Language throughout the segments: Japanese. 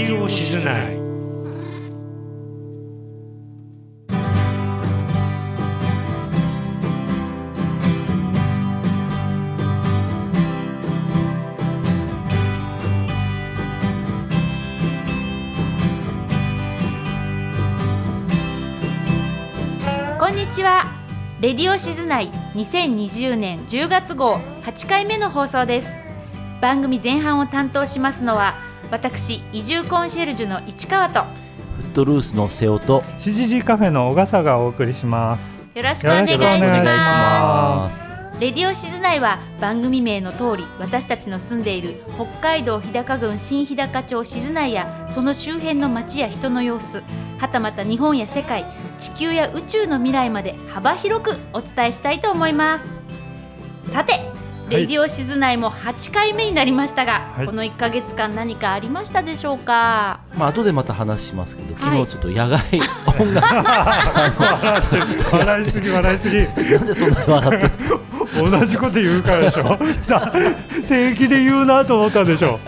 ディオ静内こんにちは。レディオ静内2020年10月号8回目の放送です。番組前半を担当しますのは私移住コンシェルジュの市川とフットルースの瀬尾と CGG カフェの小笠がお送りします。よろしくお願いしまますす。レディオ静内は番組名の通り私たちの住んでいる北海道日高郡新日高町静内やその周辺の町や人の様子はたまた日本や世界地球や宇宙の未来まで幅広くお伝えしたいと思いますさてレディオ静内も8回目になりましたが、はい。この1ヶ月間何かありましたでしょうか？まあ後でまた話しますけどはい昨日ちょっと野外 音楽、笑いすぎ笑いすぎ。なんでそんなに笑ってるんですか？同じこと言うからでしょ。さ正規で言うなと思ったでしょ。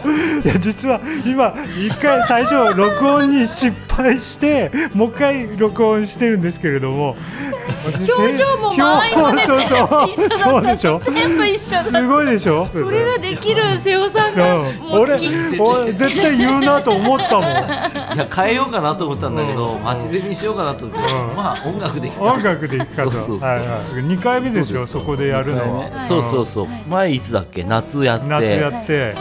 いや実は今一回最初録音に失敗してもう一回録音してるんですけれども。表情もそうそう一緒だったそうでしょ。全部一緒だすごいでしょ。それができる瀬尾さん俺もう好き好俺絶対言うなと思ったもん。いや変えようかなと思ったんだけど街ゼミにしようかなと思って、うん。まあ音楽でいいか音楽でいくかと。そうそうそう。はいはい。二回目でしょそこでやるのは。そうそうそう、前いつだっけ？夏やって。夏やって。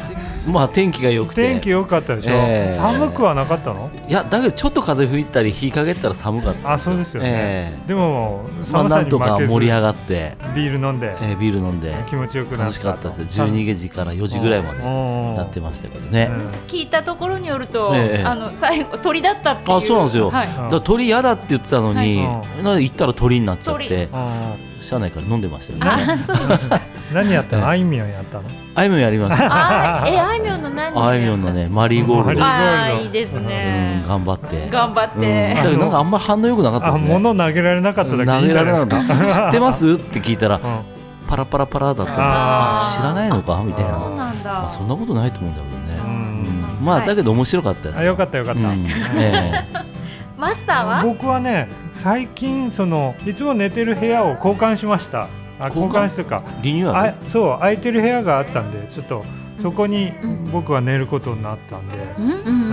まあ天気が良くて。天気良かったでしょ、ええ。寒くはなかったの？いやだけどちょっと風吹いたり日陰ったら寒かったあそうですよね、えでもまあ寒さなんとに負けず、か盛り上がって、ビール飲んでえービール飲んで。気持ちよくなった楽しかったですよ。12時から4時ぐらいまでやってましたけどね、聞いたところによると、ええ。あの最後鳥だったっていう。あそうなんですよ、はい。だ鳥嫌だって言ってたのに、はなんで行ったら鳥になっちゃっ鳥。てうん車内から飲んでましたよね。あそうですか。何やったの？あいみょんやったの？あいみょんやりましたあーえあいみょんの何？あいみょんのねマリーゴールド、マあーいいですうん、ね、頑張って。頑張っうん、て、だけどなんかあんまり反応良くなかったあですね。物投げられなかっただけいい投げじゃないられなですかかった。知ってます？って聞いたらうん。パラパラパラだったああ知らないのか？みたいな。そうなんだ、まあ、そんなことないと思うんだけどね、まあはい。だけど面白かったですあよかったよかった、うん。えマスターは？僕はね最近そのいつも寝てる部屋を交換しました。あ交交換換してか。えリニューアあルそう空いてる部屋があったんでちょっとそこにうん。僕は寝ることになったんで、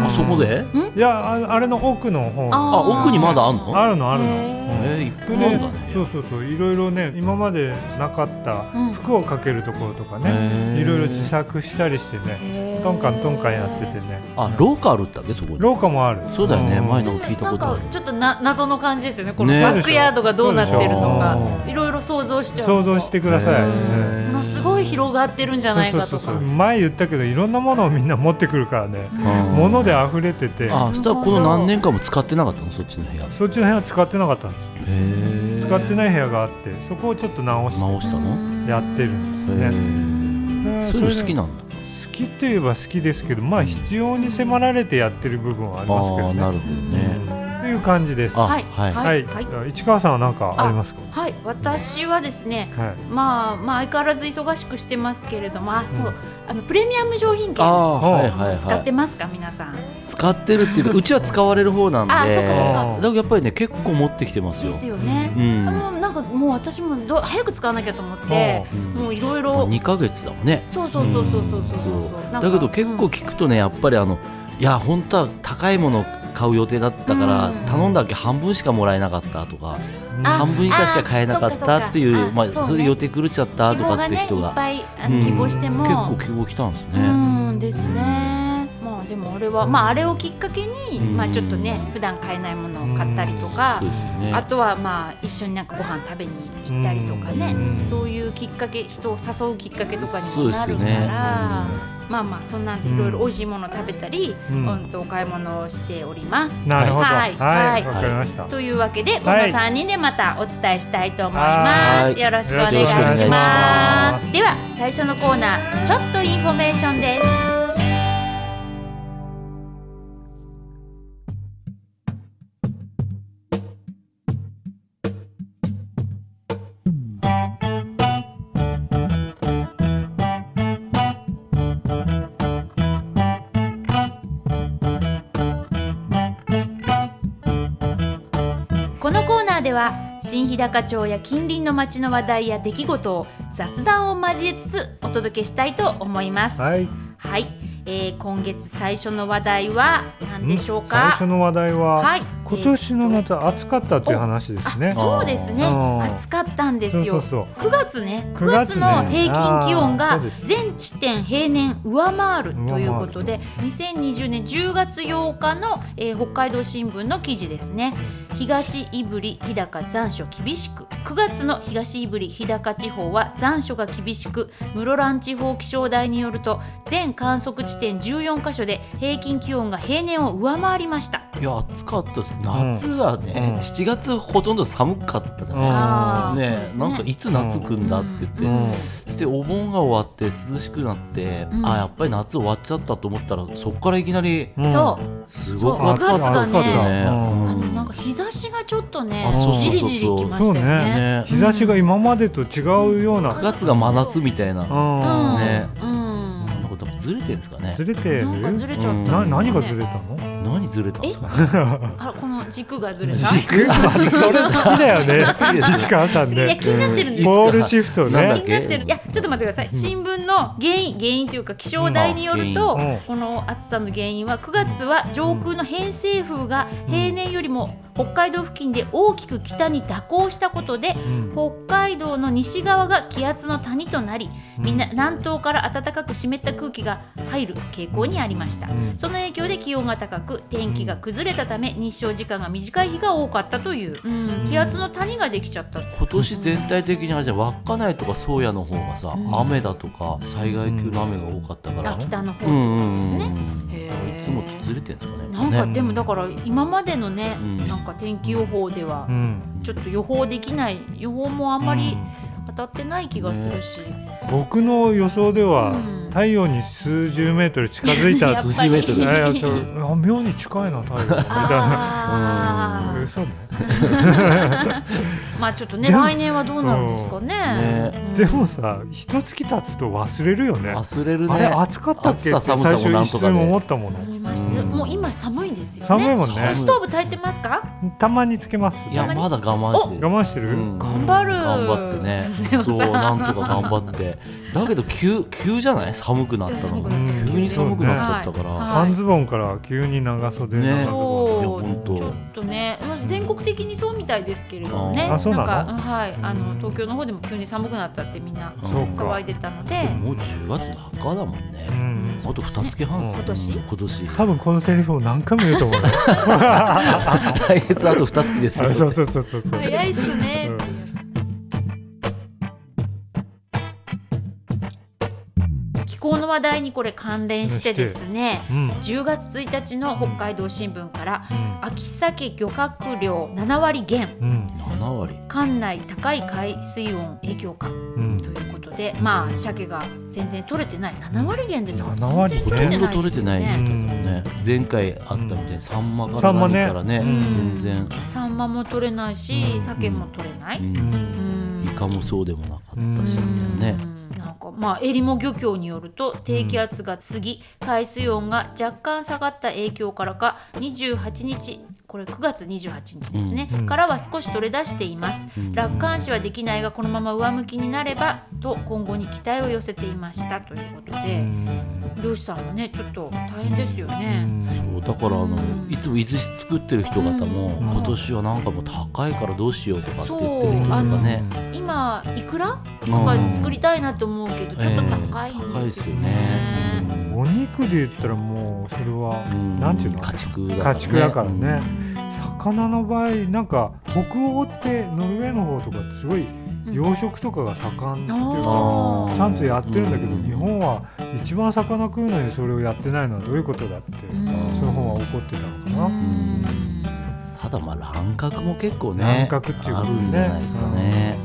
あそこで？いやああれの奥の方。ああ奥にまだあんの？あるのあるの、へえー、いっぱでいあるんだね。そうそうそう。いろいろね今までなかったうん。服をかけるところとかね、いろいろ自作したりしてね。トンカントンカンやっててね。あ廊下あるったっけそこに？廊下もある。そうだよね。ん。前なんか聞いたことある。ちょっとな謎の感じですよね。このね。バックヤードがどうなってるのかいろいろ想像しちゃう想像してください、ものすごい広がってるんじゃないかとか。そうそうそうそう前言ったけどいろんなものをみんな持ってくるからね、うん。物で溢れてて。あそしたらこの何年間も使ってなかったの？そっちの部屋。そっちの部屋使ってなかったんですへ使ってない部屋があってそこをちょっと直して直したの？やってるんですよね、そういうの好きなんだ。好きといえば好きですけどまあ必要に迫られてやってる部分はありますけどね。なるほどね。うんという感じです。あははい。はい。い、はい。市川さんは何かありますか？はい。私はですねはい。まあまあ相変わらず忙しくしてますけれどもあそう、あのプレミアム商品券はいはいはい。使ってますか？皆さん。使ってるっていうか うちは使われる方なんで。あそっかそっか。あだからやっぱりね結構持ってきてますよ。ですよね、うん。あもうなんかもう私もど早く使わなきゃと思ってうんもういろいまあろ2ヶ月だもんね。そうそうそうそうそうそうそう。だけど結構うん。聞くとねやっぱりあのいや本当は高いもの買う予定だったからうん。頼んだっけ半分しかもらえなかったとかあ半分以下しか買えなかったっていうまああそれで予定狂っちゃったとかって人が。っぱい希望しても、結構希望来たんですうねんですね。まあでもあれはまああれをきっかけに、うん。まあちょっとね普段買えないものを買ったりとか。あとはまあ一緒になんかご飯食べに行ったりとかね、うん。そういうきっかけ人を誘うきっかけとかにそうですもなるから、まあまあそんなんでいろいろ美味しいもの食べたり、ううん。ん、とお買い物をしております。なるほど。はい。はい。わ、はい。かりました、というわけでこのはい。3人でまたお伝えしたいと思いまはい。す。よろしくお願いしま。す。では最初のコーナーちょっとインフォメーションです。新日高町や近隣の町の話題や出来事を雑談を交えつつお届けしたいと思います。はい、はいえー今月最初の話題は何でしょう最か初。の話題は、はい、今年の夏暑かったという話ですね。あ。そうですね。うん。暑かったんですよ。そうそう。9月ね9 9月の平均気温が全地点平年上回るということで2020年10月8日の、えー北海道新聞の記事ですね。東胆振日高残暑厳しく。9月の東胆振日高地方は残暑が厳しく。室蘭地方気象台によると全観測地点14カ所で平均気温が平年を上回りました。いや暑かったです夏はね、うん。7月ほとんど寒かったじゃうん。ないうねですね。なんかいつ夏来んだって言って、うん。そしてお盆が終わって涼しくなって、うん。あやっぱり夏終わっちゃったと思ったらそこからいきなりすごく暑かった。ね。うんうん。あのなんか日差しがちょっとねじりじりきましたよね。ね。日差しが今までと違うような、9月が真夏みたいな、うん。うん。ね。うん。ずれてんですかね。ずれてる？なんかずれちゃった、うん。な何がずれたの？何ずれたんですか。あこの軸がずれた？軸？それ好きだよね。好きです。石川さんいやね気になってるんですうんよ。ポールシフトね。気になってる。いやちょっと待ってください。新聞の原因原因というか気象台によると、うん。うんこの暑さの原因は9月は上空の偏西風が平年よりも北海道付近で大きく北に蛇行したことでうん。北海道の西側が気圧の谷となり、みんな南東から暖かく湿った空気が入る傾向にありました、ん。その影響で気温が高く天気が崩れたため日照時間が短い日が多かったという、うん。気圧の谷ができちゃった。今年全体的にあれじゃん稚内とか宗谷の方がさ、うん。雨だとか災害級の雨が多かったから、あ北の方うんうんですうん。ねいつもとずれてんですかね。なんかねでもだから今までのね、うん。なんか天気予報ではうん。ちょっと予報できない予報もあんまり当たってない気がするし、僕の予想では、うん太陽に数十メートル近づいた数十メートル。いやいやそう。あ妙に近いな太陽。みたいな。嘘ね。まあちょっとね来年はどうなるんですかね。でもさ一月経つと忘れるよね。忘れるね。あれ暑かったっけ？って最寒さもなんとかで初一瞬思ったもの。もう今寒いですよね。寒いもんね。ストーブ焚いてますか？たまにつけます。いやまだ我慢してる。我慢してる、うん。頑張る。頑張ってね。そうなんとか頑張ってだけど急急じゃない？寒くなったの。急に寒くなっちゃったから、はい。半ズボンから急に長袖ね。本当。ちょっとね、まあ全国的にそうみたいですけれどもね。あそうなの？はい、あのうん。東京の方でも急に寒くなったってみんなそうか。騒いでたので。もう10月の半ばだもんね、うん。あと2月半。うん。今年？今年。多分このセリフを何回も言うと思う。よ 来月あと2月ですよ。あそうそうそうそうそう。早いっすね。うん気候の話題にこれ関連してですね。うん。10月1日の北海道新聞からうん。秋鮭漁獲量7割減。うん。7割。管内高い海水温影響かうん。ということでまあ鮭が全然取れてない。7割減ですよ。7割全ほ然とんど取れてないですよみねたいなね。前回あったみたいにサンマからサンマね。何からねうん。全然、サンマも取れないしうん。鮭も取れない、ううん。んイカもそうでもなかったしみたいなね。うんなんかまあえりも漁協によると低気圧が過ぎ海水温が若干下がった影響からか28日これ9月28日ですね、うんからは少し取れ出しています、うん楽観視はできないがこのまま上向きになればと今後に期待を寄せていました。ということうで、ん。漁師さんもねちょっと大変ですようね。ん。そうだからあのうん。いつも伊豆市作ってる人方も、うん。今年はなんかもう高いからどうしようとかってそう言ってる人とかね。今いくら？うん。とか作りたいなと思うけどちょっと高いん。高いですよですよね。ね。お肉で言ったらもうそれはうん。なんていうの？家畜だからね。家畜だからね。うん魚の場合なんか北欧ってノルウェーの方とかってすごいうん養殖とかが盛んっていうかちゃんとやってるんだけどうん日本は一番魚食うのにそれをやってないのはどういうことだってうん。その本は怒ってたのかうな。ん。ただまあ乱獲も結構ね乱獲っていうあることね。んじゃないですかね。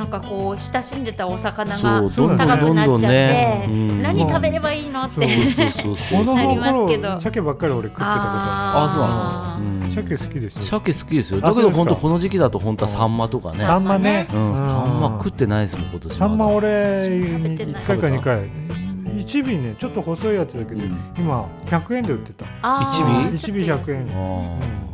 なんかこう親しんでたお魚そが高くなっちゃって、ね。うん。何食べればいいのって、なりのますけど。頃鮭ばっかり俺食ってたことああそうなの、うん。る鮭好きですよ。鮭好きですよ。あだけど本当この時期だと本当はサンマとかね。サンマね。うん、サンマ食っってないですもん今年サンマ俺食べてない。1回か2回1尾ねちょっと細いやつだけどうん。今100円で売ってた。一尾？ちょっと安いですね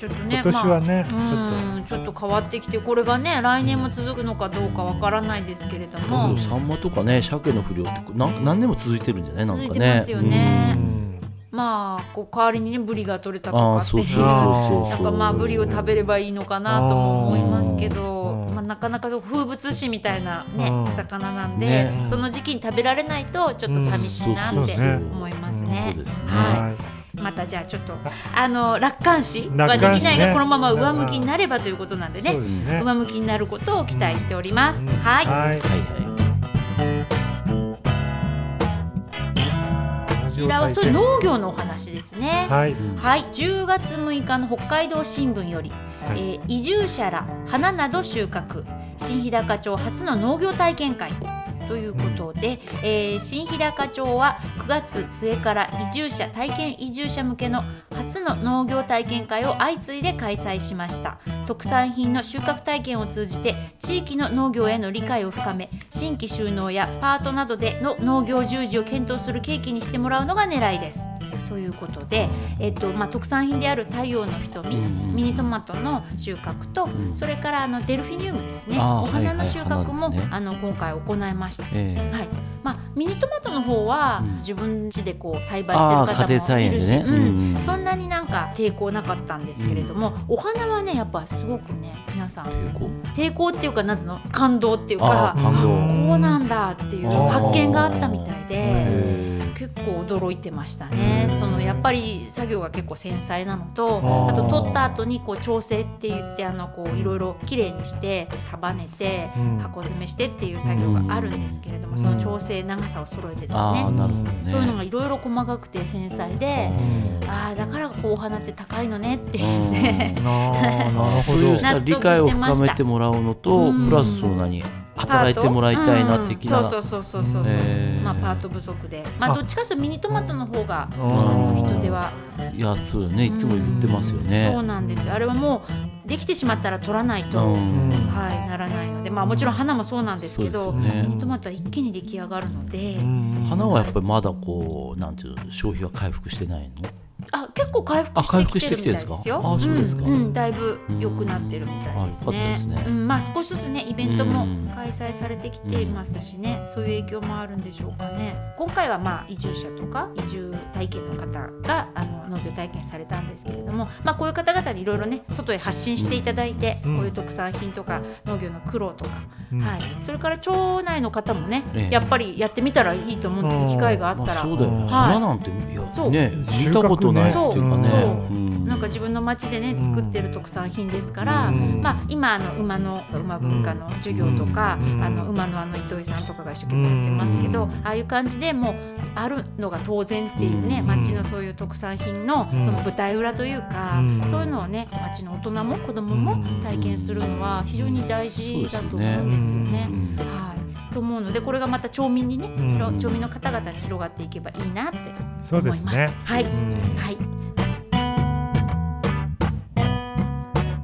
ちょっとね今年はね、まあちょっと。うんちょっと変わってきてこれがね来年も続くのかどうかわからないですけれども、サンマとかね鮭の不良ってな何年も続いてるんじゃない？なんかね。続いてますよね。うん。まあこう代わりにねブリが取れたとかっていうそうそうそうそう。なんかまあブリを食べればいいのかなとも思いますけどまあ、なかなかそう風物詩みたいなねうん。お魚なんで、ね。その時期に食べられないとちょっと寂しいなって思いますね。そう。ですね。ははいいまたじゃあちょっとあの楽観視はできないがこのまま上向きになればということなんでね。ね。上向きになることを期待しております。うん。はい、はい。はいはいこちらはそういう農業のお話ですね。はい。はい、10月6日の北海道新聞より、はい。えー移住者ら花など収穫。新日高町初の農業体験会ということで、えー新平課町は9月末から移住者体験移住者向けの初の農業体験会を相次いで開催しました。特産品の収穫体験を通じて地域の農業への理解を深め新規収納やパートなどでの農業従事を検討する契機にしてもらうのが狙いです。ということで、えっとまあ、特産品である太陽の瞳、うんミニトマトの収穫と、ん。それからあのデルフィニウムですね。お花の収穫も、あの今回行いました。ええ。はい。まあ、ミニトマトの方は、うん。自分家でこう栽培してる方もいるし、うん。そんなになんか抵抗なかったんですけれども、お花はねやっぱすごくね皆さん抵抗？抵抗っていうかなんつうの感動っていうかこうなんだっていう発見があったみたいで。結構驚いてましたね。そのやっぱり作業が結構繊細なのと、あと取った後にこう調整って言ってあのこういろいろきれいにして束ねてうん。箱詰めしてっていう作業があるんですけれども、うん。その調整長さを揃えてですね。そういうのがいろいろ細かくて繊細で、ああだからこうお花って高いのねって言って、そういう理解を深めてもらうのとうん。プラスその何働いてもらいたいな的な。うん。そうそうそうそうそう、へーまあパート不足で。まああ。どっちかというとミニトマトの方が人手はいやそうよね。いつも言ってますよね。そうなんですよ。あれはもうできてしまったら取らないと、うん。はい、ならないので、まあ、もちろん花もそうなんですけどね。ミニトマトは一気に出来上がるので、花はやっぱりまだこうなんていうの消費は回復してないの？あ結構回復しきてるみたいですよ。してきてるんですか？あそうですか。んうん。だいぶ良くなってるみたいですうん。あよかったねです。ね。うん、まあ少しずつねイベントもうん。開催されてきていますしね、そういう影響もあるんでしょうかね。今回はまあ移住者とか移住体験の方があの農業体験されたんですけれども、まあこういう方々にいろいろね外へ発信していただいて、うん。こういう特産品とか農業の苦労とか、うん。はい、それから町内の方もね、ええ。やっぱりやってみたらいいと思うんです機会があったら。まあそうだよね。はい。花なんていやそう。ね見たことないねそう。うん。なんか自分の町でね作ってる特産品ですから、うん。まあ、今あの馬の馬文化の授業とか、うん。あの馬のあの糸井さんとかが一生懸命やってますけど、うん。ああいう感じでもうあるのが当然っていうね、うん。町のそういう特産品のうん。その舞台裏というか、うん。そういうのをね町の大人も子供も体験するのは非常に大事だと思うんですよね。うん。はい、と思うのでこれがまた町民にね、うん。広町民の方々に広がっていけばいいなってそう思います。ですね。はい、うん。はい。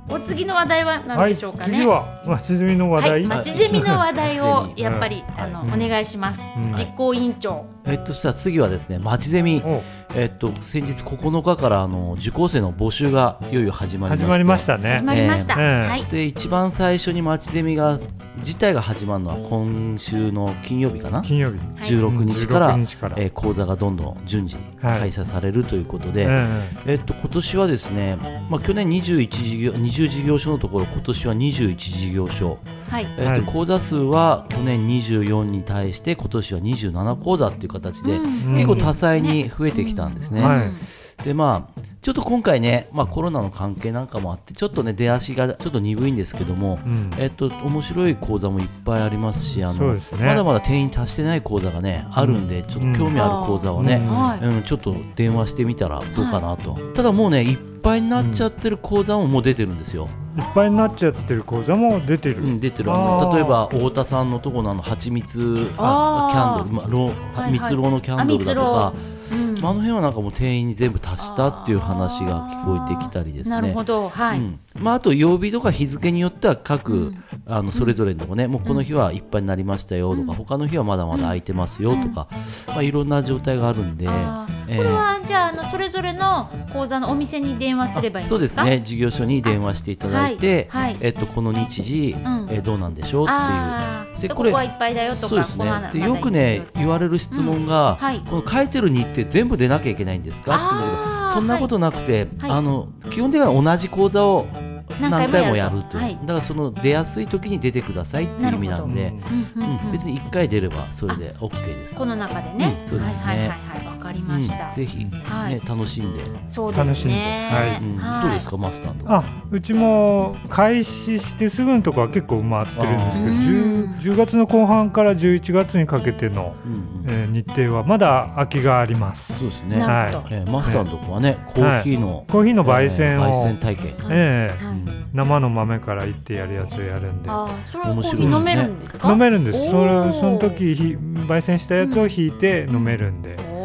お次の話題は何はい、でしょうかね。次は町住みの話はい、題。町ゼミの話題を はいやっぱり、うん。あの、はいお願いします、うん実行委員長。えっとさ次はですね町ゼミ。おえっと先日9日からあの受講生の募集がいよいよ始まりまして始まりましたね始。まりました。ええはい。で一番最初に町ゼミが自体が始まるのは今週の金曜日かな？金曜日。はい16日から,、16日からえー講座がどんどん順次はい開催されるということで、ええっと今年はですね、まあ、去年21事業20事業所のところ今年は21事業所、はい。えっとはい。講座数は去年24に対して今年は27講座っていう形で、うん。結構多彩に増えてきたんですね。はい。でまあちょっと今回ね、まあ、コロナの関係なんかもあってちょっとね出足がちょっと鈍いんですけども、うん。えっと面白い講座もいっぱいありますしあのね。まだまだ定員達してない講座がねあるんでちょっと興味ある講座はね、うん。ちょっと電話してみたらどうかなと、ただもうねいっぱいになっちゃってる講座ももう出てるんですよ、いっぱいになっちゃってる講座も出てる。うん、出てるあの例えば太田さんのとこのあの蜂蜜あキャンドル、まあ、ロはいはい。蜜ろうのキャンドルだとか、うんまあ、あの辺はなんかもう定員に全部達したっていう話が聞こえてきたりですね。なるほど。はい。うん。まあ、あと曜日とか日付によっては各、うん。あのそれぞれのとこね、もうこの日はいっぱいになりましたよとか、他の日はまだまだ空いてますよとか、まあ、いろんな状態があるんで、これはじゃああのそれぞれの口座のお店に電話すればいいんそうですすね。事業所に電話していただいて、はいはい。えっと、この日時、ん。えーどうなんでしょうっていう。でこれでここはいっぱいだよとかそうですね。でよくね言われる質問が、はい。この書いてる日程全部出なきゃいけないんですか？って言うんだけどそんなことなくて、はい。あの基本的には同じ講座を何何回回ももやるという、はい。だからその出やすい時に出てくださいっていう意味なんで、うんうんうんうん。別に1回出ればそれで OK です。この中でね、うん。そうですねはいはいはいはいわかりました、うんぜひ、ねはい。楽しんで、そうですね。楽しんで。はい。うんはい。どうですかマスターのあうちも開始してすぐのとこは結構埋まってるんですけどあー 10, 10月の後半から11月にかけての、うんうん。えー日程はまだ空きがあります。そうですね、なるほど、えーマスターのとこはね、コーヒーの、コーヒーの焙煎を、えー焙煎体験、ええはい。生の豆からいってやるやつをやるんで。あーそれはコー面白いですね。ヒー飲めるんですか？飲めるんです。それその時ひ焙煎したやつを引いて飲めるんで、おー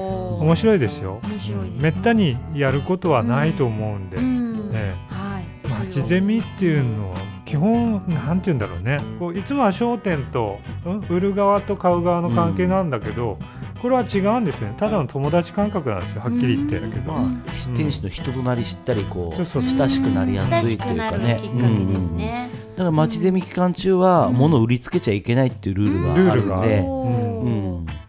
面白いですよ。面白いです。ねめったにやることはないと思うんで、うん。えはい。え、町ゼミっていうのは基本なんて言うんだろうね。こういつもは商店と、うん？売る側と買う側の関係なんだけど、これは違うんですよね。ただの友達感覚なんですよ。はっきり言ってだけど、まあ、店主の人となり知ったりこうそうそう親しくなりやすいというかね。きっかけですね、うんだから町ゼミ期間中はうん物を売りつけちゃいけないっていうルールがあるんルールがある。で、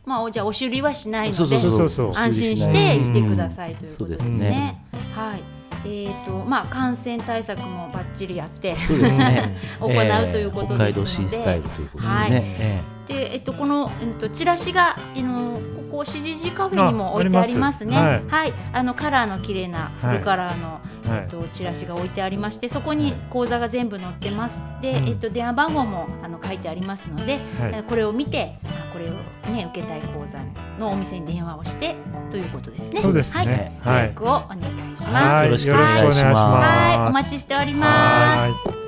まあじゃあお修理はしないので安心して来てくださいということですね。そうですね。はい。えーとまあ、感染対策もばっちりやってそうですね。行うということですので、えー北海道新スタイルということでね、はい。えでえっと、この、えっと、チラシが、あのここしじじカフェにもあ置いてありますね。あります。はい、あのカラーの綺麗なフルカラーの、はい。えっと、チラシが置いてありまして、そこに口座が全部載ってます。で、うん。えっと、電話番号もあの書いてありますので、これを見て、あこれをね受けたい講座のお店に電話をしてということですね。そうですはい、ね予はい約をお願いします。はい。よろしくお願いします。はい、お待ちしております。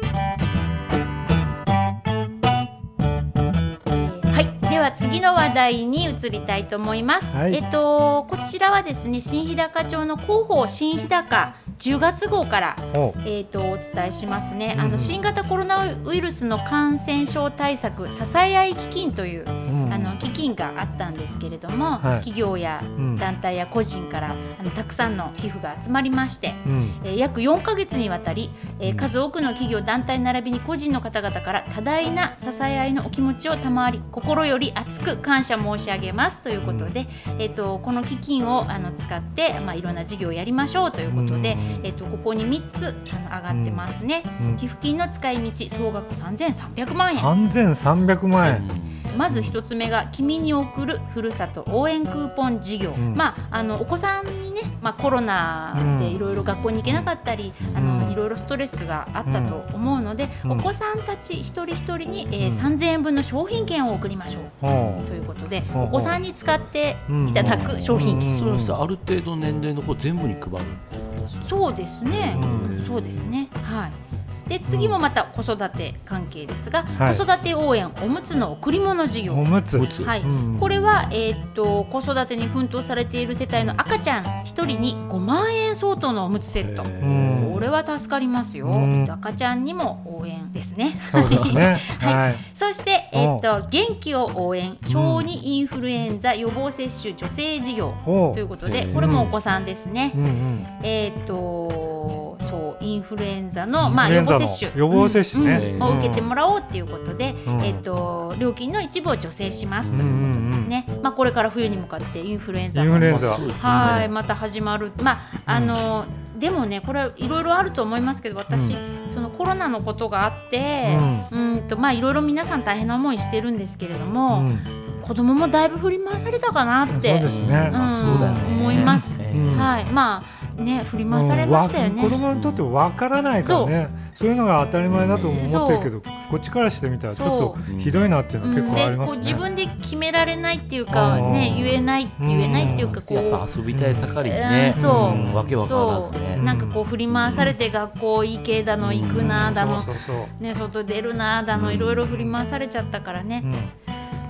はい、では次の話題に移りたいと思います。はいえっとこちらはですね、新日高町の広報新日高10月号からおえっとお伝えしますね。あうんうん。の新型コロナウイルスの感染症対策支え合い基金といううん。あの基金があったんですけれども、はい。企業やん。団体や個人からあのたくさんの寄付が集まりまして、うん。えー約4ヶ月にわたり、えーうん。数多くの企業団体並びに個人の方々から多大な支え合いのお気持ちを賜り心より厚く感謝申し上げますということで、えー、とこの基金をあの使って、まあ、いろんな事業をやりましょうということで、うんえー、とここに3つあの上がってますね、うん。寄付金の使い道総額3300万円。3300万円、まず一つ目が「君に送るふるさと応援クーポン事業」ん。まあ、あのお子さんにね、まあ、コロナでいろいろ学校に行けなかったり、あうん。のいろいろストレスがあったと思うので、うん。お子さんたち一人一人に、えーうん。3000円分の商品券を送りましょう。ということで、お子さんに使っていただく商品券、うん。それある程度年齢の子全部に配るっていう形そうですね、うん。そうですね。はいで次もまた子育て関係ですが、はい。子育て応援おむつの贈り物事業。おむつ。おむつ。はい、うんこれは、えーっと子育てに奮闘されている世帯の赤ちゃん1人に5万円相当のおむつセット。うんこれは助かりますよ、うん。赤ちゃんにも応援ですね。そうですね。はい。はい。そして、えーっと元気を応援。小児インフルエンザ予防接種助成事業ということでこれもお子さんですね。うんうん。えーっとそうインフルエンザのまあ予防接種。予防接種ね。を受けてもらおうっていうことで、うん。えーっと料金の一部を助成しますということですね。まあこれから冬に向かってインフルエンザはいまた始まる。まああの、でもねこれいろいろあると思いますけど私、そのコロナのことがあって、うん、とまあいろいろ皆さん大変な思いしてるんですけれども、うん。子供もだいぶ振り回されたかなってそう思います。はい。まあね振り回されましたよね。うんわ子供にとってわからないからね。そう。いうのが当たり前だと思ってるけどこっちからしてみたらちょっとひどいなっていうのは結構ありますね。でこう自分で決められないっていうかうん。ね言えない言えないっていうかこうやっぱ遊びたい盛りにうんね、そう。ん。わけわからずそう。ね。なんかこう振り回されて学校行けだの行くなだのそうそうそう。ね外出るなだのいろいろ振り回されちゃったからね。うん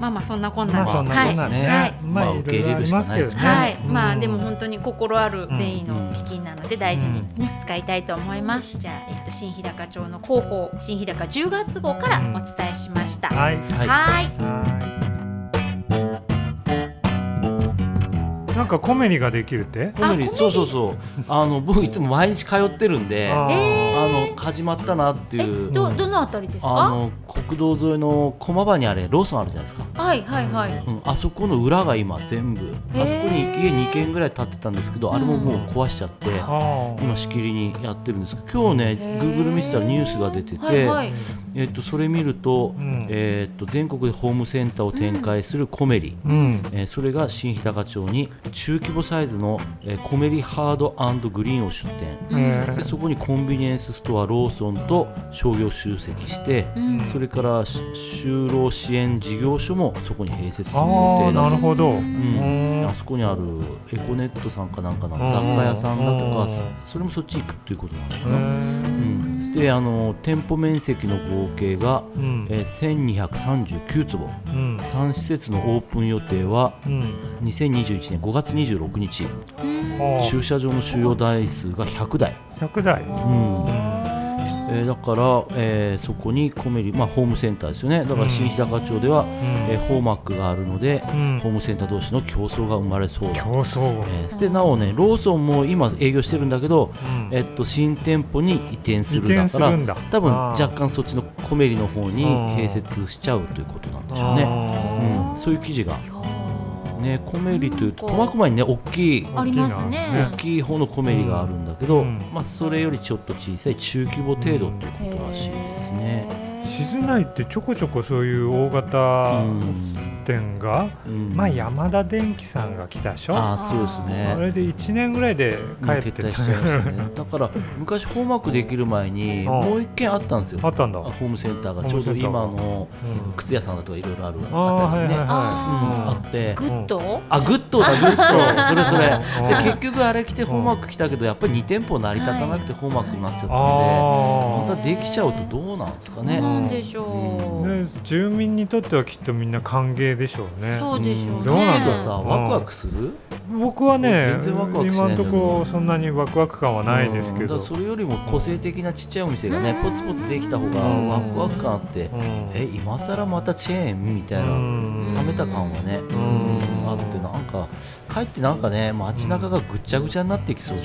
まあまあそんなこんなで、まあそんなこんなで。ね、はい。まあいろいろありますけどね。はい、うん。まあでも本当に心ある善意のうん。基金なので大事にね、使いたいと思います。じゃあえっと新日高町の広報新日高10月号からお伝えしました。ははい。はい。はい。なんかコメディができるって？コメディあコメディそうそうそう。あの僕いつも毎日通ってるんであの始まったなってえいう。どどのあたりですあか？の国道沿いの駒場にあれローソンあるじゃないですか、はいはいはい。うん、あそこの裏が今全部。あそこに家2軒ぐらい建ってたんですけどあれももう壊しちゃって、今しきりにやってるんです。けど今日ね Google 見てたらニュースが出てて、はいはい。えっとそれ見ると,、うん。えっと全国でホームセンターを展開するコメリ、うん。えーそれが新日高町に中規模サイズの、えーコメリハードグリーンを出店。えー。でそこにコンビニエンスストアローソンと商業集積して、うん。それからし就労支援事業所もそこに併設する予定だなるほど。ううん。うんあそこにあるエコネットさんかなんかのうん雑貨屋さんだとかうん。それもそっち行くっていうことなんだへよ。な、うん、であの店舗面積の合計が、うん。えー1239坪。うん。3施設のオープン予定はうん。2021年5月26日。うん。あ。駐車場の収容台数が100台、100台。んえーだから、えーそこにコメリ、まあ、ホームセンターですよね。だから新日高町では、うん。えーホーマックがあるので、うん。ホームセンター同士の競争が生まれそう。だ競争。えーでなおねローソンも今営業してるんだけど、うん。えっと、新店舗に移転するだから多分若干そっちのコメリの方にうん。併設しちゃうということなんでしょうね、あうん、そういう記事がねコメリというと苫小牧にね大きい。ありますね。大きい方のコメリがあるんだけど、うん。まあ、それよりちょっと小さい中規模程度ということらしいですね。ー静内ってちょこちょこそういう大型うん店が、うん。まあ山田電機さんが来たでしょ。ああそうですね。あれで1年ぐらいで帰ってた。ね。だから昔ホーマークできる前にうん。もう一軒あったんですよ。あったんだ。ホームセンターが。ちょうど今のうん靴屋さんだとかいろいろあるあね、はいはいうんはあって。グッド？あグッドだグッド。それそれ。うん。で結局あれ来てホーマック来たけどやっぱり2店舗成り立たなくてホーマックになっちゃったんで、あまたできちゃうとどうなんですかね。なんでしょあ、う。ね、住民にとってはきっとみんな歓迎でしょうね。そうでしょうね。どうなんださワクワクする僕はね今のところそんなにワクワク感はないですけど、それよりも個性的なちっちゃいお店がね、うん。ポツポツできた方がうんワクワク感あって、うん。え今更またチェーンみたいな、うん。冷めた感はね、んうんあってなんかかえってなんかね街中がぐっちゃぐちゃになってきそうで。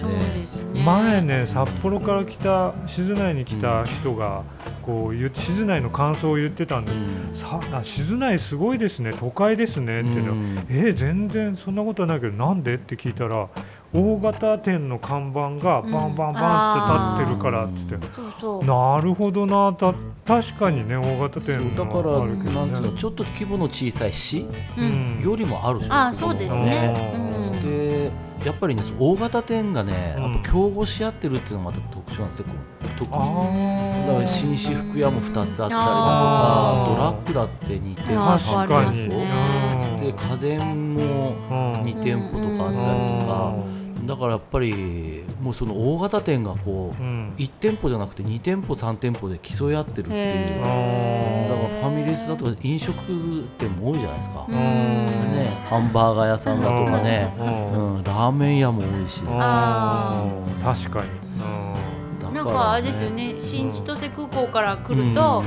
前ね札幌から来た静内に来た人がこう静内の感想を言ってたんで、うん。さあ静内すごいですね都会ですねっていうの。は、うん。えー全然そんなことはないけどなんで？って聞いたら大型店の看板がバンバンバンって立ってるからっつって、うんそうそう。なるほどな。た確かにね大型店だからのあるけどなんていうのねちょっと規模の小さい市うん。よりもあるじゃん。あそうですね。うんやっぱりね大型店がね、うん。やっぱ競合し合ってるっていうのがまた特徴なんですよ。こう特に。あだから新私服屋も2つあったりだとかドラッグだって2店舗あ確ー。かで家電もうん2店舗とかあったりとかだからやっぱりもうその大型店がこううん。1店舗じゃなくて2店舗3店舗で競い合ってるっていう。へだからーファミレスだとか飲食店も多いじゃないですか、うん。ね、ハンバーガー屋さんだとかね、うん。うん、ラーメン屋も多いし、確かに。だなんかあれですよね。新千歳空港から来ると、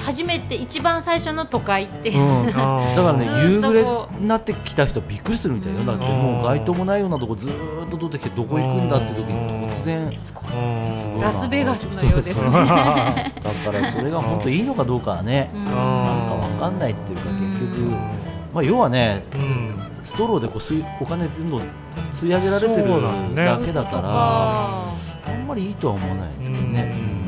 初めて一番最初の都会って、う。ん。だからね夕暮れになってきた人びっくりするみたいよだってもう街灯もないようなとこずーっと出てきてどこ行くんだって時に突然すごいすごいなラスベガスのようです。ね。だからそれが本当いいのかどうかはねうん。なんかわかんないっていうかうん。結局まあ要はねうん。ストローでこうお金全部吸い上げられてるだけだからああんまりいいとは思わないですけどね。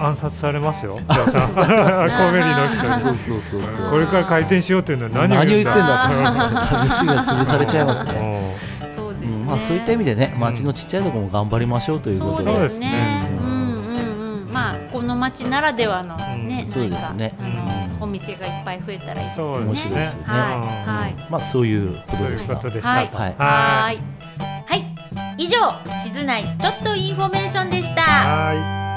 暗殺されますよ コメリの人そうにそうそうそう。これから開店しようっていうのは何を言ってだだと女子が潰されちゃいますね。うんそうですね。うんまあそういった意味でね町のちっちゃいところも頑張りましょうということで。そうですね。そうですねうんうんうん。まあこの町ならではのね、うんそう何かですねお店がいっぱい増えたらいいですよね。そうですね面白いですよねはいはい。まあそういうこそういうとでした。ことでしたはいはいははい。以上、静内ちょっとインフォメーションでした。は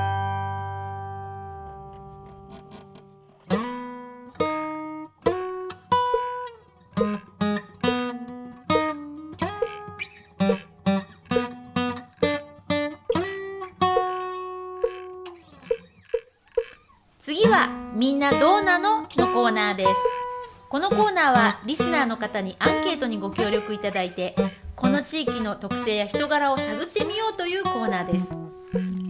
みんなどうなののコーナーです。このコーナーはリスナーの方にアンケートにご協力いただいてこの地域の特性や人柄を探ってみようというコーナーです。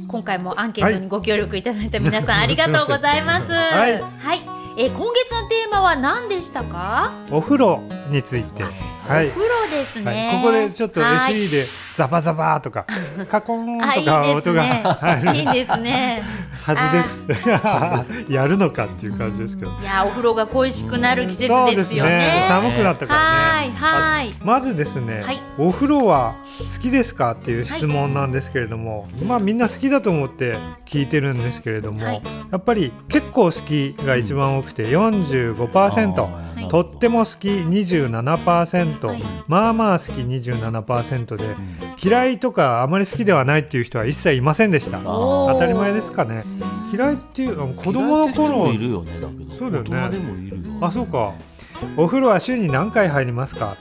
今回もアンケートにご協力いただいた皆さん、はい。ありがとうございます。はい。はい、えー今月のテーマは何でしたか？お風呂について。はい。お風呂ですはね、い、ここでちょっとはい。SE でザバザバとかカコーンあいいとかです音がね入るいいですね。はずです。やるのかっていう感じですけど。いやお風呂が恋しくなる季節ですよね。寒くなったからはいね。はい。あまずですね、はい。お風呂は好きですかっていう質問なんですけれども、まあみんな好きだと思って聞いてるんですけれども、はい。やっぱり結構好きが一番多くて45%、あーとっても好き27%、はい。まあまあ好き27%でうん嫌いとかあまり好きではないっていう人は一切いませんでした。当たり前ですかね。嫌いっていう子供の嫌いって人頃もいるよねだけど。そうだよね。大人でもいるよあそうか。お風呂は週に何回入りますか？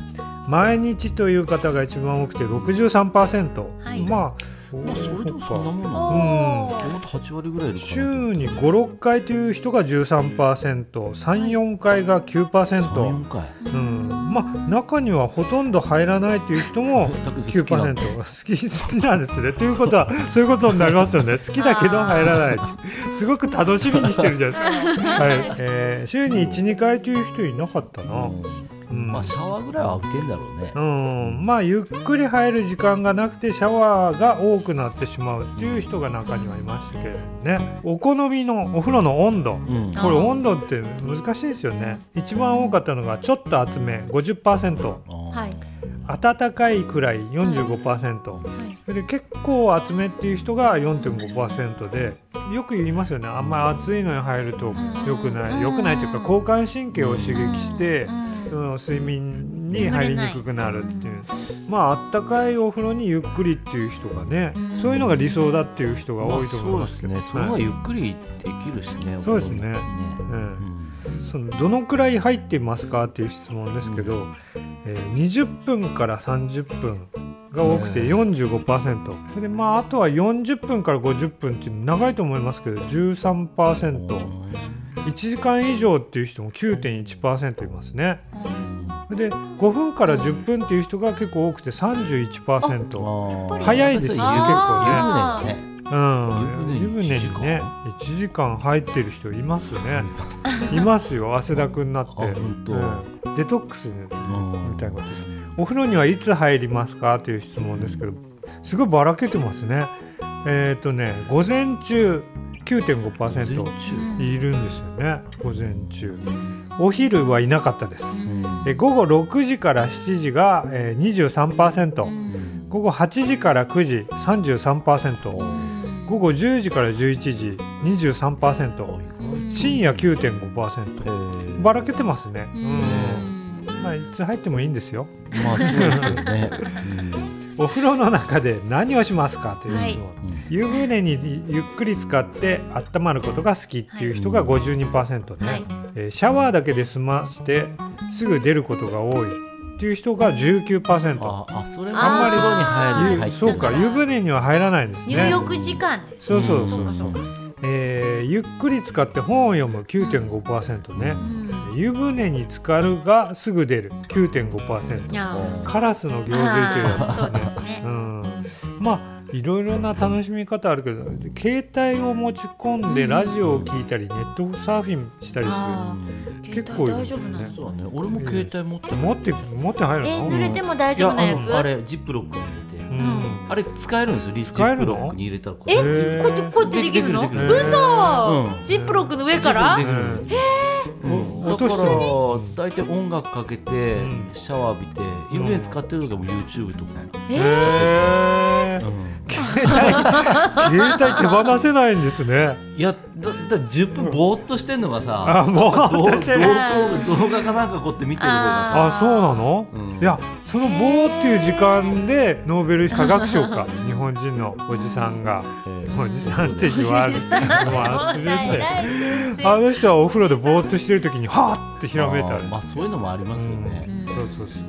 毎日という方が一番多くて63%、はい。まあまあそれでもそんなもんなおのーもっと8割ぐらい週に56回という人が 13%34 回が9%、34回。うん、まあ中にはほとんど入らないという人もだけど好きな。ん9%だ好き 好きなんですね。ということはそういうことになりますよね。好きだけど入らないって。すごく楽しみにしてるじゃないですか、はい。えー週に12回という人いなかったな、うんうんまあシャワーぐらいは浴びてんだろうね。うん、まあゆっくり入る時間がなくてシャワーが多くなってしまうっていう人が中にはいましたけれどね。お好みのお風呂の温度。うん。あこれ温度って難しいですよね。一番多かったのがちょっと厚め50%はい暖かいくらい45%はい。それで結構厚めっていう人が4.5%でよく言いますよね。あんまり暑いのに入ると良くない。良くないというか交感神経を刺激してうん。うん。睡眠に入りにくくなるっていう。まああったかいお風呂にゆっくりっていう人がねうん。そういうのが理想だっていう人がまあ多いと思いますけど。そうですね。それがはいゆっくりできるしねそうですね。お風呂ってうん。うんそのどのくらい入っていますかっていう質問ですけど、えー20分から30分が多くてね45%、それでまああとは40分から50分っていうの長いと思いますけど13%、1時間以上っていう人も9.1%いますね。で5分から10分っていう人が結構多くて31%あー。早いですよね結構ねうん。湯湯船にね1 1時間入ってる人いますね。いますよ汗だくになって、うん。デトックスみうんたいなことで。お風呂にはいつ入りますか？という質問ですけどすごいばらけてますね。えっ、とね午前中9.5%午前中。いるんですよね午前中。お昼はいなかったです。うん。え午後6時から7時が、えー、23%、うん。午後8時から9時33%午後10時から11時23%深夜9.5%ばらけてますね、うん。まあ、いつ入ってもいいんですよ。まあそうですよね。お風呂の中で何をしますかという質問、うんうん。湯船にゆっくり使って温まることが好きっていう人が52%ね、はい。えーシャワーだけで済ましてすぐ出ることが多いっていう人が19%ああそれあんまりに入そうか湯船には入らないんです入ね浴時間ですそうそううんそうかそうか。えーゆっくり使って本を読む9.5%ね。うん湯船に浸かるがすぐ出る。9.5%いやカラスの行水というやつですね。うん、まあいろいろな楽しみ方あるけど携帯を持ち込んでラジオを聞いたりネットサーフィンしたりすあうん結構いる大丈夫なのそうだね。俺も携帯持ってる。持って持って入るの？え濡れても大丈夫なやつ？あれジップロックに入れて。うん。あれ使えるんですよリジ使えるのップロックに。入れたらこえこうやってこうやってできるの？嘘！うん。ジップロックの上から？できる。うんうんだから大体音楽かけてうん。シャワー浴びて湯船使ってる時はもう YouTube とかうん。携帯 携帯手放せないんですね。いやだだ10分ぼーっとしてんのがさあもうどうどう私は動画かなんかこうやって見てる方がさ。あそうなの、うん。いやその棒っていう時間でノーベル科学賞か 日本人のおじさんが。えー。おじさんって言われて忘れん。だよ偉い先あ生の人はお風呂でぼーっとしてる時にはーってひらめいたんですあーまあそういうのもありますよね。うん。そうそうそう。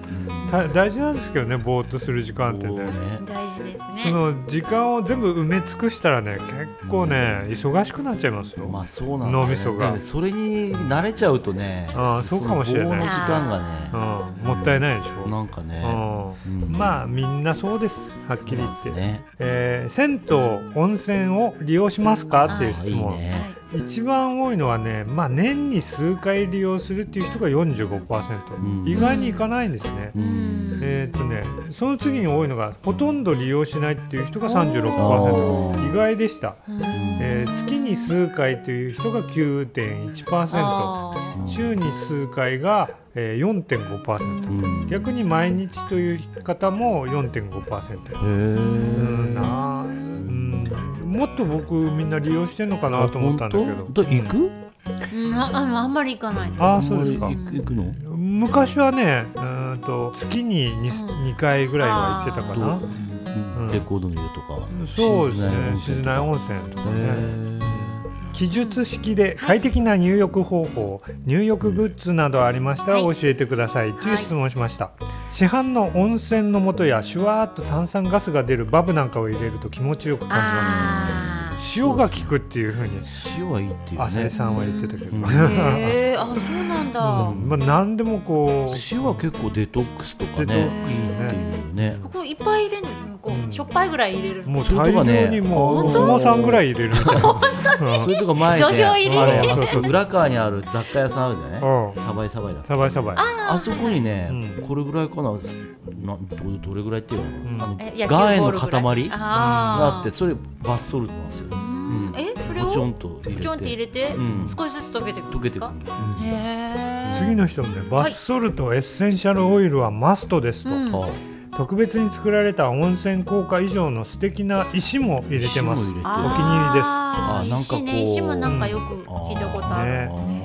た大事なんですけどねぼーっとする時間ってね。大事ですね。その時間間を全部埋め尽くしたらね結構ね忙しくなっちゃいますよ、まあそうなんだ、ね、脳みそが。それに慣れちゃうとねああそうかもしれない。時間がうん、もったいないでしょ、ねなんかね、うんうん。まあみんなそうです。はっきり言って、ね。えー銭湯温泉を利用しますか？っていういい質問ね一番多いのはね、まあ、年に数回利用するっていう人が45%、うん。意外にいかないんですね、うん。えーっとねその次に多いのがほとんど利用しないっていう人があ36%ー意外でした、うん。えー月に数回という人が9.1%あー。週に数回が、えー、4.5%、うん。逆に毎日という方も4.5%へうんえなあうんもっと僕みんな利用してんのかなと思ったんだけど。ど行く？うん。ああのあんまり行かないです。ああそうですか。行く行くの？昔はねうーんと月に 2, 2回ぐらいは行ってたかな。うん。レコードの湯とか。そうですね。静内温泉とかね記述式で快適な入浴方法、入浴グッズなどありましたらは教えてください。という質問をしました、市販の温泉の素やシュワーっと炭酸ガスが出るバブなんかを入れると気持ちよく感じます。あ塩が効くっていうふうに。塩はいいっていうね。浅井さんは言ってたけど、うん。ーへえあそうなんだ、うん。まあ、何でもこう。塩は結構デトックスとかねデトックスね。いいっていうね。ここいっぱい入れるんです。ねこう、うん。しょっぱいぐらい入れる。もう大量にもうお本当？相撲さんぐらい入れるみたいな。うん。それとか前で土俵入りあれそうそうそう。裏側にある雑貨屋さんあるじゃない？うん。サバイサバイだサバイサバイ。あそこにね、うん。これぐらいかな？などどれぐらいっていうの,、ん。あの岩塩の塊がああってそれバスソルトなんですよえそれを？ポチョンと入れて。ちょんって入れて、うん。少しずつ溶けてくるん溶です。か次の人もね、バスソルトエッセンシャルオイルはマストですと、うん。あ特別に作られた温泉効果以上の素敵な石も入れてます。石も入れてお気に入りです。あなんかこう石ね石もなんかよく聞いたことある、ね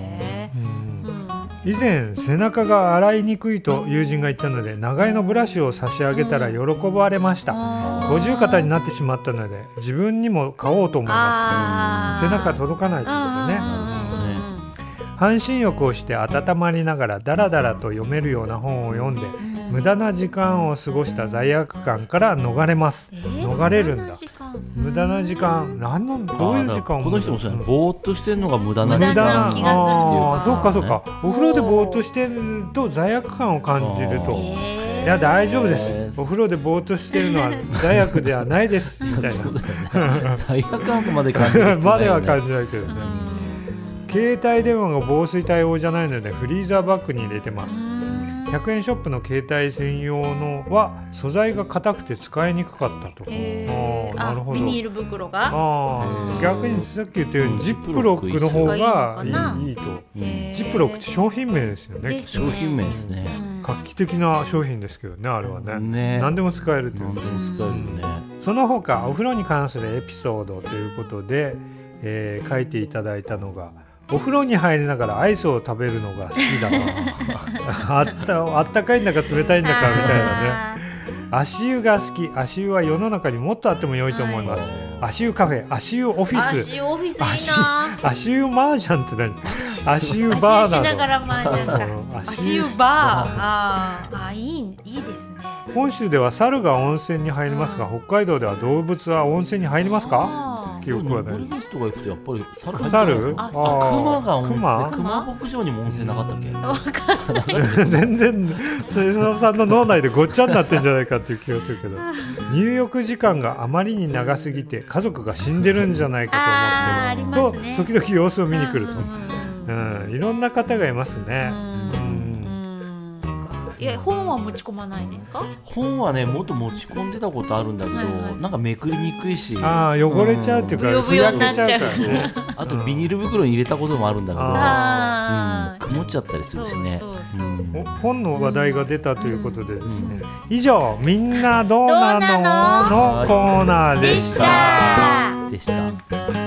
以前背中が洗いにくいと友人が言ったので長屋のブラシを差し上げたら喜ばれました、五十肩になってしまったので自分にも買おうと思います。背中届かないということでね半身浴をして温まりながらダラダラと読めるような本を読んでうん無駄な時間を過ごした罪悪感から逃れます。え？ー逃れるんだ。無駄な時間？無駄な時間。何のどういう時間？をこの人もそうやね。んぼーっとしてるのが無駄な無駄な。時間気がするっていうかあーそうか。そうかお風呂でぼーっとしてると罪悪感を感じると。えー。いや大丈夫です。えー。お風呂でぼーっとしてるのは罪悪ではないです。みたいそうだよね罪悪感まで感じるな必要 までは感じないけど。ね携帯電話が防水対応じゃないのでフリーザーバッグに入れてます100円ショップの携帯専用のは素材が硬くて使いにくかったと。なるほど。ビニール袋が？逆にさっき言ったよううんにジップロックの方がいいと。ジップロックって商品名ですよね。ですね。商品名ですね。うん。画期的な商品ですけどねあれはね。ね。何でも使えるという。何でも使えるよねその他お風呂に関するエピソードということで、えー書いていただいたのがお風呂に入りながらアイスを食べるのが好きだな あったあったかいんだか冷たいんだかみたいなね。あ足湯が好き。足湯は世の中にもっとあっても良いと思います、足湯カフェ足湯オフーィス。足オフィスいいな。足湯マージャンって何？足湯。バー足湯しながなら麻雀か。うん足足湯バー。あーあいいいいですね。の本州では猿が温泉に入りますが北海道では動物は温泉に入りますか？記憶はない。登です別とか行くとやっぱり猿猿？ああ熊が温泉。熊？熊？牧場にも温泉なかったっけ？わかんない全然清掃さんの脳内でごっちゃになってんじゃないかっていう気がするけど。入浴時間があまりに長すぎて家族が死んでるんじゃないかと思ってますね。と時々様子を見に来ると、うんいろんな方がいますね、いや本は持ち込まないですか？本はねもっと持ち込んでたことあるんだけど、はいはい。なんかめくりにくいし。ああ汚れちゃうっていうか、ブヨブヨになっちゃう。あとビニール袋に入れたこともあるんだけど、うん、曇っちゃったりするしね。本の話題が出たということでですね、以上「みんなどうなの?」の？コーナーでした。でした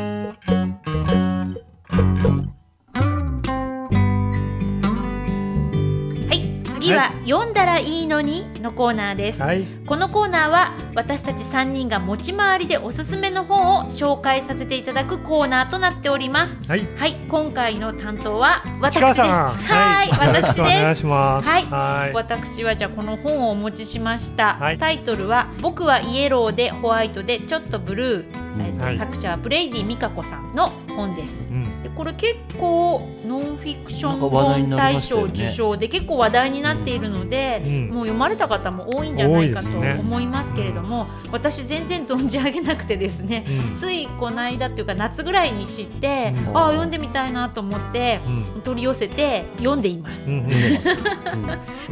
はい次は読んだらいいのにのコーナーです、はい。このコーナーは私たち3人が持ち回りでおすすめの本を紹介させていただくコーナーとなっております。はい。はい。今回の担当は私です。はい。私です。いします。はい。はい。私はじゃあこの本をお持ちしました、はい。タイトルは「僕はイエローでホワイトでちょっとブルー」えっとはい。作者はブレイディ・ミカコさんの本です。うん。でこれ結構ノンフィクション本大賞受賞で結構話題になっているので、うん。もう読まれた方も多いんじゃないかと思いますけれども、私全然存じ上げなくてですね、うん。ついこの間っていうか夏ぐらいに知って、うん。ああ読んでみたいなと思ってうん。取り寄せて読んでいます。ます、うん。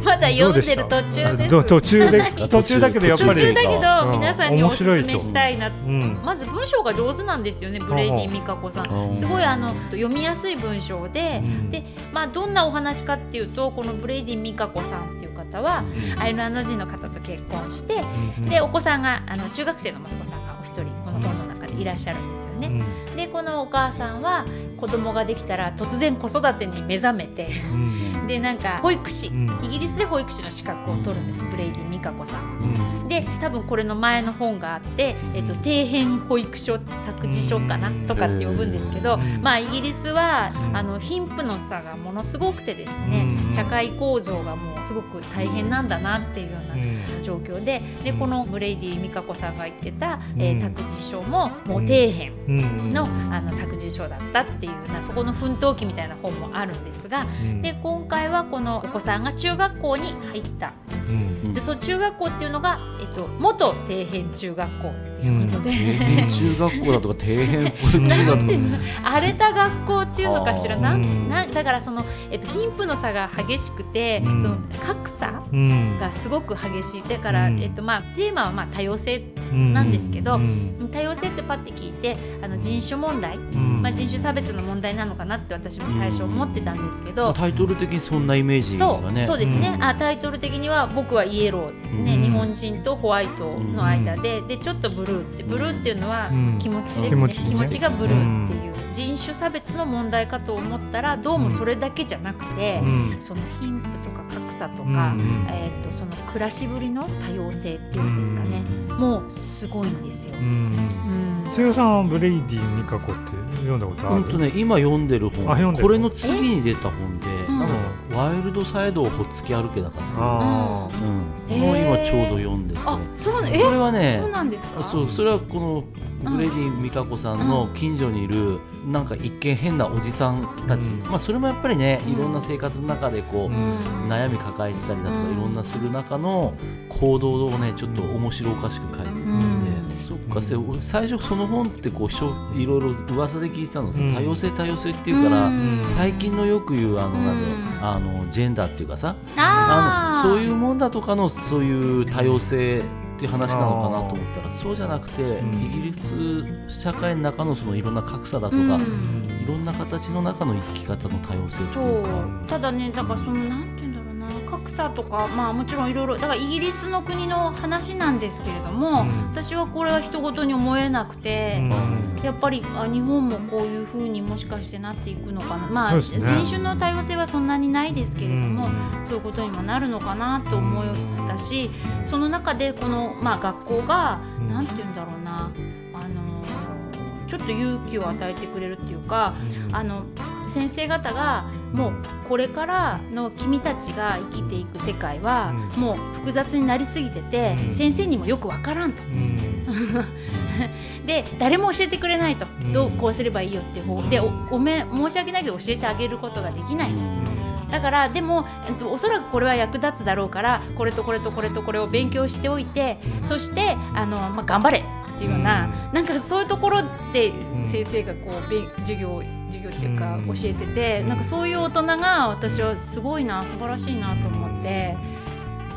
まだ読んでる途中です。途中ですか？途中だけどやっぱり。途中だけどうん。皆さんにおすすめしたいな。うん。まず文章が上手なんですよねブレイディ・ミカコさうん。ん。すごいあの読みやすい文章でうん。でまあどんなお話かっていうとこのブレイディ・ミカコさんっていう方はアイルランド人の方と結婚してうん。でお子さんがあの中学生の息子さんがお一人この本の中でいらっしゃるんですよね。うん。でこのお母さんは子供ができたら突然子育てに目覚めてうん。でなんか保育士うん。イギリスで保育士の資格を取るんですブレイディ・ミカコさん。うん。で多分これの前の本があって、えっと、底辺保育所託児所かなうん。とかって呼ぶんですけど、うん。まあイギリスはうんあの貧富の差がものすごくてですねうん。社会構造がもうすごく大変なんだなっていうようなうん。状況ででうん。このブレイディ・ミカコさんが言ってた、えうん。ー託児所ももう底辺うん。のあの託児所だったっていうようなそこの奮闘記みたいな本もあるんですがうん。で今回はこのお子さんが中学校に入った。うん。でその中学校っていうのが、えっと、元底辺中学校っていうことで、中学校だとか底辺保育所だとかなんていうの？荒れた学校っていうのかしら？はななんだからその、えっと、貧富の差が激しくて、うん。その格差うん。がすごく激しい。だから、うん。えっとまあ、テーマはまあ多様性なんですけどうん。多様性ってパッて聞いてあの人種問題、うん。まあ、人種差別の問題なのかなって私も最初思ってたんですけど、タイトル的にそんなイメージそうがねそうですね、うんあタイトル的には僕はイエロー、ねうん。日本人とホワイトの間で,、でちょっとブルーってブルーっていうのはうん。気持ちですね、気持ちね。気持ちがブルーっていう、人種差別の問題かと思ったらどうもそれだけじゃなくて、うん。その貧富とか格差とうんか、うん。えー、とその暮らしぶりの多様性っていうんですかね、もうすごいんですよ。うん。うん。瀬尾さんはブレイディ・ミカコって読んだことある？うんとね今読んでる本。これの次に出た本でうん。ワイルドサイドをほっつき歩けだかあらうん。もう今ちょうど読んでて。あそうなえ？それはねそうなんですか？そうそれはこのブレディ・ミカコさんの近所にいるなんか一見変なおじさんたち、うん。まあそれもやっぱりねうん。いろんな生活の中でこう、うん。悩み抱えてたりだとかうん。いろんなする中の行動をねちょっと面白おかしく書いてるうん。んで、そっか最初その本ってこうしょいろいろ噂で聞いてたのさ、うん。多様性多様性っていうから、うん。最近のよく言うあの、なんだろううん。あのジェンダーっていうかさあのそういうもんだとかのそういう多様性っていう話なのかなと思ったらそうじゃなくて、ん。イギリス社会の中のそのいろんな格差だとか、うん。いろんな形の中の生き方の多様性ってそいうか。う。ただねだからそのなん格差とかまあもちろんいろいろだからイギリスの国の話なんですけれども、うん。私はこれは人事に思えなくて、やっぱりあ日本もこういうふうにもしかしてなっていくのかな。まあ、ね。人種の多様性はそんなにないですけれども、そういうことにもなるのかなと思ったしその中でこの、まあ、学校がうん。なんて言うんだろうなょっと勇気を与えてくれるっていうかあの先生方がもうこれからの君たちが生きていく世界はうん。もう複雑になりすぎてて、うん。先生にもよくわからんと。うん。で誰も教えてくれないと、うん。どうこうすればいいよって方でおごめん申し訳ないけど教えてあげることができない。と。だからでも、えっと、おそらくこれは役立つだろうからこれとこれとこれとこれを勉強しておいてそしてあの、まあ、頑張れっていうような、なんかそういうところでん。先生がこう勉授業授業っていうかうん。教えててなんかそういう大人が私はすごいな素晴らしいなと思って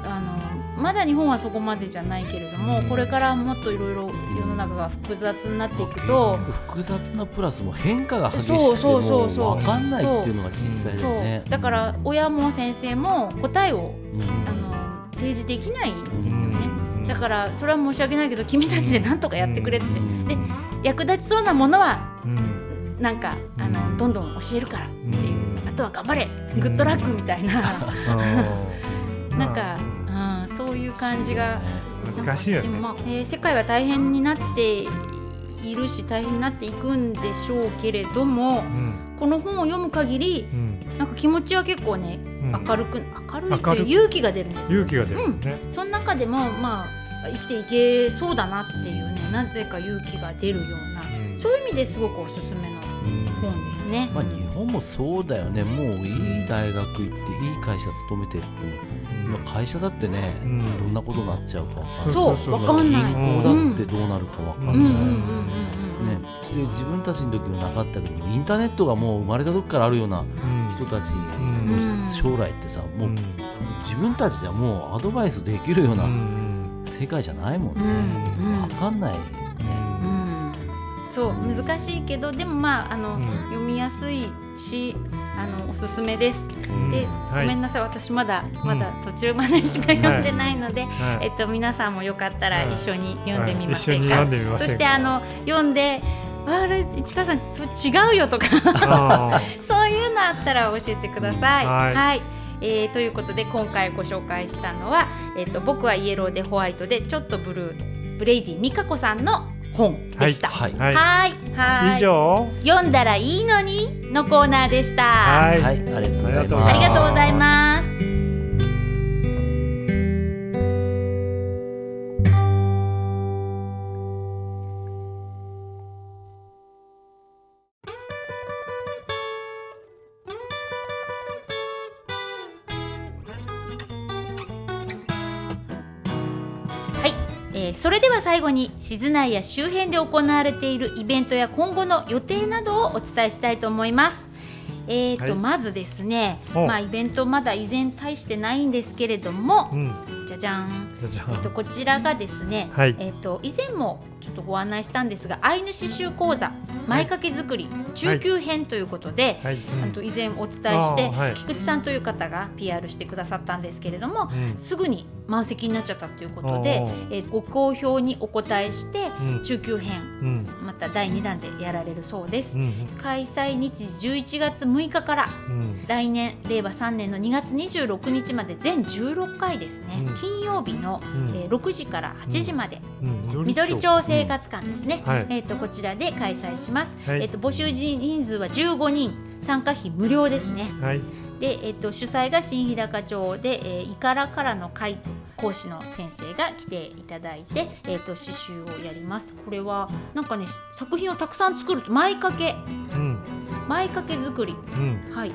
あのまだ日本はそこまでじゃないけれども、うん。これからもっといろいろ世の中が複雑になっていくと。複雑なプラスも変化が激しくてそうそうそうそうもう。分かんないっていうのが実際だそよねう。だから親も先生も答えをうん。あの提示できないんですよね。だからそれは申し訳ないけど君たちで何とかやってくれって。うん。で役立ちそうなものはうん。なんかあのどんどん教えるからっていう。うん。あとは頑張れ。グッドラックみたいな。なんか、うん、そういう感じが。難しいよね。でもまあ、えー世界は大変になっているし大変になっていくんでしょうけれどもうん。この本を読む限りうん。なんか気持ちは結構ねうん明るく明るいという勇気が出るんですよ。勇気が出るね。その中でもまあ生きていけそうだなっていうねなぜか勇気が出るようなうん。そういう意味ですごくおすすめのうん本ですね。まあ、日本もそうだよね、もういい大学行って、いい会社勤めてるって、今、会社だってね、うん。どんなことになっちゃうかわかんない。そうそうわかんない。銀行だってどうなるかわかんない、うんうんうんうんね。して自分たちの時はなかったけど、インターネットがもう生まれた時からあるようなうん。人たちん。の将来ってさ、もう自分たちじゃもうアドバイスできるよううなん。世界じゃないもんうんね。うん。わかんない、ねうんそう難しいけどでもまああの、うん。読みやすいしあのおすすめです。うん。で、はい。ごめんなさい。私まだまだ途中までしか読んでないので、はい。えっと皆さんもよかったらはい。一緒に読んでみませんか。そしてあの読んであれ市川さんそれ違うよとかあ そういうのあったら教えてください。うんはい。えーということで今回ご紹介したのは、えっと僕はイエローでホワイトでちょっとブルーブレイディ美香子さんの本でした。はいーはいはいはい以上読んだらいいのにのコーナーでした。はい。ありがとうございますありがとうございます。最後に静内や周辺で行われているイベントや今後の予定などをお伝えしたいと思います。えーとはい。まずですね、おまあ、イベントまだ依然大してないんですけれどもう、ん。じゃじゃん、えっと、こちらがですね、はい。えっと、以前もちょっとご案内したんですがアイヌ刺繍講座前掛け作り中級編ということで、あはい。あと以前お伝えして、はい。菊池さんという方が PR してくださったんですけれども、うん。すぐに満席になっちゃったということでえーご好評にお答えしてうん。中級編うん。また第2弾でやられるそうです。うん開催日11月6日からうん。来年令和3年の2月26日まで全16回ですね、うん。金曜日の、うん。えー6時から8時まで、うん。緑町生活館ですね、はい。えー、とこちらで開催します、はい。えー、と募集人数は15人。参加費無料ですね。はい。で、えー、と主催が新日高町で、えー、イカラからの会と講師の先生が来ていただいて、えー、と刺繍をやります。これはなんかね作品をたくさん作ると前掛け。うん。前掛け作り。うん。はい。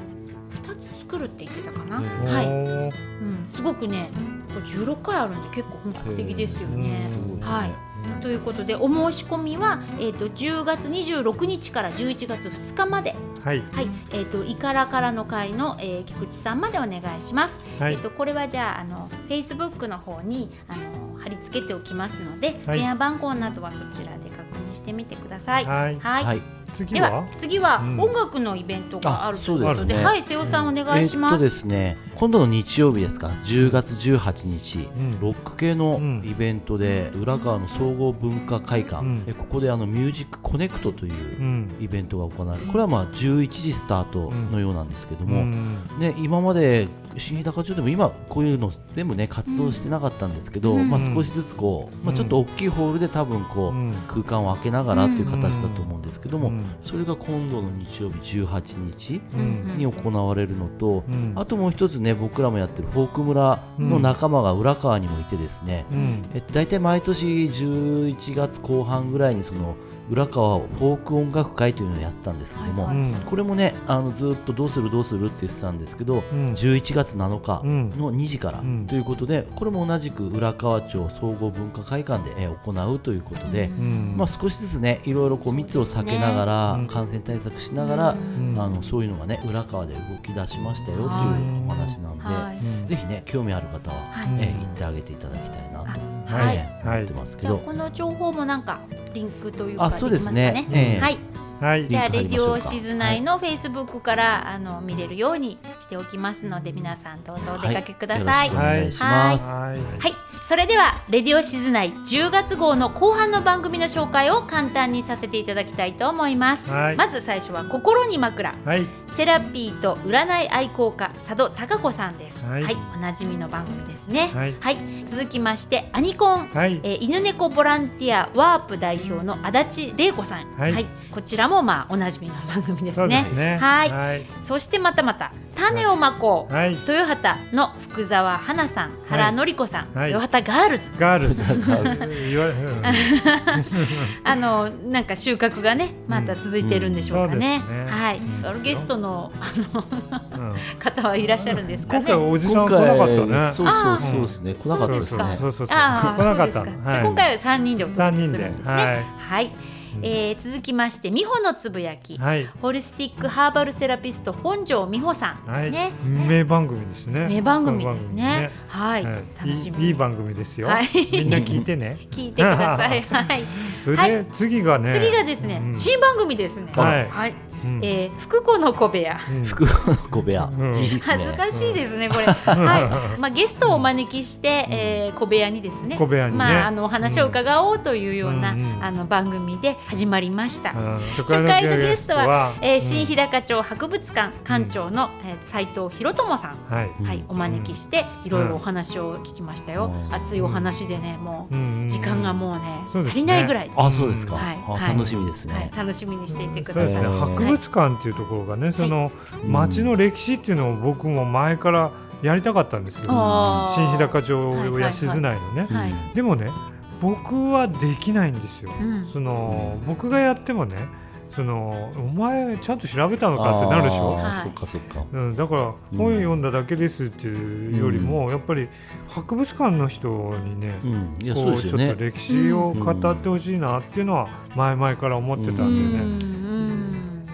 2つ作るって言ってたかな、うん。はい、うん、すごくねこれ16回あるんで結構本格的ですよね。うん。はいということでお申し込みは、えー、と10月26日から11月2日まで、はい。はい。えー、とイカラからの会の、えー菊池さんまでお願いします。はい。えー、とこれはじゃああの Facebook の方にあの貼り付けておきますので、はい。電話番号などはそちらで確認してみてください。はい。はい。はい。で次は？は次はうん。音楽のイベントがあるということで、うですね。はい瀬尾さんお願いします。えーっとですね、今度の日曜日ですか、10月18日、ん。ロック系のうんイベントで、浦河の総合文化会館、うん。えここであのミュージックコネクトといううん。イベントが行われる、これはまあ11時スタートのようなんですけども、うん。ね、今まで新日高町でも今こういうの全部ね活動してなかったんですけど、うん。まあ、少しずつこう、まあ、ちょっと大きいホールで多分こう、うん。空間を空けながらっていう形だと思うんですけども、うん。それが今度の日曜日18日うん。に行われるのと、うん。あともう一つね僕らもやってるフォーク村の仲間が浦川にもいてですね、うん。え大体毎年11月後半ぐらいにその浦川フォーク音楽会というのをやったんですけども、はいうん。これもねあのずっとどうするどうするって言ってたんですけど、うん。11月7日うん。の2時からうん。ということで、これも同じく浦川町総合文化会館でえー行うということで、うん。まあ、少しずつねいろいろこう密を避けながら、うん。感染対策しながら、あのそういうのがね浦川で動き出しましたよというはいお話なんで、はい。うん。ぜひね興味ある方は、はい。うんえー行ってあげていただきたいなと、あはいえーはい。思ってますけど、じゃあこの情報もなんかリンクというかあそうですね。ええ。はいはい。じゃあレディオシズ内のフェイスブックから、あの見れるようにしておきますので皆さんどうぞお出かけください。はよろしくお願いします。はい。はい、それではレディオシズナイ10月号の後半の番組の紹介を簡単にさせていただきたいと思います、はい。まず最初は心に枕。はい。セラピーと占い愛好家佐渡貴子さんです。は、はい。いおなじみの番組ですね。ははい。い、続きましてアニコン。はい。えー犬猫ボランティアワープ代表の足立玲子さん、はい。こちらもまあおなじみの番組ですね。すね。はい。はい。そしてまたまた種をまこう、はい。豊畑の福沢花さん、原典子さん、はい。豊畑ガールズ、ガールズ。あのなんか収穫がねまた続いているんでしょうかね。うん。うん。ね。はい、ゲストのあのうん。方はいらっしゃるんですかね。今回おじさん今来なかった回ねそうそうそうですね来なかったですね。そうそうそうああ、来なかった。そうですか。じゃあ今回は三人でお届けするんですね。三人で。はい。えー続きまして美穂のつぶやき、はい。ホリスティックハーバルセラピスト本庄美穂さんではい。すね。名番組ですね。名番組ですね。名はい、番組ね楽しみ。にいいいい番組ですよ。はい。みんな聞いてね。聞いてください。はい。それで次がね次がですね、うん。新番組ですね。はい。はい。うん。えー福子の小部屋。うん。福の小部屋、恥ずかしいですね、これ。はい、まあ、ゲストをお招きして、えー小部屋にですね。小部屋にね。まあ、あの、お話を伺おうというような、あの、番組で始まりました。うん。初回のゲストは、えーうん。新日高町博物館館長の、えー斉藤博友さん。はい。お招きして、いろいろお話を聞きましたよ。うん。熱いお話でね、もう、う時間がもうね、足りないぐらい。あそうですか、はい。あはい楽しみですね、はい、楽しみにしていてください。ですね。博物館っていうところがねそのうん町の歴史っていうのを僕も前からやりたかったんですよ。新日高町や静内のね。はいでもね僕はできないんですよ。うん。その僕がやってもねそのお前ちゃんと調べたのかってなるでしょ？そっかそっか。うん、だから本読んだだけですっていうよりも、やっぱり博物館の人にね、こううですよね。ょっと歴史を語ってほしいなっていうのは前々から思ってたうん。でね、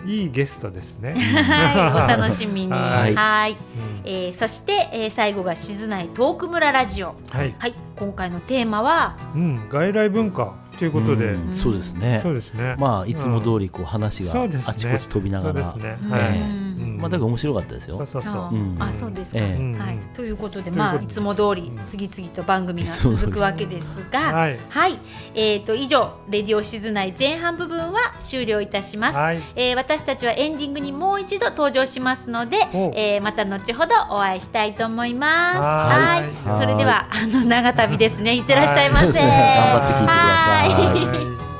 いいゲストですね。はい、お楽しみに。ははいい。えーそして、えー最後が静内トーク村ラジオ。はい、はい、今回のテーマは？うん、外来文化ということで、うんそうですねそうですね。まあいつも通りこう話があちこち飛びながら、そうですね。うんはい。うん。まあだから面白かったですよ。そうそうそう。あ。そうですか。はい、ということで、まあ、いつも通り次々と番組が続くわけですが。はい。はい、えっ、と、以上、レディオ静内前半部分は終了いたします。はい。えー私たちはエンディングにもう一度登場しますので、お。えーまた後ほどお会いしたいと思います。ははい。はい。それではあの長旅ですね。いってらっしゃいませ。頑張って聞いてください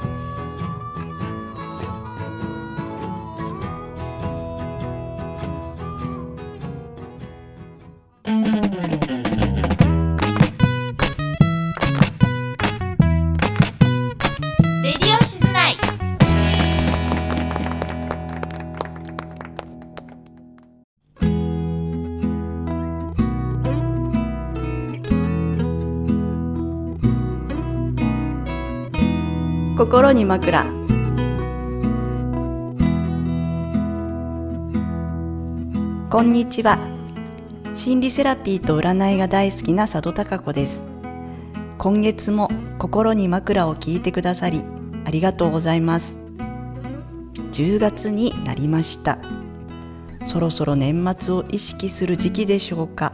心に枕。こんにちは。心理セラピーと占いが大好きな佐渡貴子です。今月も心に枕を聞いてくださりありがとうございます。10月になりました。そろそろ年末を意識する時期でしょうか。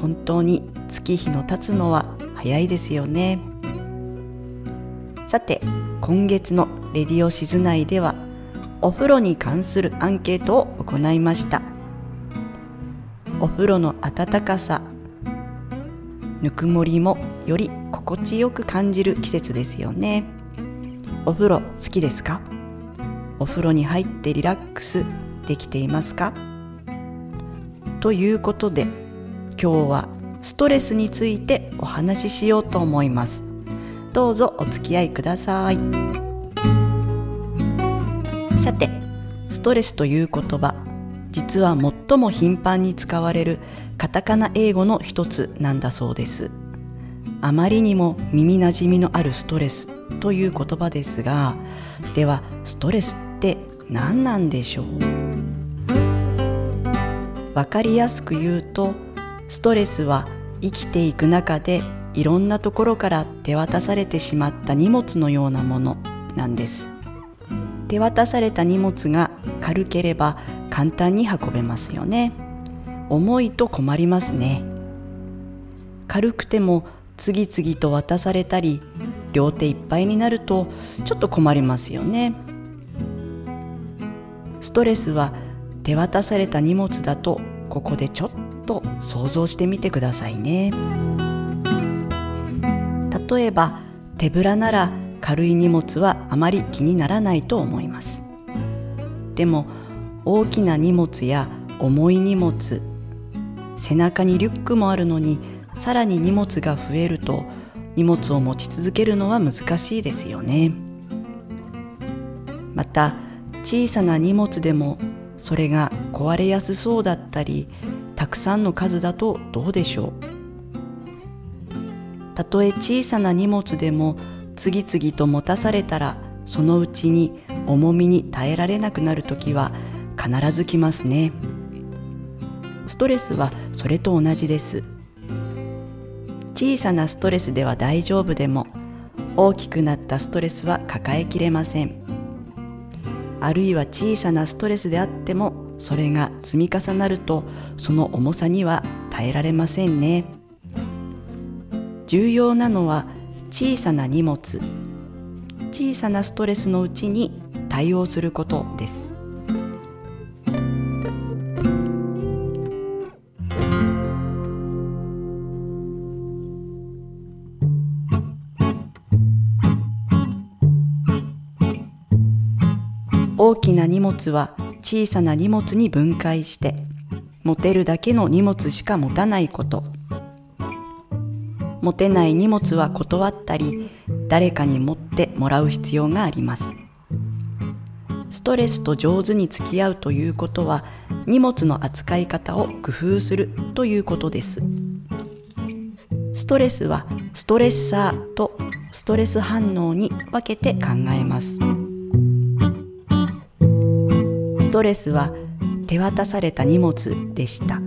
本当に月日の経つのは早いですよね。さて今月の「レディオ静内」ではお風呂に関するアンケートを行いました。お風呂の温かさぬくもりもより心地よく感じる季節ですよね。お風呂好きですか？お風呂に入ってリラックスできていますか？ということで今日はストレスについてお話ししようと思います。どうぞお付き合いください。さてストレスという言葉実は最も頻繁に使われるカタカナ英語の一つなんだそうです。あまりにも耳なじみのあるストレスという言葉ですがではストレスって何なんでしょう？わかりやすく言うとストレスは生きていく中でいろんなところから手渡されてしまった荷物のようなものなんです。手渡された荷物が軽ければ簡単に運べますよね。重いと困りますね。軽くても次々と渡されたり両手いっぱいになるとちょっと困りますよね。ストレスは手渡された荷物だとここでちょっと想像してみてくださいね。例えば手ぶらなら軽い荷物はあまり気にならないと思います。でも大きな荷物や重い荷物背中にリュックもあるのにさらに荷物が増えると荷物を持ち続けるのは難しいですよね。また小さな荷物でもそれが壊れやすそうだったりたくさんの数だとどうでしょう。たとえ小さな荷物でも次々と持たされたらそのうちに重みに耐えられなくなる時は必ず来ますね。ストレスはそれと同じです。小さなストレスでは大丈夫でも大きくなったストレスは抱えきれません。あるいは小さなストレスであってもそれが積み重なるとその重さには耐えられませんね。重要なのは小さな荷物。小さなストレスのうちに対応することです。大きな荷物は小さな荷物に分解して持てるだけの荷物しか持たないこと。持てない荷物は断ったり誰かに持ってもらう必要があります。ストレスと上手に付き合うということは荷物の扱い方を工夫するということです。ストレスはストレッサーとストレス反応に分けて考えます。ストレスは手渡された荷物でした。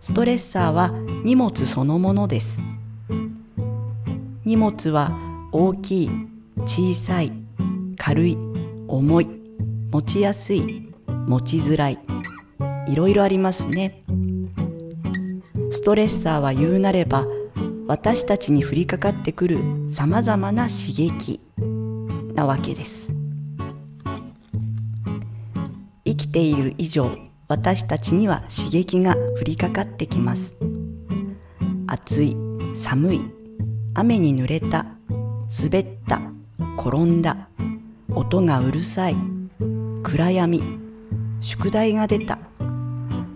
ストレッサーは荷物そのものです。荷物は大きい小さい軽い重い持ちやすい持ちづらい。いろいろありますね。ストレッサーは言うなれば私たちに降りかかってくるさまざまな刺激なわけです。生きている以上私たちには刺激が降りかかってきます。暑い寒い。雨に濡れた滑った転んだ。音がうるさい暗闇。宿題が出た。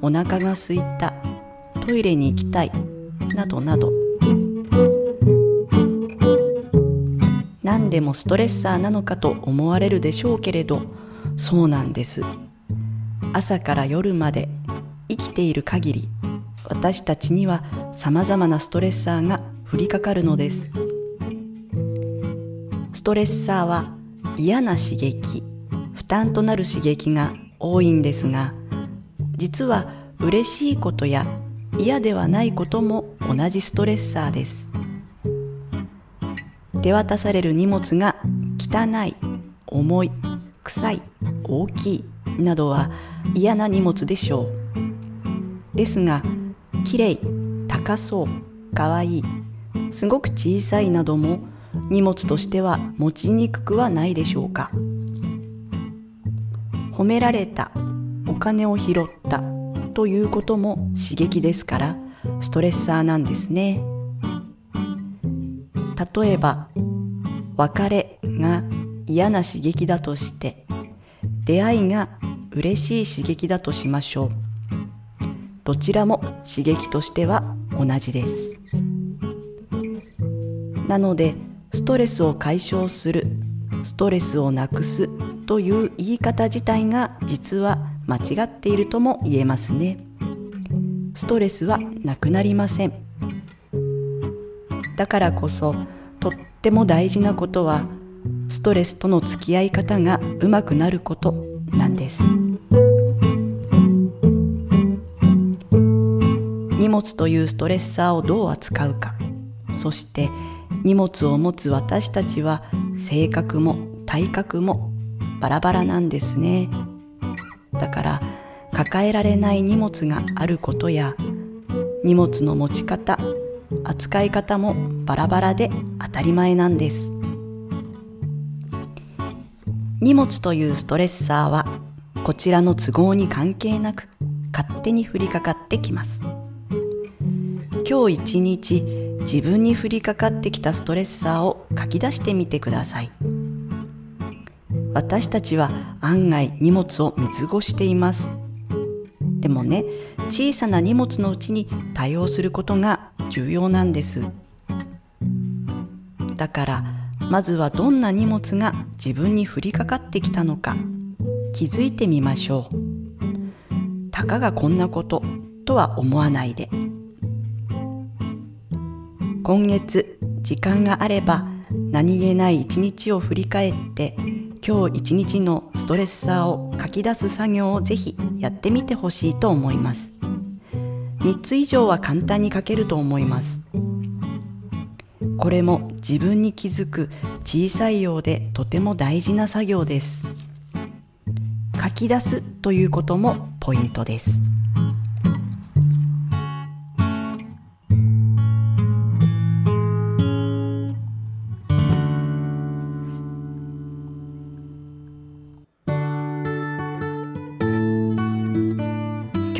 お腹が空いた。トイレに行きたい。などなど。何でもストレッサーなのかと思われるでしょうけれどそうなんです。朝から夜まで生きている限り私たちにはさまざまなストレッサーが降りかかるのです。ストレッサーは嫌な刺激負担となる刺激が多いんですが実は嬉しいことや嫌ではないことも同じストレッサーです。手渡される荷物が汚い重い臭い大きいなどは嫌な荷物でしょう。ですがきれい高そうかわいいすごく小さいなども荷物としては持ちにくくはないでしょうか。褒められたお金を拾ったということも刺激ですからストレッサーなんですね。例えば別れが嫌な刺激だとして出会いが嬉しい刺激だとしましょう。どちらも刺激としては同じです。なのでストレスを解消するストレスをなくすという言い方自体が実は間違っているとも言えますね。ストレスはなくなりません。だからこそとっても大事なことはストレスとの付き合い方がうまくなることなんです。物というストレッサーをどう扱うか。そして荷物を持つ私たちは性格も体格もバラバラなんですね。だから抱えられない荷物があることや荷物の持ち方扱い方もバラバラで当たり前なんです。荷物というストレッサーはこちらの都合に関係なく勝手に降りかかってきます。今日一日自分に降りかかってきたストレッサーを書き出してみてください。私たちは案外荷物を見過ごしています。でもね小さな荷物のうちに対応することが重要なんです。だからまずはどんな荷物が自分に降りかかってきたのか気づいてみましょう。たかがこんなこととは思わないで。今月時間があれば何気ない一日を振り返って今日一日のストレッサーを書き出す作業をぜひやってみてほしいと思います。3つ以上は簡単に書けると思います。これも自分に気づく小さいようでとても大事な作業です。書き出すということもポイントです。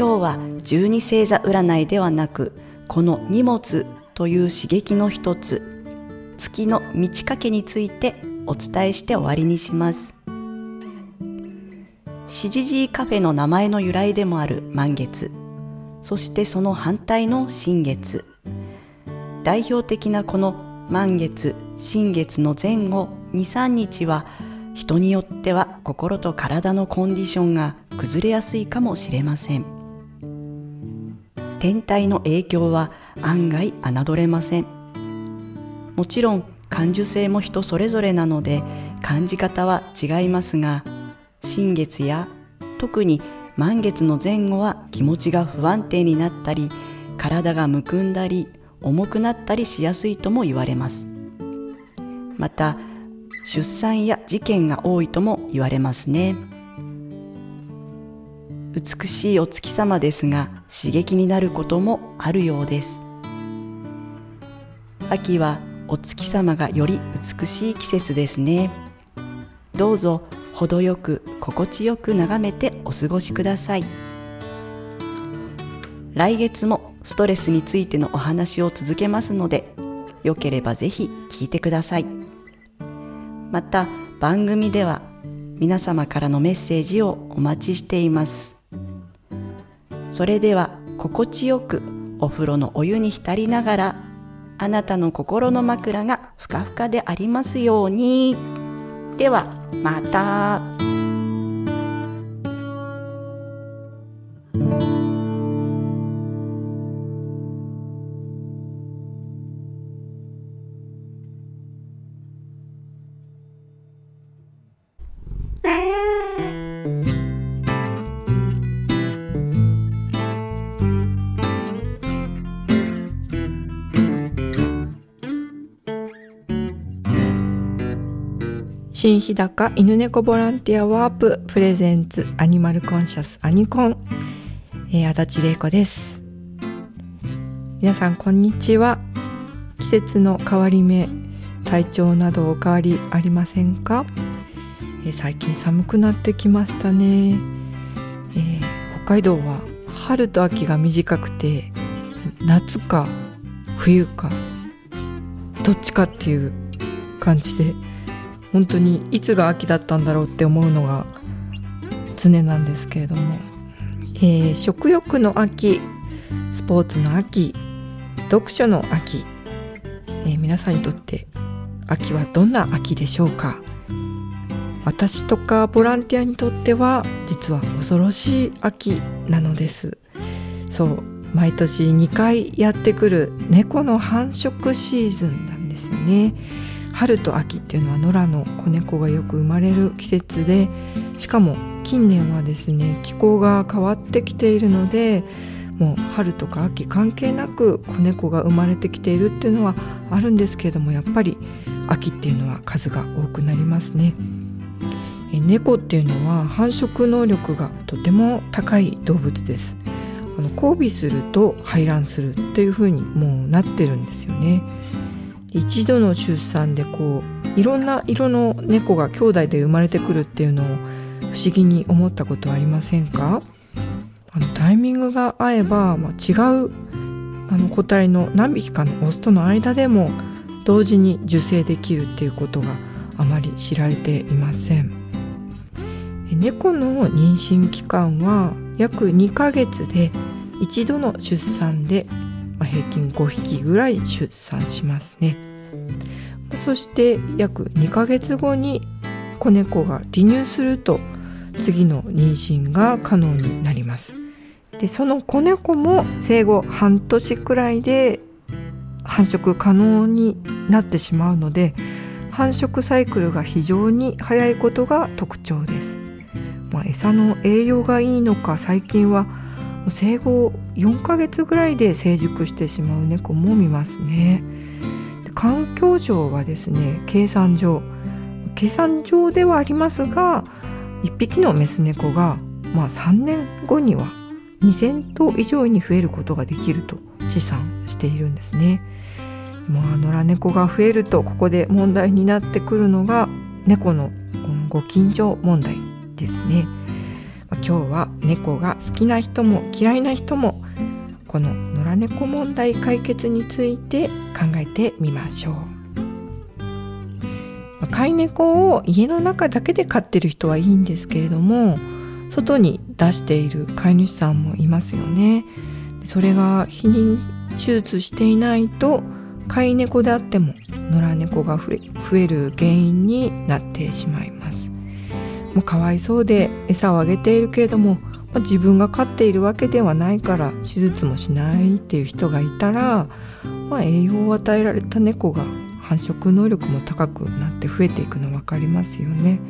今日は十二星座占いではなくこの荷物という刺激の一つ月の満ち欠けについてお伝えして終わりにします。シジジーカフェの名前の由来でもある満月そしてその反対の新月。代表的なこの満月新月の前後23日は人によっては心と体のコンディションが崩れやすいかもしれません。天体の影響は案外侮れませんもちろん感受性も人それぞれなので感じ方は違いますが新月や特に満月の前後は気持ちが不安定になったり体がむくんだり重くなったりしやすいとも言われますまた出産や事件が多いとも言われますね。美しいお月様ですが刺激になることもあるようです。秋はお月様がより美しい季節ですね。どうぞ程よく心地よく眺めてお過ごしください。来月もストレスについてのお話を続けますのでよければぜひ聞いてください。また番組では皆様からのメッセージをお待ちしています。それでは心地よくお風呂のお湯に浸りながらあなたの心の枕がふかふかでありますようにではまた。新日高犬猫ボランティアワーププレゼンツアニマルコンシャスアニコン、えー、足立玲子です。皆さんこんにちは。季節の変わり目体調などお変わりありませんか、えー、最近寒くなってきましたね、えー、北海道は春と秋が短くて夏か冬かどっちかっていう感じで本当にいつが秋だったんだろうって思うのが常なんですけれども、えー、食欲の秋スポーツの秋読書の秋、えー、皆さんにとって秋はどんな秋でしょうか？私とかボランティアにとっては実は恐ろしい秋なのです。そう毎年2回やってくる猫の繁殖シーズンなんですよね。春と秋っていうのは野良の子猫がよく生まれる季節でしかも近年はですね気候が変わってきているのでもう春とか秋関係なく子猫が生まれてきているっていうのはあるんですけれどもやっぱり秋っていうのは数が多くなりますね。え猫っていうのは繁殖能力がとても高い動物です。あの交尾すると排卵するっていう風にもうなってるんですよね。一度の出産でこういろんな色の猫が兄弟で生まれてくるっていうのを不思議に思ったことはありませんか？あのタイミングが合えば、まあ、違うあの個体の何匹かのオスとの間でも同時に受精できるっていうことがあまり知られていません。猫の妊娠期間は約2ヶ月で一度の出産でま平均5匹ぐらい出産しますね。そして約2ヶ月後に子猫が離乳すると次の妊娠が可能になります。でその子猫も生後半年くらいで繁殖可能になってしまうので繁殖サイクルが非常に早いことが特徴です、まあ、餌の栄養がいいのか最近は生後4ヶ月ぐらいで成熟してしまう猫も見ますね環境省はですね計算上計算上ではありますが1匹のメス猫がまあ3年後には2000頭以上に増えることができると試算しているんですね。まあ、野良猫が増えるとここで問題になってくるのが猫のこのご近所問題ですね。今日は猫が好きな人も嫌いな人もこの野良猫問題解決について考えてみましょう。飼い猫を家の中だけで飼ってる人はいいんですけれども外に出している飼い主さんもいますよね。それが避妊手術していないと飼い猫であっても野良猫が増える原因になってしまいます。もうかわいそうで餌をあげているけれども、まあ、自分が飼っているわけではないから手術もしないっていう人がいたら、まあ、栄養を与えられた猫が繁殖能力も高くなって増えていくの分かりますよね。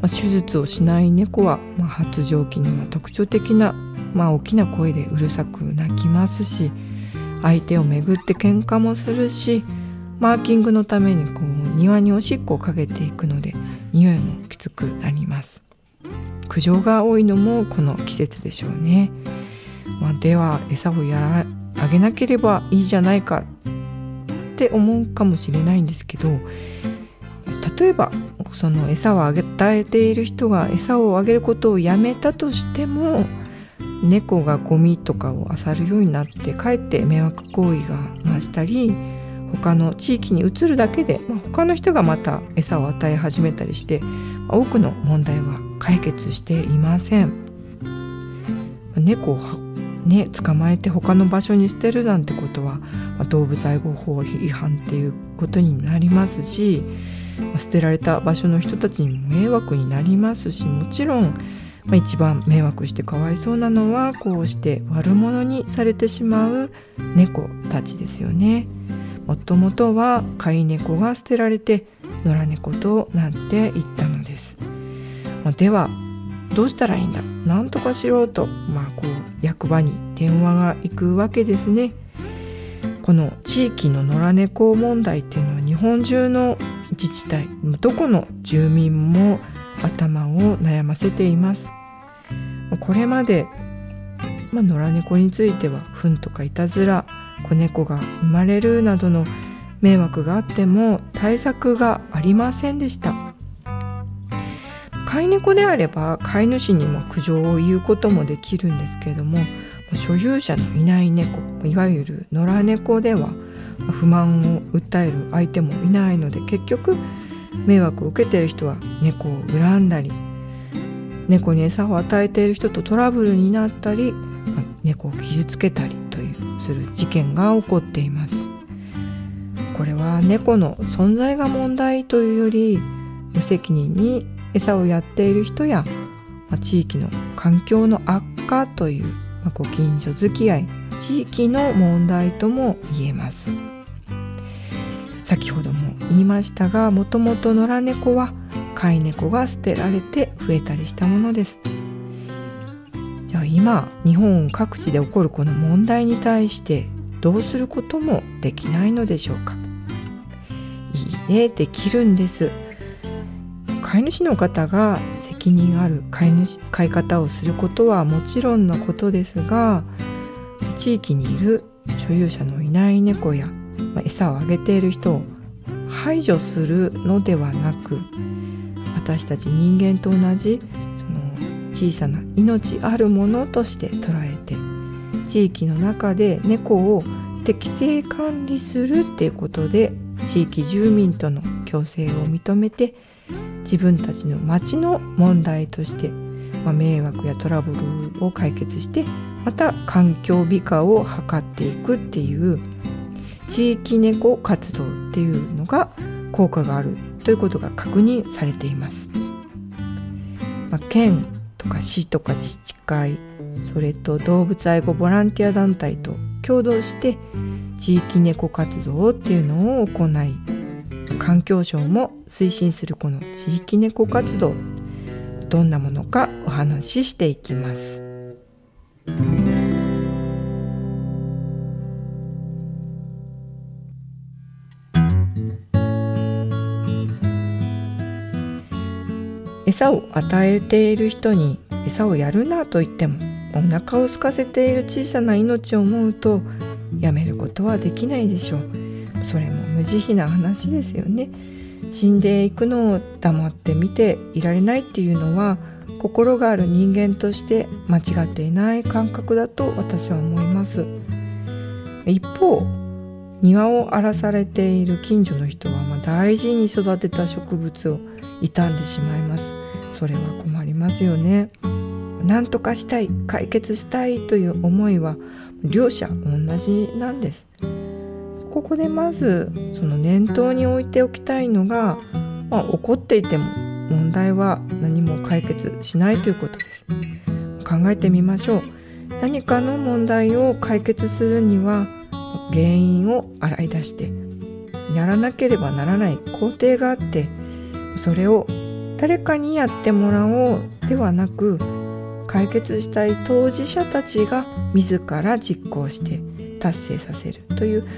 まあ、手術をしない猫は、まあ、発情期には特徴的な、まあ、大きな声でうるさく鳴きますし相手をめぐって喧嘩もするしマーキングのためにこう庭におしっこをかけていくので匂いもきつくなります。苦情が多いのもこの季節でしょうね、まあ、では餌をやらあげなければいいじゃないかって思うかもしれないんですけど例えばその餌を与えている人が餌をあげることをやめたとしても猫がゴミとかを漁るようになってかえって迷惑行為が増したり他の地域に移るだけで、まあ、他の人がまた餌を与え始めたりしてま多くの問題は解決していません。猫をね、捕まえて他の場所に捨てるなんてことは、まあ、動物愛護法違反っていうことになりますし、まあ、捨てられた場所の人たちにも迷惑になりますしもちろん、まあ、一番迷惑してかわいそうなのはこうして悪者にされてしまう猫たちですよね。もともとは飼い猫が捨てられて野良猫となっていったのです。ま、ではどうしたらいいんだ？なんとかしろと、まあ、こう役場に電話が行くわけですね。この地域の野良猫問題っていうのは日本中の自治体どこの住民も頭を悩ませています。これまで、まあ、野良猫については糞とかいたずら子猫が生まれるなどの迷惑があっても対策がありませんでした。飼い猫であれば飼い主にも苦情を言うこともできるんですけれども所有者のいない猫いわゆる野良猫では不満を訴える相手もいないので結局迷惑を受けている人は猫を恨んだり猫に餌を与えている人とトラブルになったり猫を傷つけたりする事件が起こっています。これは猫の存在が問題というより無責任に餌をやっている人や、まあ、地域の環境の悪化という、まあ、ご近所付き合い地域の問題とも言えます。先ほども言いましたがもともと野良猫は飼い猫が捨てられて増えたりしたものです。じゃあ今日本各地で起こるこの問題に対してどうすることもできないのでしょうか？いいえできるんです。飼い主の方が責任ある飼い主飼い方をすることはもちろんのことですが地域にいる所有者のいない猫や、まあ、餌をあげている人を排除するのではなく私たち人間と同じ小さな命あるものとして捉えて地域の中で猫を適正管理するっていうことで地域住民との共生を認めて自分たちの町の問題として、まあ、迷惑やトラブルを解決してまた環境美化を図っていくっていう地域猫活動っていうのが効果があるということが確認されています。まあ、県とか市とか自治会それと動物愛護ボランティア団体と共同して地域猫活動っていうのを行い環境省も推進するこの地域猫活動どんなものかお話ししていきます。餌を与えている人に餌をやるなと言ってもお腹を空かせている小さな命を思うとやめることはできないでしょう。それも無慈悲な話ですよね。死んでいくのを黙って見ていられないっていうのは心がある人間として間違っていない感覚だと私は思います。一方庭を荒らされている近所の人はま大事に育てた植物を傷んでしまいます。それは困りますよね。何とかしたい解決したいという思いは両者同じなんです。ここでまずその念頭に置いておきたいのが、まあ、怒っていても問題は何も解決しないということです。考えてみましょう。何かの問題を解決するには原因を洗い出してやらなければならない工程があってそれを誰かにやってもらおうではなく解決したい当事者たちが自ら実行して達成させるという、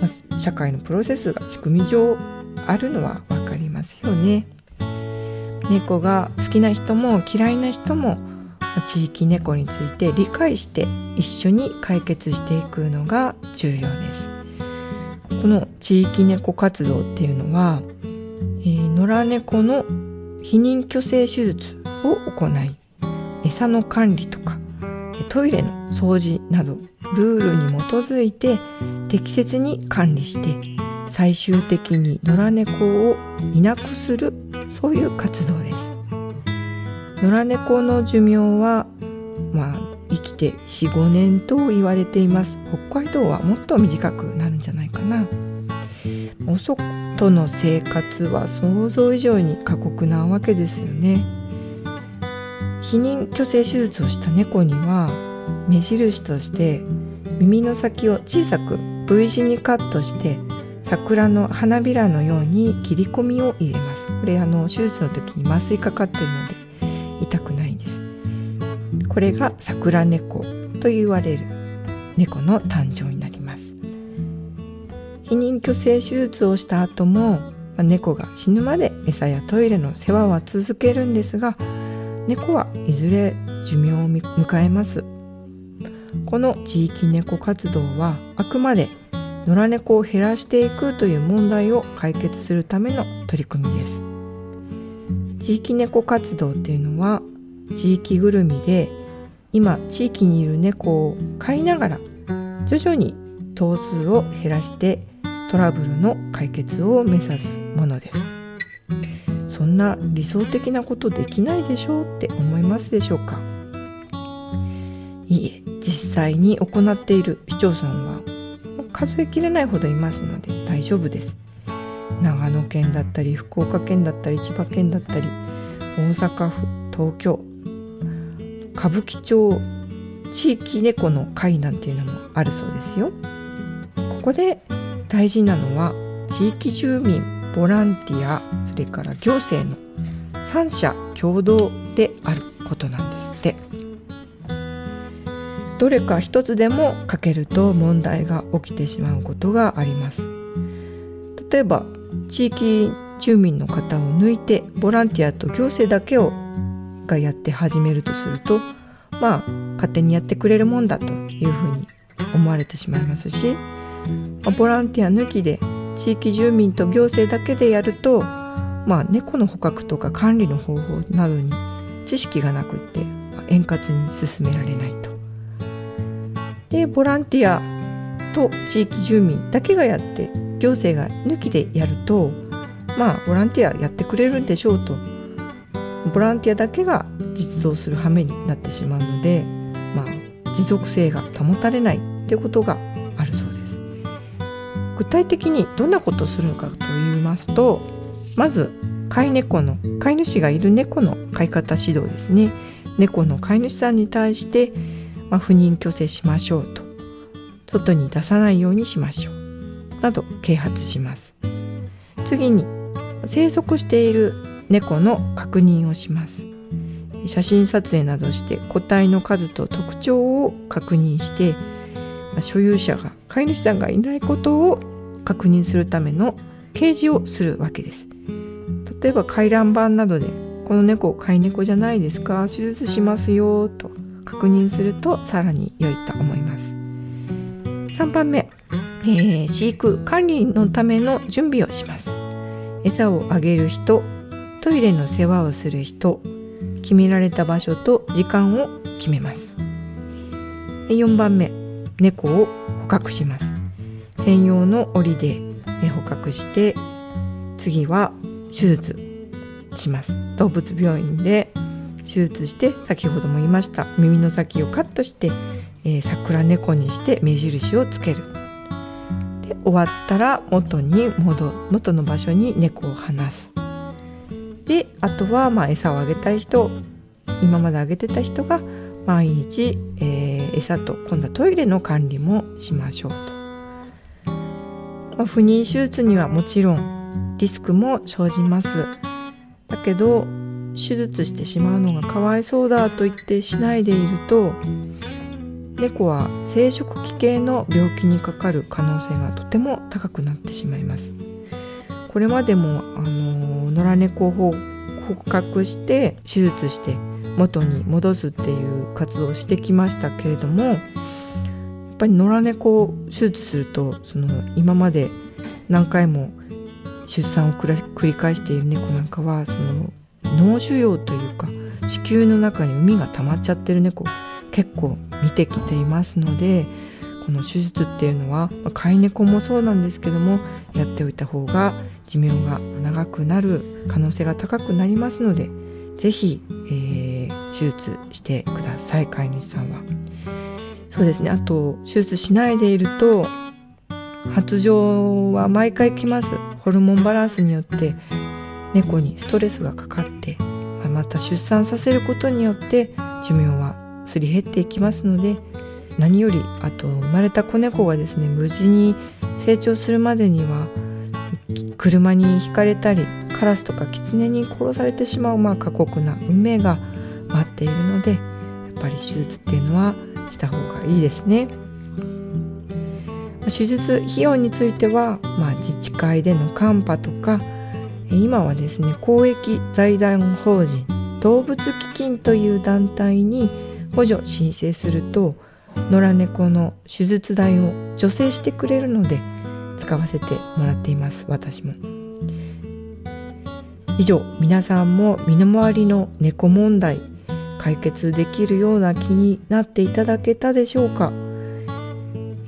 まあ、社会のプロセスが仕組み上あるのは分かりますよね。猫が好きな人も嫌いな人も地域猫について理解して一緒に解決していくのが重要です。この地域猫活動っていうのは、えー、野良猫の避妊去勢手術を行い餌の管理とかトイレの掃除などルールに基づいて適切に管理して最終的に野良猫をいなくするそういう活動です。野良猫の寿命はまあ生きて45年と言われています。北海道はもっと短くなるんじゃないかな。お外の生活は想像以上に過酷なわけですよね。避妊去勢手術をした猫には目印として耳の先を小さく V 字にカットして桜の花びらのように切り込みを入れます。これあの手術の時に麻酔かかってるので痛くないんです。これが桜猫と言われる猫の誕生になります。避妊去勢手術をした後も猫が死ぬまで餌やトイレの世話は続けるんですが猫はいずれ寿命を迎えます。この地域猫活動はあくまで野良猫を減らしていくという問題を解決するための取り組みです。地域猫活動っていうのは地域ぐるみで今地域にいる猫を飼いながら徐々に頭数を減らしてトラブルの解決を目指すものです。そんな理想的なことできないでしょうって思いますでしょうか？いいえ実際に行っている市町村は数えきれないほどいますので大丈夫です。長野県だったり福岡県だったり千葉県だったり大阪府東京歌舞伎町地域猫の会なんていうのもあるそうですよ。ここで大事なのは地域住民ボランティアそれから行政の三者共同であることなんですって。どれか一つでも欠けると問題が起きてしまうことがあります。例えば地域住民の方を抜いてボランティアと行政だけをがやって始めるとするとまあ勝手にやってくれるもんだというふうに思われてしまいますし、ボランティア抜きで地域住民と行政だけでやると、まあ、猫の捕獲とか管理の方法などに知識がなくって円滑に進められないと。でボランティアと地域住民だけがやって行政が抜きでやるとまあボランティアやってくれるんでしょうとボランティアだけが実装する羽目になってしまうので、まあ、持続性が保たれないってことが具体的にどんなことをするのかと言いますとまず飼い猫の飼い主がいる猫の飼い方指導ですね。猫の飼い主さんに対して、まあ、不妊去勢しましょうと。外に出さないようにしましょう。など啓発します。次に生息している猫の確認をします。写真撮影などして個体の数と特徴を確認して所有者が飼い主さんがいないことを確認するための掲示をするわけです。例えば回覧板などでこの猫飼い猫じゃないですか？手術しますよと確認するとさらに良いと思います。3番目、えー、飼育管理のための準備をします。餌をあげる人トイレの世話をする人決められた場所と時間を決めます。4番目猫を捕獲します。専用の檻で捕獲して次は手術します。動物病院で手術して先ほども言いました耳の先をカットして、えー、桜猫にして目印をつける。で終わったら元に戻元の場所に猫を離す。であとはまあ餌をあげたい人今まであげてた人が毎日、えー、餌と今度はトイレの管理もしましょうと、まあ、不妊手術にはもちろんリスクも生じます。だけど手術してしまうのがかわいそうだと言ってしないでいると猫は生殖器系の病気にかかる可能性がとても高くなってしまいます。これまでもあの野良猫を捕獲して手術して元に戻すっていう活動をしてきましたけれどもやっぱり野良猫を手術するとその今まで何回も出産を繰り返している猫なんかはその脳腫瘍というか子宮の中に膿が溜まっちゃってる猫結構見てきていますのでこの手術っていうのは飼い猫もそうなんですけどもやっておいた方が寿命が長くなる可能性が高くなりますので是非、えー、手術してください飼い主さんは。そうですねあと手術しないでいると発情は毎回来ますホルモンバランスによって猫にストレスがかかってまた出産させることによって寿命はすり減っていきますので何よりあと生まれた子猫がですね無事に成長するまでには車にひかれたりカラスとかキツネに殺されてしまうまあ過酷な運命が待っているのでやっぱり手術っていうのはした方がいいですね。手術費用については、まあ、自治会でのカンパとか今はですね公益財団法人動物基金という団体に補助申請すると野良猫の手術代を助成してくれるので使わせてもらっています私も以上皆さんも身の回りの猫問題解決できるような気になっていただけたでしょうか、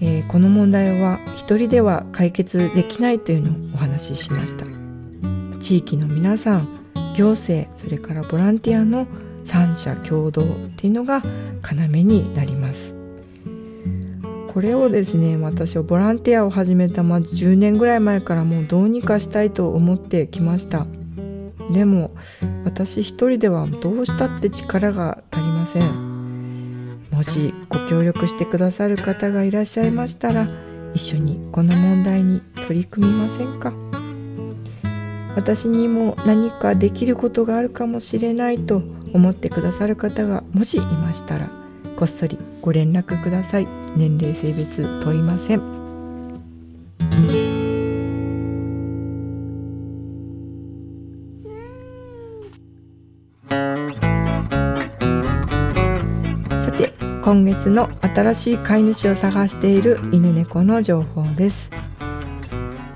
えー、この問題は一人では解決できないというのをお話ししました。地域の皆さん行政それからボランティアの三者共同っていうのが要になります。これをですね私はボランティアを始めたまず10年ぐらい前からもうどうにかしたいと思ってきました。でも私一人ではどうしたって力が足りません。もしご協力してくださる方がいらっしゃいましたら一緒にこの問題に取り組みませんか？私にも何かできることがあるかもしれないと思ってくださる方がもしいましたらこっそりご連絡ください。年齢性別問いません。今月の新しい飼い主を探している犬猫の情報です。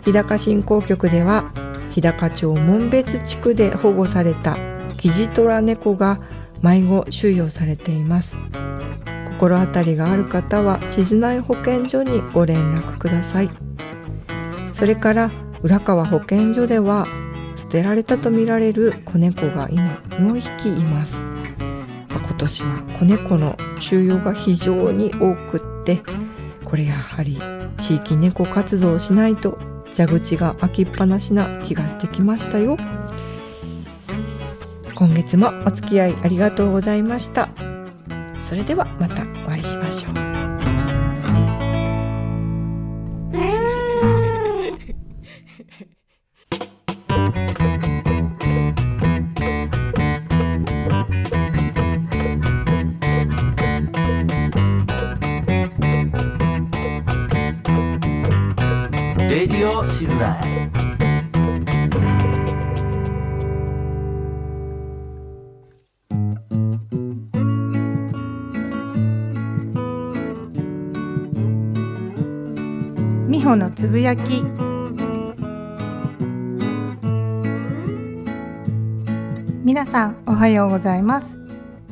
日高振興局では日高町門別地区で保護されたキジトラ猫が迷子収容されています。心当たりがある方は静内保健所にご連絡ください。それから浦川保健所では捨てられたとみられる子猫が今4匹います。今年は子猫の収容が非常に多くってこれやはり地域猫活動をしないと蛇口が開きっぱなしな気がしてきましたよ。今月もお付き合いありがとうございました。それではまたお会いしましょう。レディオ静内美穂のつぶやき。皆さんおはようございます。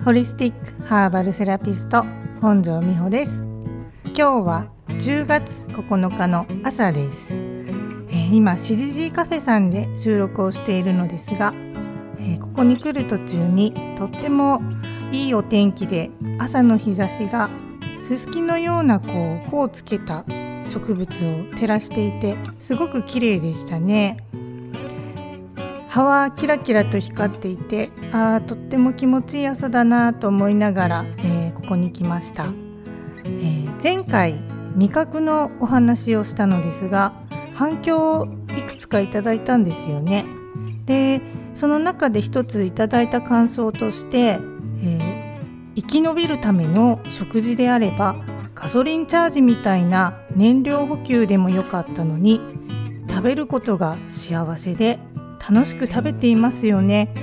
ホリスティックハーバルセラピスト本庄美穂です。今日は10月9日の朝です、えー今しじじいカフェさんで収録をしているのですが、えーここに来る途中にとってもいいお天気で朝の日差しがすすきのようなこう穂をつけた植物を照らしていてすごく綺麗でしたね。葉はキラキラと光っていてあーとっても気持ちいい朝だなと思いながら、えーここに来ました、えー前回味覚のお話をしたのですが反響をいくつかいただいたんですよね。でその中で一ついただいた感想として、えー生き延びるための食事であればガソリンチャージみたいな燃料補給でもよかったのに食べることが幸せで楽しく食べていますよね。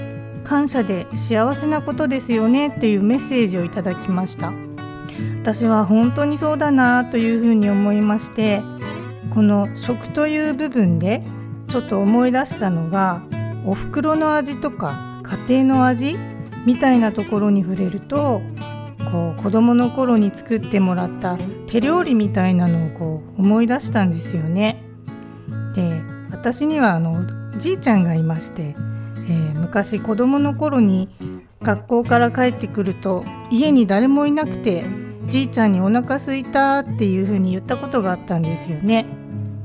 感謝で幸せなことですよねっていうメッセージをいただきました。私は本当にそうだなというふうに思いましてこの食という部分でちょっと思い出したのがお袋の味とか家庭の味みたいなところに触れるとこう子供の頃に作ってもらった手料理みたいなのをこう思い出したんですよね。で私にはあのじいちゃんがいまして、えー昔子供の頃に学校から帰ってくると家に誰もいなくてじいちゃんにお腹すいたっていう風に言ったことがあったんですよね。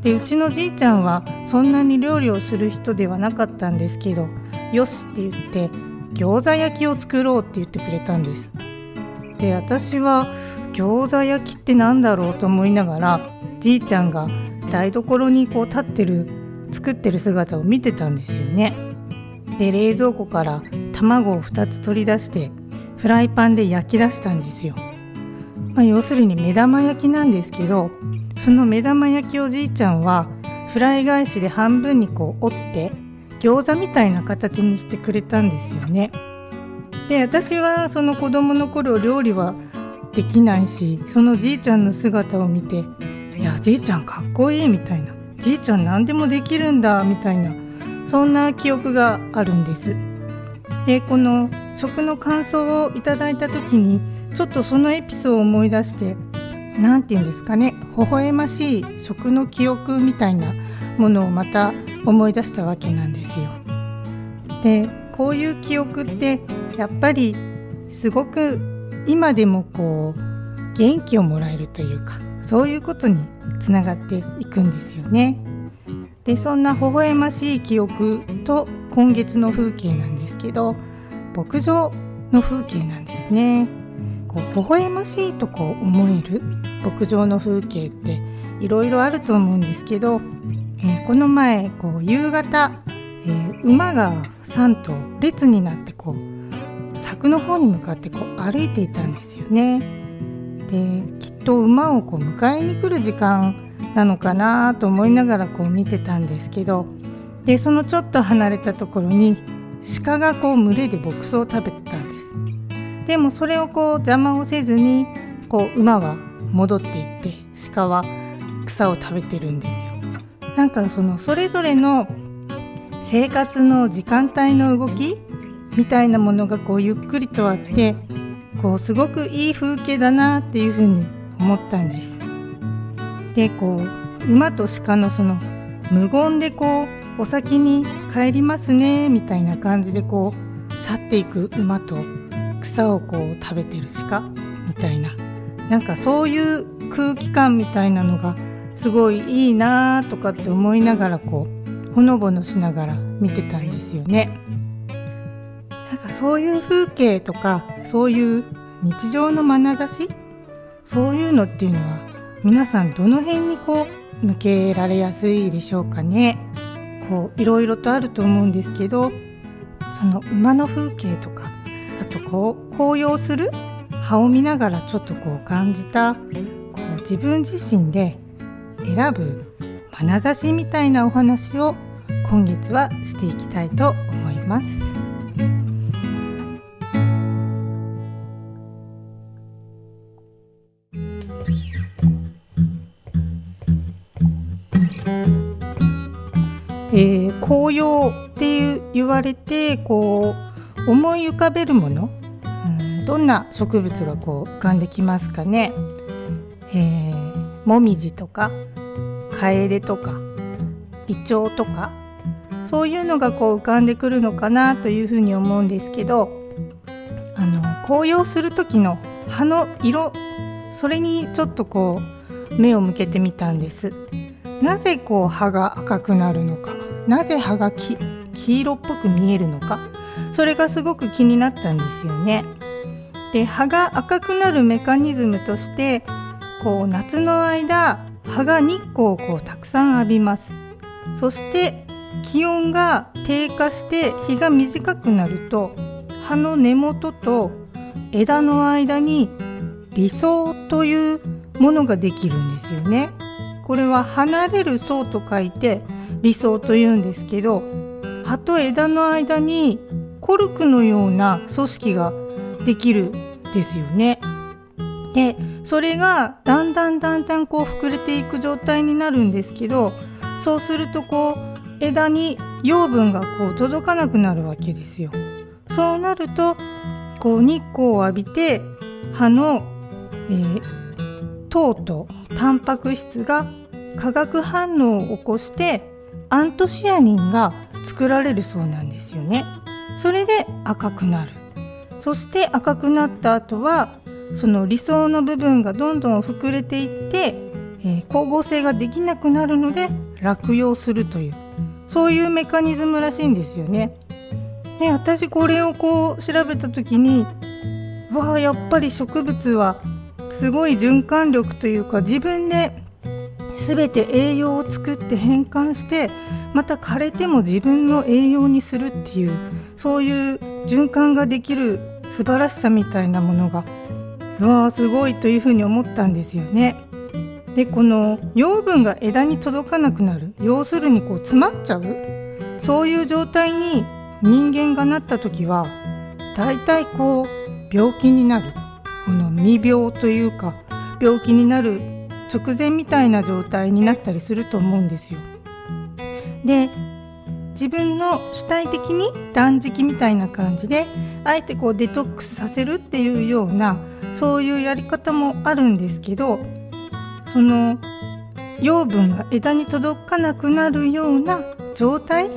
でうちのじいちゃんはそんなに料理をする人ではなかったんですけどよしって言って餃子焼きを作ろうって言ってくれたんです。で私は餃子焼きってなんだろうと思いながらじいちゃんが台所にこう立ってる作ってる姿を見てたんですよね。で冷蔵庫から卵を2つ取り出してフライパンで焼き出したんですよ。まあ、要するに目玉焼きなんですけどその目玉焼きをじいちゃんはフライ返しで半分にこう折って餃子みたいな形にしてくれたんですよね。で私はその子供の頃料理はできないしそのじいちゃんの姿を見て「いやじいちゃんかっこいい」みたいな「じいちゃん何でもできるんだ」みたいなそんな記憶があるんです。でこの食の感想をいただいた時にちょっとそのエピソードを思い出して何て言うんですかね微笑ましい食の記憶みたいなものをまた思い出したわけなんですよ。でこういう記憶ってやっぱりすごく今でもこう元気をもらえるというかそういうことにつながっていくんですよね。でそんな微笑ましい記憶と今月の風景なんですけど牧場の風景なんですね。こう微笑ましいとこう思える牧場の風景っていろいろあると思うんですけど、えーこの前こう夕方、えー馬が3頭列になってこう柵の方に向かってこう歩いていたんですよね。できっと馬をこう迎えに来る時間なのかなと思いながらこう見てたんですけどでそのちょっと離れたところに鹿がこう群れで牧草を食べたで。もそれをこう邪魔をせずにこう馬は戻っていって鹿は草を食べてるんですよ。なんかそのそれぞれの生活の時間帯の動きみたいなものがこうゆっくりとあってこうすごくいい風景だなっていうふうに思ったんです。でこう馬と鹿のその無言でこうお先に帰りますねみたいな感じでこう去っていく馬と草をこう食べてる鹿みたいな。なんかそういう空気感みたいなのがすごいいいなとかって思いながらこうほのぼのしながら見てたんですよね。なんかそういう風景とかそういう日常の眼差し？そういうのっていうのは皆さんどの辺にこう向けられやすいでしょうかね？こういろいろとあると思うんですけどその馬の風景とかあとこう紅葉する葉を見ながらちょっとこう感じたこう自分自身で選ぶ眼差しみたいなお話を今月はしていきたいと思います。えー、紅葉っていう言われてこう思い浮かべるもの、うん、どんな植物がこう浮かんできますかね、えー、もみじとかカエデとかイチョウとかそういうのがこう浮かんでくるのかなというふうに思うんですけどあの紅葉する時の葉の色それにちょっとこう目を向けてみたんです。なぜこう葉が赤くなるのか？なぜ葉が黄色っぽく見えるのか？それがすごく気になったんですよね。で葉が赤くなるメカニズムとしてこう夏の間葉が日光をこうたくさん浴びますそして気温が低下して日が短くなると葉の根元と枝の間に理想というものができるんですよね。これは離れる層と書いて理想というんですけど葉と枝の間にコルクのような組織ができるですよね。でそれがだんだんだんだんこう膨れていく状態になるんですけどそうするとこう枝に養分がこう届かなくなるわけですよ。そうなるとこう日光を浴びて葉の、えー、糖とタンパク質が化学反応を起こしてアントシアニンが作られるそうなんですよね。それで赤くなる。そして赤くなった後はその理想の部分がどんどん膨れていって、えー、光合成ができなくなるので落葉するというそういうメカニズムらしいんですよね。で私これをこう調べた時にわあやっぱり植物はすごい循環力というか自分で全て栄養を作って変換してまた枯れても自分の栄養にするっていうそういう循環ができる素晴らしさみたいなものがわあすごいというふうに思ったんですよね。でこの養分が枝に届かなくなる要するにこう詰まっちゃうそういう状態に人間がなった時はだいたいこう病気になるこの未病というか病気になる直前みたいな状態になったりすると思うんですよ。で自分の主体的に断食みたいな感じであえてこうデトックスさせるっていうようなそういうやり方もあるんですけどその養分が枝に届かなくなるような状態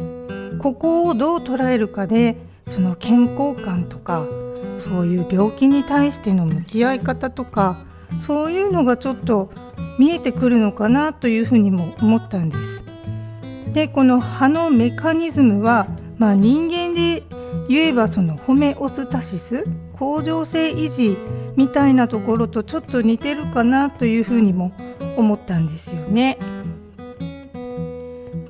ここをどう捉えるかでその健康感とかそういう病気に対しての向き合い方とかそういうのがちょっと見えてくるのかなというふうにも思ったんです。でこの葉のメカニズムは、まあ、人間で言えばそのホメオスタシス恒常性維持みたいなところとちょっと似てるかなというふうにも思ったんですよね。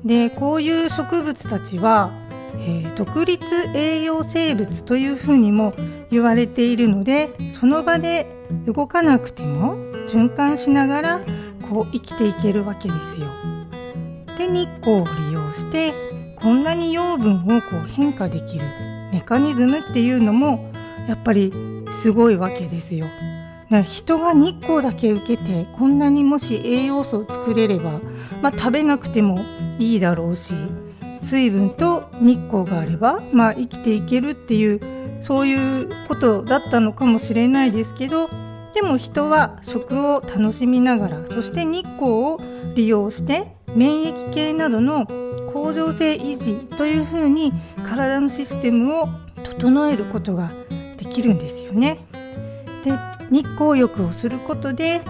でこういう植物たちは、えー、独立栄養生物というふうにも言われているのでその場で動かなくても循環しながらこう生きていけるわけですよ。で日光を利用してこんなに養分をこう変化できるメカニズムっていうのもやっぱりすごいわけですよ。人が日光だけ受けてこんなにもし栄養素を作れれば、まあ、食べなくてもいいだろうし水分と日光があれば、まあ、生きていけるっていうそういうことだったのかもしれないですけどでも人は食を楽しみながらそして日光を利用して免疫系などの恒常性維持というふうに体のシステムを整えることができるんですよね。で日光浴をすることで、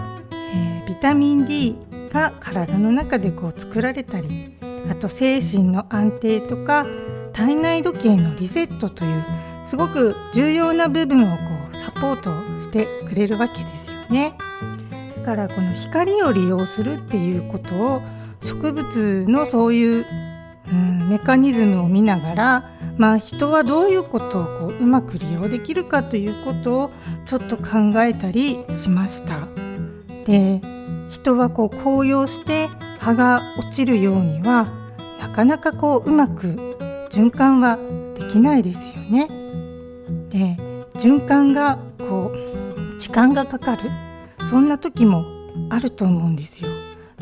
えー、ビタミン D が体の中でこう作られたりあと精神の安定とか体内時計のリセットというすごく重要な部分をこうサポートしてくれるわけですよね。だからこの光を利用するっていうことを植物のそういう、うん、メカニズムを見ながら、まあ、人はどういうことをこううまく利用できるかということをちょっと考えたりしました。で人はこう紅葉して葉が落ちるようにはなかなかこううまく循環はできないですよね。で循環がこう時間がかかるそんな時もあると思うんですよ。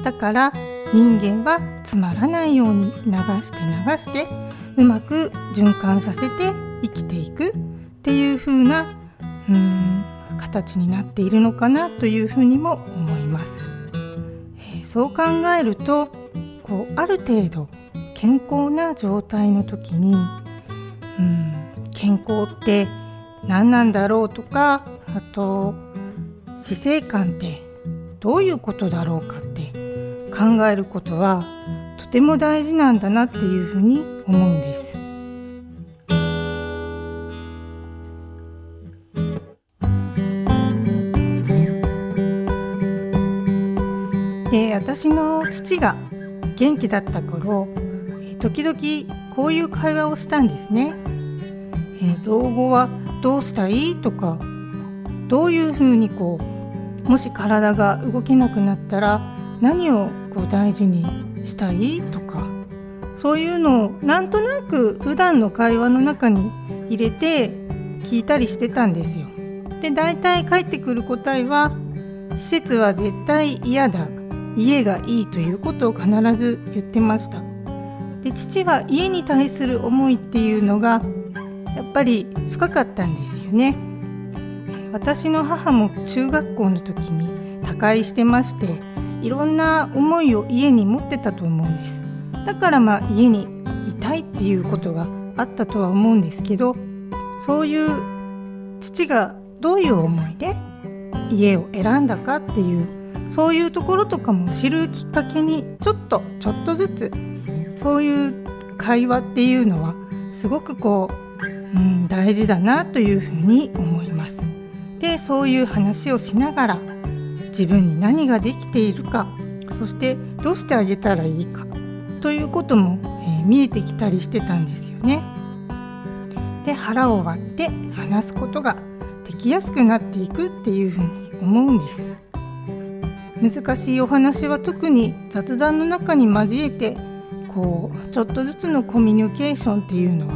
だから人間はつまらないように流して流してうまく循環させて生きていくっていう風なうん形になっているのかなというふにも思います。えー、そう考えるとこうある程度健康な状態の時にうん健康って何なんだろうとかあと死生観ってどういうことだろうか考えることはとても大事なんだなっていうふうに思うんです。で私の父が元気だった頃時々こういう会話をしたんですね。え老後はどうしたいとかどういうふうにこうもし体が動けなくなったら何をこう大事にしたいとかそういうのをなんとなく普段の会話の中に入れて聞いたりしてたんですよ。で大体返ってくる答えは「施設は絶対嫌だ家がいい」ということを必ず言ってました。で父は家に対する思いっていうのがやっぱり深かったんですよね。私の母も中学校の時に他界してましていろんな思いを家に持ってたと思うんですだからまあ家にいたいっていうことがあったとは思うんですけどそういう父がどういう思いで家を選んだかっていうそういうところとかも知るきっかけにちょっとちょっとずつそういう会話っていうのはすごくこう、うん、大事だなというふうに思います。でそういう話をしながら自分に何ができているかそしてどうしてあげたらいいかということも、えー、見えてきたりしてたんですよね。で腹を割って話すことができやすくなっていくっていうふに思うんです。難しいお話は特に雑談の中に交えてこうちょっとずつのコミュニケーションっていうのは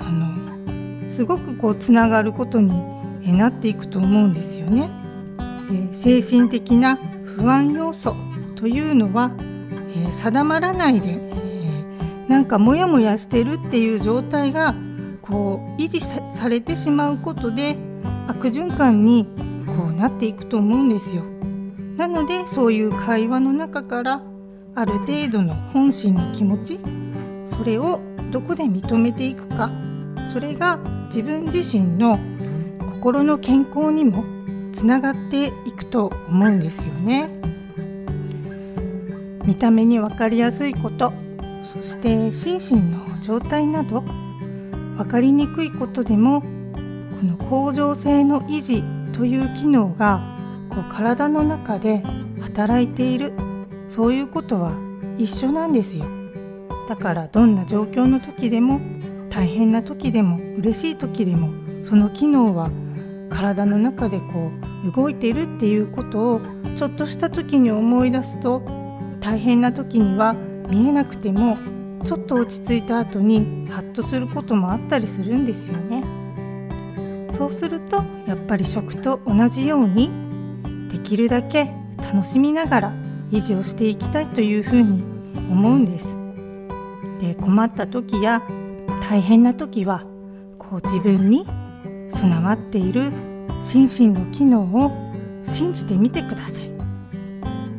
あのすごくこうつながることになっていくと思うんですよね。え精神的な不安要素というのは、え、定まらないで、え、なんかモヤモヤしてるっていう状態がこう維持されてしまうことで悪循環にこうなっていくと思うんですよ。なのでそういう会話の中からある程度の本心の気持ちそれをどこで認めていくかそれが自分自身の心の健康にもつながっていくと思うんですよね。見た目に分かりやすいことそして心身の状態など分かりにくいことでもこの恒常性の維持という機能がこう体の中で働いているそういうことは一緒なんですよ。だからどんな状況の時でも大変な時でも嬉しい時でもその機能は体の中でこう動いているっていうことをちょっとした時に思い出すと大変な時には見えなくてもちょっと落ち着いた後にハッとすることもあったりするんですよね。そうするとやっぱり食と同じようにできるだけ楽しみながら維持をしていきたいというふうに思うんです。で困った時や大変な時はこう自分に備わっている心身の機能を信じてみてください。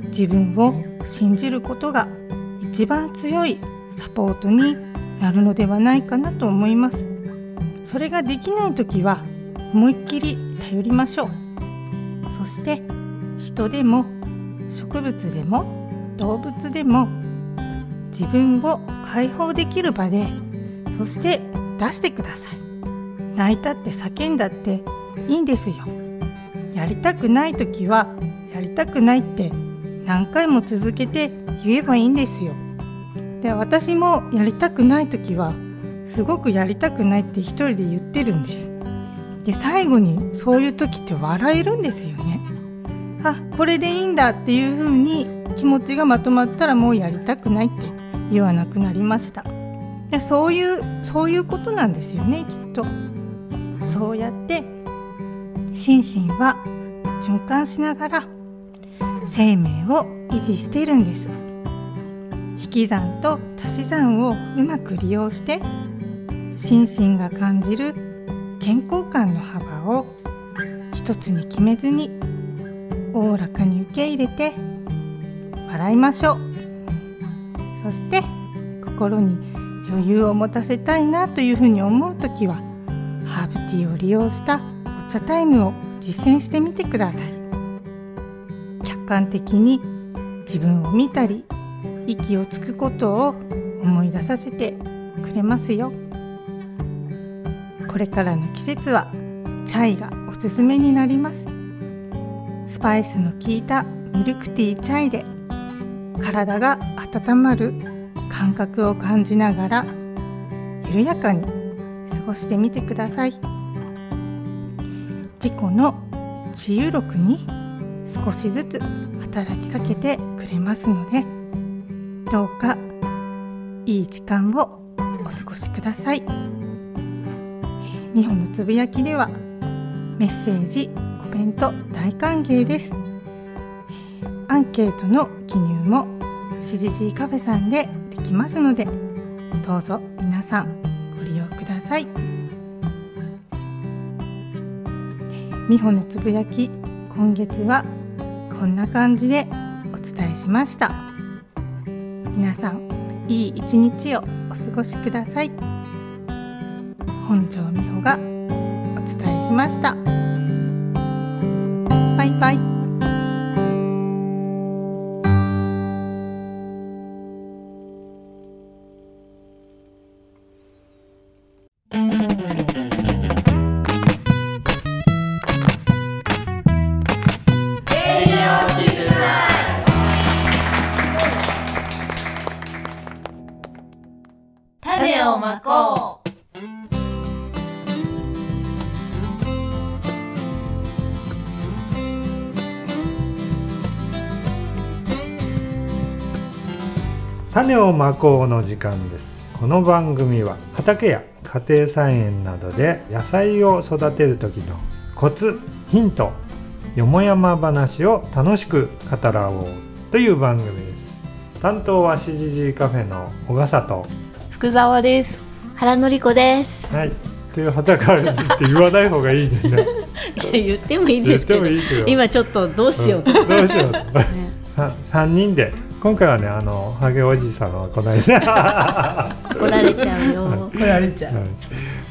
自分を信じることが一番強いサポートになるのではないかなと思います。それができない時は思いっきり頼りましょう。そして人でも植物でも動物でも自分を解放できる場でそして出してください。泣いたって叫んだっていいんですよ。やりたくない時はやりたくないって何回も続けて言えばいいんですよ。で私もやりたくない時はすごくやりたくないって一人で言ってるんです。で最後にそういう時って笑えるんですよね。あこれでいいんだっていう風に気持ちがまとまったらもうやりたくないって言わなくなりました。でそういうそういうことなんですよねきっと。そうやって心身は循環しながら生命を維持しているんです。引き算と足し算をうまく利用して心身が感じる健康感の幅を一つに決めずにおおらかに受け入れて笑いましょう。そして心に余裕を持たせたいなというふうに思う時はハーブティーを利用したお茶タイムを実践してみてください。客観的に自分を見たり息をつくことを思い出させてくれますよ。これからの季節はチャイがおすすめになります。スパイスの効いたミルクティーチャイで体が温まる感覚を感じながら緩やかに過ごしてみてください。自己の治癒力に少しずつ働きかけてくれますのでどうかいい時間をお過ごしください。美穂のつぶやきではメッセージコメント大歓迎です。アンケートの記入もしじじいカフェさんでできますのでどうぞ皆さんださい。美穂のつぶやき今月はこんな感じでお伝えしました。皆さんいい一日をお過ごしください。本庄美穂がお伝えしました。バイバイ。種をまこうの時間です。この番組は畑や家庭菜園などで野菜を育てる時のコツヒントよもやま話を楽しく語らおうという番組です。担当はしじじいカフェの小笠と福沢です。原のりこです。はい。という旗からずって言わない方がいいね。いや言ってもいいですけど、今ちょっとどうしようと。うん。どうしよう。と さ三人で今回はねあのハゲおじさんは来ないです。怒られちゃうよ。怒られちゃう。はい。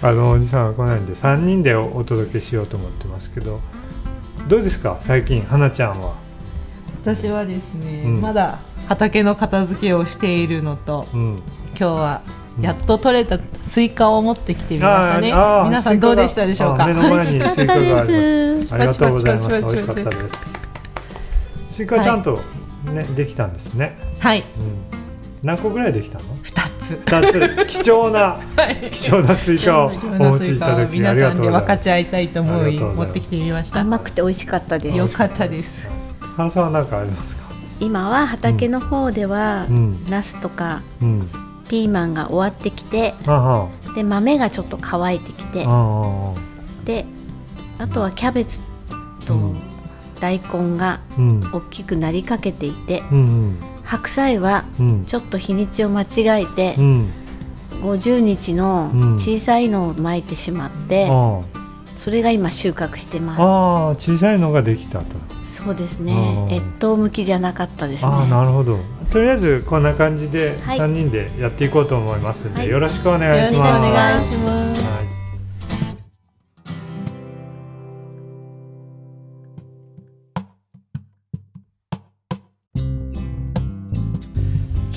あのおじさんは来ないんで3人でお届けしようと思ってますけどどうですか？最近花ちゃんは、私はですね、うん。まだ畑の片付けをしているのと、うん、今日はやっと取れたスイカを持ってきてみましたね。皆さんどうでしたでしょうか？あ目の前にスイカがあります。です。ありがとうございます。美味しかったです。スイカちゃんとね、できたんですね、はい、うん、何個ぐらいできたの？二つ。二つ。貴重な貴重なスイカをお持ちいただきあ皆さんでりがとうございま分かち合いたいと思い持ってきてみました。甘くて美味しかったです。よかったです。す花さんは何かありますか？今は畑の方では、うん。ナスとかうん。ピーマンが終わってきて、あはで豆がちょっと乾いてきてであとはキャベツとうん大根がうん。大きくなりかけていてうん白菜はうん。ちょっと日にちを間違えてうん。50日のうん。小さいのを巻いてしまってあそれが今収穫してあます。ああ小さいのができたと。そうですあねー越冬向きじゃなかったですね。ああなるほど。とりあえずこんな感じではい。3人でやっていこうと思いますんで、はい。よろしくお願いしよろますしくお願いします。はい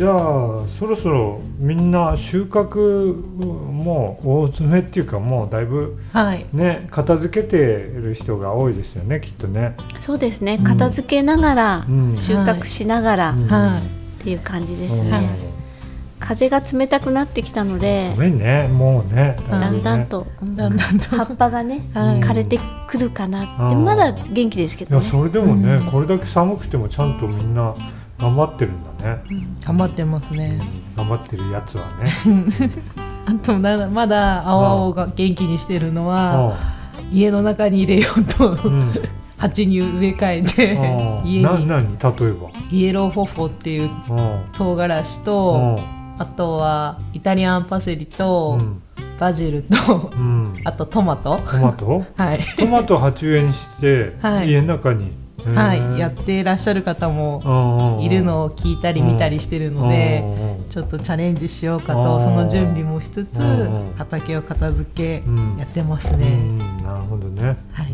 じゃあそろそろみんな収穫もう大詰めっていうかもうだいぶはい。ね片付けてる人が多いですよねきっとね。そうですね。ん。片付けながらうん。収穫しながらっうん。はいていう感じですうん。ね風が冷たくなってきたのでごめんね。もうねだんだんねとうん。だんだんと。葉っぱがねはい枯れてくるかなってうん。まだ元気ですけいやどねそれでもね、うん。これだけ寒くてもちゃんとみんな頑張ってるんだね、頑張ってますね。頑張ってるやつはね。あとまだまだ青々が元気にしてるのは家の中に入れようとうん。うん鉢に植え替えてうん。家に。な何？例えば。イエローフォフォっていううん。唐辛子うとん。あとはイタリアンパセリとうん。バジルとうん。あとトマト。トマト？はい。トマト鉢植えにして、はい。家の中に、はいやっっていらっしゃる方もいるのを聞いたり見たりしてるのでちょっとチャレンジしようかとその準備もしつつうん畑を片付けうん。やってますうね。んなるほどね、はい。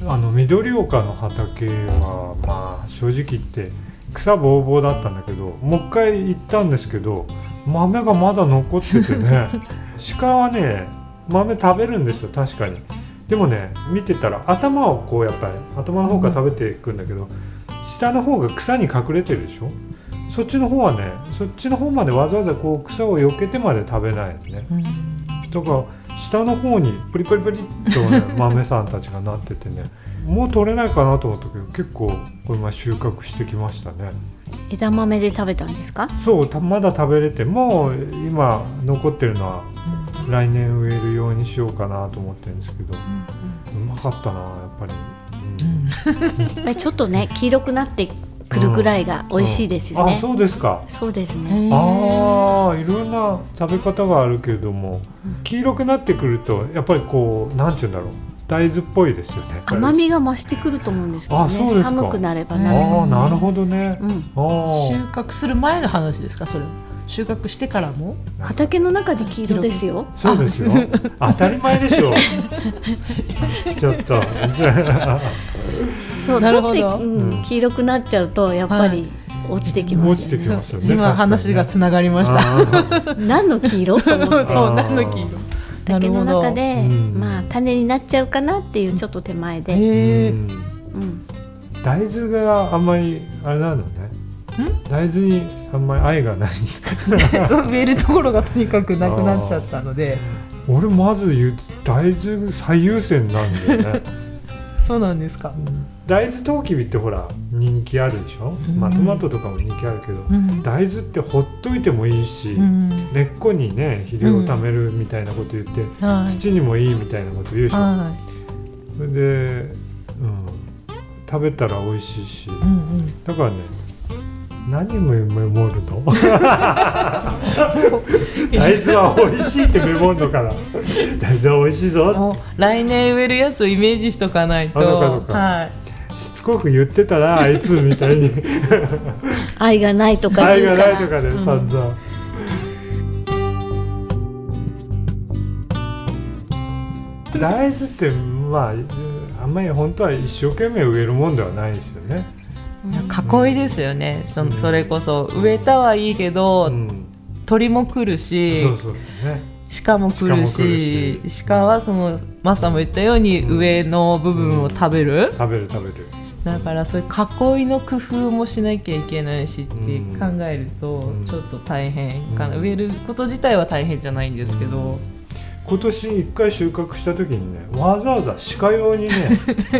うん。あの緑岡の畑はまあ正直言って草ぼうぼうだったんだけどもう一回行ったんですけど豆がまだ残っててね。鹿はね豆食べるんですよ確かにでもね見てたら頭をこうやっぱり頭の方から食べていくんだけど、下の方が草に隠れてるでしょ？そっちの方はねそっちの方までわざわざこう草を避けてまで食べないね。うん。だから下の方にプリプリプリっと、ね、豆さんたちがなっててねもう取れないかなと思ったけど結構これ前収穫してきましたね。枝豆で食べたんですか？そうたまだ食べれてもう今残ってるのは来年植えるようにしようかなと思ってるんですけど。うまかったなやっぱり、うん。やっぱりちょっとね黄色くなってくるぐらいが美味しいですよね。あそうですか。そうですへねー。ああいろんな食べ方があるけれども黄色くなってくるとやっぱりこうなんて言うんだろう。大豆っぽいですよね。甘みが増してくると思うんですけどあそうですか。ね寒くなればなるあほあなるほどね、収穫する前の話ですかそれ収穫してからもあ畑の中で黄色ですよ。そうですよ。当たり前でしょ。う ちょっと。そうなるほど。うんうん。黄色くなっちゃうとやっぱり落ちてきますよね、落ちてきますよね。今話がつながりました。た何の黄色そう何の黄色？畑の中で、うん。まあ種になっちゃうかなっていうちょっと手前で、うん、大豆があんまりあれなのね大豆にあんまり愛がない。植えるところがとにかくなくなっちゃったので。俺まず言う大豆最優先なんだよね。そうなんですか。大豆とうきびってほら人気あるでしょ、まあうんトマトとかも人気あるけど、うん。大豆ってほっといてもいいし、うん。根っこにね肥料を貯めるみたいなこと言って、はい。土にもいいみたいなこと言うでしょ、はそれで、うん、食べたら美味しいし、い。うんうん。だからね何メモるの？大豆は美味しいってメモるのかな？大豆は美味しいぞ。もう来年植えるやつをイメージしとかないと。はい。しつこく言ってたなあいつみたいに。愛がないとか愛が言うから。ないとかで散々、大豆ってまああんまり本当は一生懸命植えるもんではないですよね、囲いですよね。そのそれこそ植えたはいいけど、うん、鳥も来るし、そうそうそうね。鹿も来るし鹿はそのマサも言ったようにうん。上の部分を食べる、食べる食べる。だからそういう囲いの工夫もしなきゃいけないしってうん考えるとうん。ちょっと大変かな、うん植えること自体は大変じゃないんですけど、今年一回収穫した時にねわざわざ鹿用にね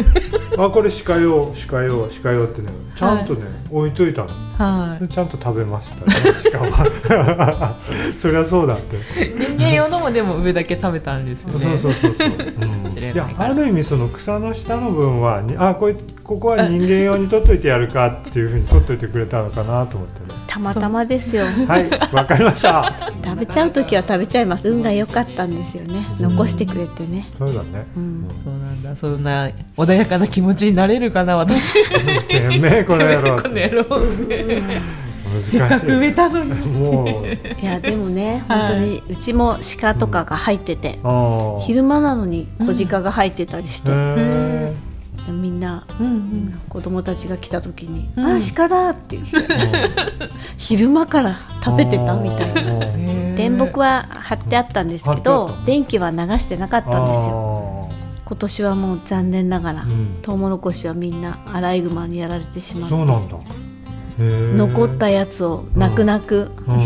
あこれ鹿用鹿用鹿用ってねちゃんとね、置いといたの。はでちゃんと食べましたね鹿は そりゃそうだって。い。人間用のもでも上だけ食べたんですよね。そうそうそうそう、うん、いやある意味その草の下の分はにあこいここは人間用に取っといてやるかっていうふうに取っといてくれたのかなと思ってねたまたまですよ。はいわかりました。食べちゃう時は食べちゃいます。運が良かったんですよね。残してくれてね。そうだね。うん。そうなんだ。そんな穏やかな気持ちになれるかな私。てめえこの野郎この野郎。せっかく植えたのに。もう。いやでもねはい。本当にうちも鹿とかが入っててあー。昼間なのに小鹿が入ってたりして。へーみんなうんうん。子供たちが来た時に「うん。あ鹿だ!」って言って昼間から食べてたみたいな。な電木は貼ってあったんですけど電気は流してなかったんですよ。今年はもう残念ながらうん。トウモロコシはみんなアライグマにやられてしまってそうなんだ。へー。残ったやつを泣く泣くうん。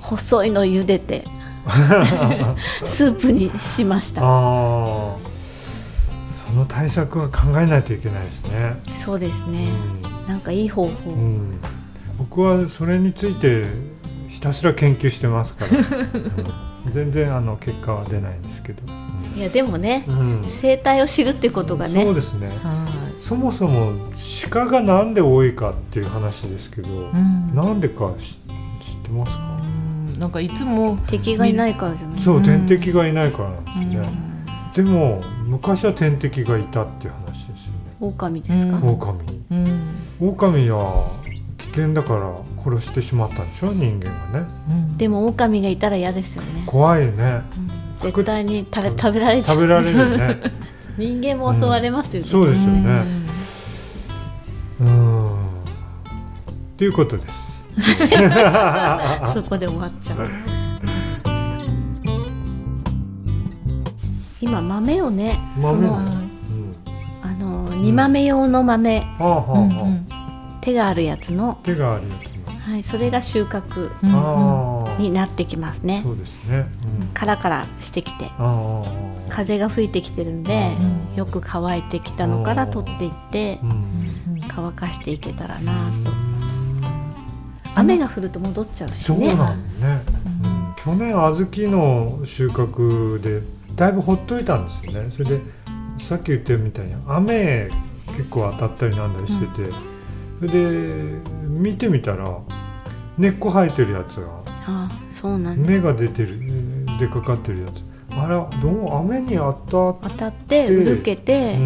細いの茹でて スープにしましたその対策は考えないといけないですね。そうですうねなんかいい方法んうん僕はそれについてひたすら研究してますから、う ん全然あの結果は出ないんですけど。いやでもねうん生態を知るってことがそうねですね。はそもそも鹿がなんで多いかっていう話ですけど、い。うん。なんでか知知ってますか？うんなんかいつも。敵がいないからじゃない？そううん天敵がいないからなんですうね。んでも昔は天敵がいたっていう話ですよね。狼ですか、うん。狼。うん。狼は危険だから殺してしまったんでしょ？人間がね。うん。でも狼がいたら嫌ですよね。怖いね。絶対にたれ食べられちゃう。食べられるね。人間も襲われますよね、そうですようねん。うん。ということです。そこで終わっちゃう今豆をねそ豆のうん。あの煮豆用の豆、手があるやつの。あ、手があるやつの。はい、それが収穫になってきますね。そうですね。うん。カラカラしてきて。風が吹いてきてるんで、うんよく乾いてきたのから取っていって乾かしていけたらなと。うん。雨が降ると戻っちゃうしそうねなんだね、うん、去年小豆の収穫でだいぶほっといたんですよね。それでさっき言ったみたいに雨結構当たったりなんだりしてて、それで見てみたら根っこ生えてるやつが。ああそうなんだ。根が出てる出かかってるやつ。あれどうも雨に当たっ当たってでうるけて、て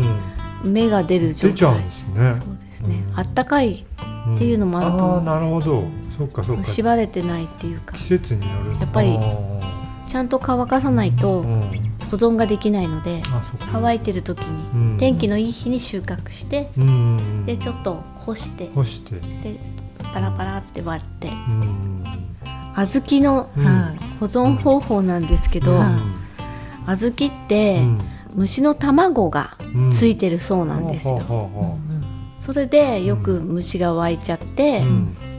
うん、芽が出る状態。出ちゃうんですね。そうですね、うん。あったかいっていうのもあると思うんああなるほど。そっかそっか。縛れてないっていうか。季節による。やっぱりあちゃんと乾かさないとーうん保存ができないので乾いてる時にうん天気のいい日に収穫してでちょっと干して干して。でパラパラって割って。うん小豆の保存方法なんですけど、うん。小豆ってうん。虫の卵がうん。ついてるそうなんですよ、それでよく虫が湧いちゃって、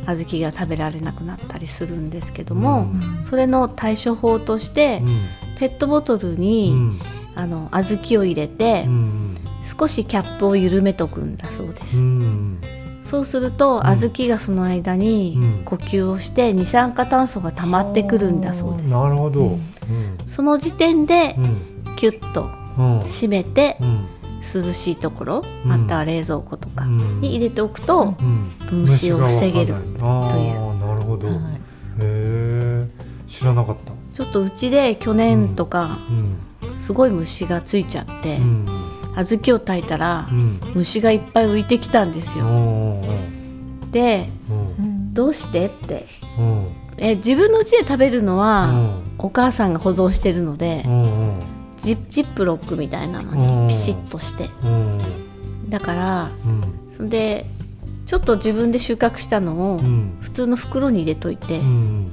小豆が食べられなくなったりするんですけども、うん。それの対処法として、うんペットボトルうに、ん。あの小豆を入れて、うん少しキャップを緩めとくんだそうです、うんそうするとうん。小豆がその間にうん。呼吸をして二酸化炭素が溜まってくるんだそうです。なるほど。うん。その時点でうん。キュッとうん。閉めてうん。涼しいところうん。または冷蔵庫とかうん。に入れておくとうん。虫を防げるという。なるほど。へはいえ知らなかったちょっとうちで去年とかうんすごい虫がついちゃってうん。小豆を炊いたらうん虫がいっぱい浮いてきたんですおよ。ーでうん。どうしてって。うん。え自分の家で食べるのうはん。お母さんが保存してるのでうんうん。ジジップロックみたいなのうん。にピシッとして。うん。だからうん。そんでちょっと自分で収穫したのをうん。普通の袋に入れといてうん。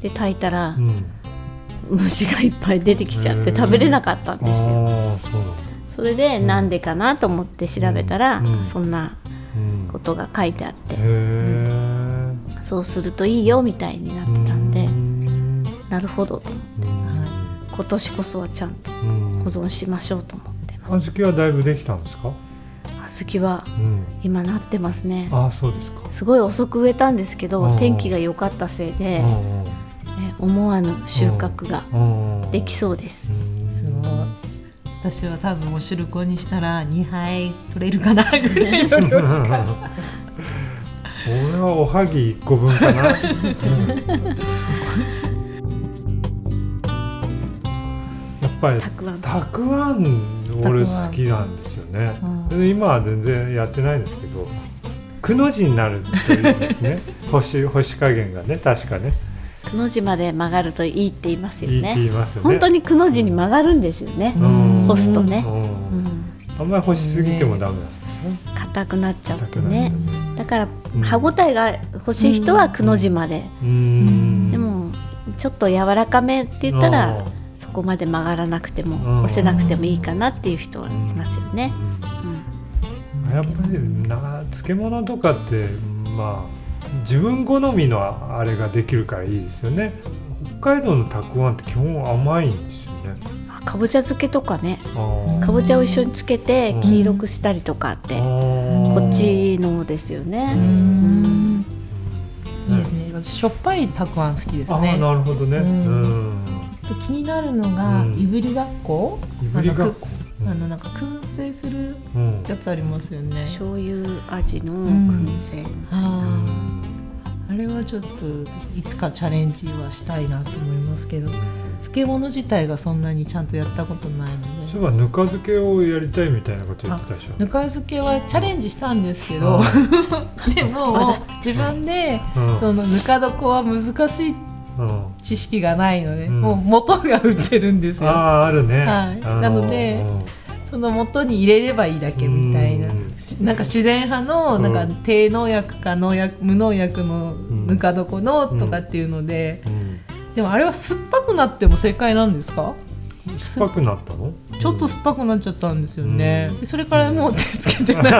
で炊いたらうん虫がいっぱい出てきちゃって食べれなかったんですよ。それでうん。なんでかなと思って調べたらうん。そんなうんことが書いてあって。そうするといいよみたいになってたんでうん。なるほどと思って。うん。今年こそはちゃんとうん。保存しましょうと思ってます。小豆はだいぶできたんですか？小豆はうん。今なってますね。ああそうですか。すごい遅く植えたんですけど、うん。天気が良かったせいで、うんね思わぬ収穫がうん。うん。できそうです。すごい。私は多分おしるこにしたら2杯取れるかなぐらいの量しか。俺はおはぎ1個分かな、う んやっぱりたくあん。とたくあん俺好きなんですよね、で今は全然やってないんですけどくの字になるといいですね。星星加減がね確かねくの字まで曲がるといいって言いますよね。いますよね。本当にくの字に曲がるんですよね。うん。干すとね。あんまり干しすぎてもダメなんですね。硬くなっちゃってね。る。だからうん。歯ごたえが欲しい人はくの字まで。うん。でもちょっと柔らかめって言ったらそこまで曲がらなくてうん。も押せなくてもいいかなっていう人はいますよね。うん。やっぱりな漬物とかってまあ自分好みのあれができるからいいですよね。北海道のたくあんって基本甘いんですよね。あかぼちゃ漬けとかね。かぼちゃを一緒につけてうん。黄色くしたりとかってこっちのですようね。ん。うん。いいですね。私しょっぱいたくあん好きですね。なるほどね。ううん。ん気になるのが、うん。いぶりがっこ。いぶりがっこ。あのなんか燻製するうんやつありますよね。醤油味のん。燻製。あー。あれはちょっといつかチャレンジはしたいなと思いますけど漬物自体がそんなにちゃんとやったことないので。そういえばぬか漬けをやりたいみたいなこと言ってたでしょ。ぬか漬けはチャレンジしたんですけど でも自分でうん。そのぬか床は難しいうん知識がないので、うん。もう元が売ってるんですよ。あるね。はい。あなのでその元に入れればいいだけみたいな。うん。なんか自然派のなんかうん。低農薬か農薬無農薬のぬか床のとかっていうので、うん。でもあれは酸っぱくなっても正解なんですか？酸っぱくなったの？ちょっと酸っぱくなっちゃったんですよね、でそれからもう手つけてない、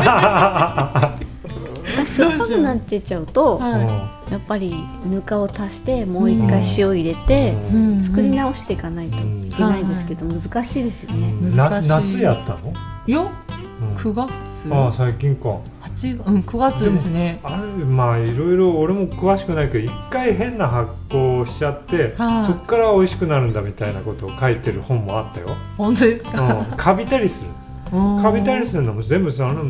酸っぱくなっちゃうとはやっぱりぬかを足してもう一回塩入れていうん。作り直していかないといけないんですけど難しいですよね。な難しい。夏やったの？ようん9月？ああ最近か。8うん9月ですね。あれまあいろいろ俺も詳しくないけど一回変な発酵をしちゃって、はい。そっから美味しくなるんだみたいなことを書いてる本もあったよ、本当ですか、うん、カビたりする。うんカビたりするのも全部その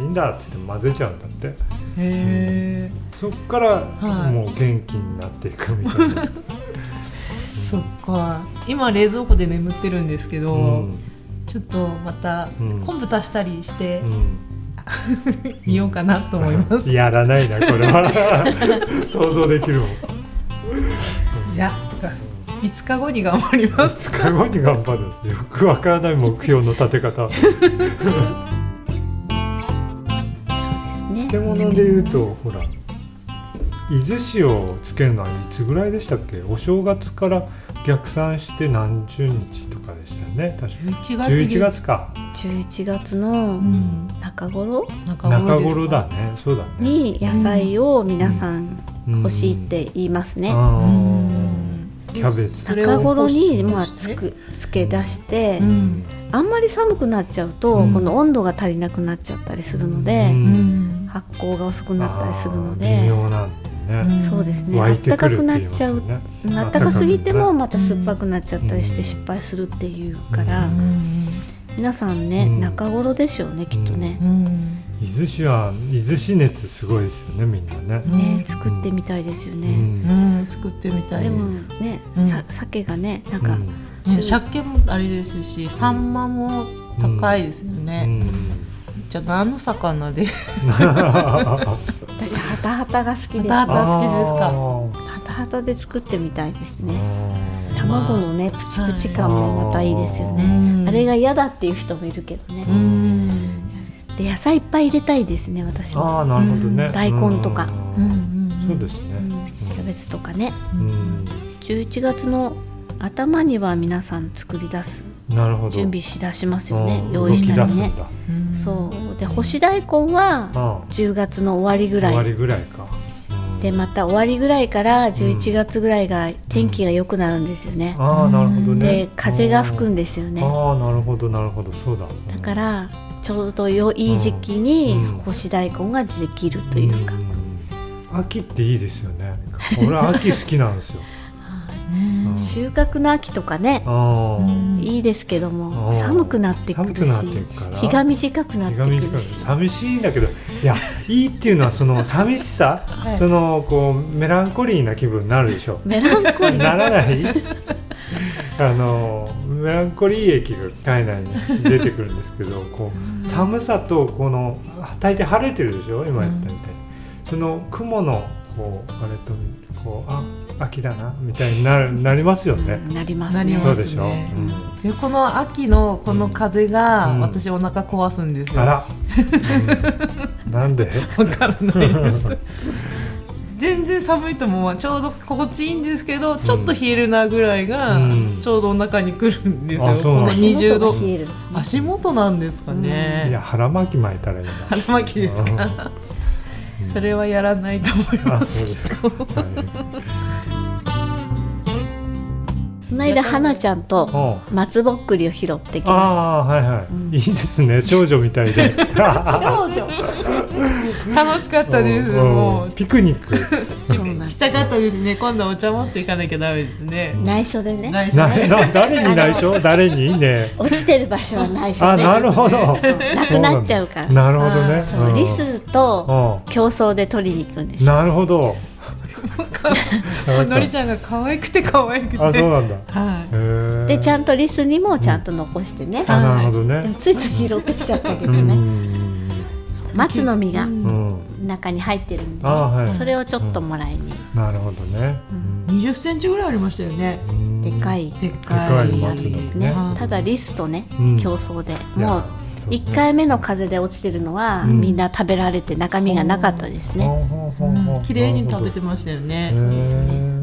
いいんだっつって混ぜちゃうんだって。へえそっからはい。もう元気になっていくみたいな、そっか。今冷蔵庫で眠ってるんですけど、うんちょっとまたうん。昆布足したりしてうん。みようかなと思います、やらないなこれは。想像できるもん。いや5日後に頑張ります。2日後に頑張る。よくわからない目標の立て方。ね。漬物で言うとほら伊豆市をつけるのはいつぐらいでしたっけ？お正月から逆算して何十日とかでしたよね。確か。11月11月か。11月うのん。中頃？中中頃だね。そうだね。に野菜を皆さんうん。欲しいって言いますね。キャベツ。中頃にまあつくつけ出して、うん。あんまり寒くなっちゃうと、うん。この温度が足りなくなっちゃったりするので、うん。うん。発酵が遅くなったりするのあー微で、妙なんね、そうですね。あ湧いってかくてくるってなっちゃうあったかすぎてもまたうん酸っぱくなっちゃったりして失敗するっていうから、うん。皆さんね、うん。中頃でしょうねきっとね。う。ん。伊豆市は伊豆市熱すごいですよねみん。なね、ねうん作ってみたいですようね。うん。ん。作ってみたいででもすね、うん。さ鮭がねなんか、うん。うん。鮭もあれですしサンマも高いですようね、んじゃあ何の魚で？私ハタハタが好きです。ハタハハタ好きですか？タハタで作ってみたいですね。あ卵のねプチプチ感もまたいいですよね。うん。あれが嫌だっていう人もいるけどね。うん。で野菜いっぱい入れたいですね私ーも。あーなるほどね、うん。大根とか。そうですうん。ね、キャベツとかね。うん。11月の頭には皆さん作り出すなるほど。準備しだしますよね。うん。用意したりね。そう。で干し大根はあ10月の終わりぐらい。終わりぐらいか、うん。ででまた終わりぐらいから11月ぐらいが天気が良くなるんですよね。ああなるほどね。で風が吹くんですよね。ああなるほどなるほど。そうだ。だからちょうどよいい時期にうん。干し大根ができるというか。ん。秋っていいですよね。俺秋好きなんですよ、うん収穫の秋とかね。いいですけどもうん寒くなってくる寒くなってし日が短くなってくるし。寂しいんだけどいやいいっていうのはその寂しさ、そのこうメランコリーな気分になるでしょ。メランコリー？ならない。あのメランコリー液が体内に出てくるんですけどこう寒さとこの大抵晴れてるでしょ今言ったみたいに、その雲のこうあれとこうあ秋だなみたいになる なりますよね。なりますね。なりますそうでしょ、ね。うん。でこの秋のこの風がうん。私お腹壊すんですよ。あら、うん。なんで？わからないです。全然寒いともまあちょうど心地いいんですけど、ちょっと冷えるなぐらいがうん。ちょうどお腹にくるんですよ。うこのなんだ。20度。足元が冷える。足元なんですかいね。や腹巻き巻いたらいいな。腹巻きですか？それはやらないと思いあます。この間花ちゃんと松ぼっくりを拾ってきあましたあはいはい、いいですね少女みたいで。少女楽しかったです。うんもうピクニック。そうなんですしたかったですね。今度お茶持っていかなきゃダメですね。内緒でね内緒なね。な誰に内緒？誰に？ね。落ちてる場所は内緒であなるほど。なくなっちゃうからなるほどね。そうリスとう競争で取りに行くんですん。なるほど。のりちゃんが可愛くて可愛くて。あそうなんだ。はい。でちゃんとリスにもちゃんと残してね、あなるほどでねも。ついつい拾ってきちゃったけどうね、ん。松の実がうん。中に入ってるんで、あはい。それをちょっともらいに、なるほどね。うん。20センチぐらいありましたよね。うん。でかい。でかかいいやつですね。はい。ただリスとね、うん。競争で。もうそうね。1回目の風で落ちてるのは、うん。みんな食べられて中身がなかったですね、綺麗に食べてましたよね。へえ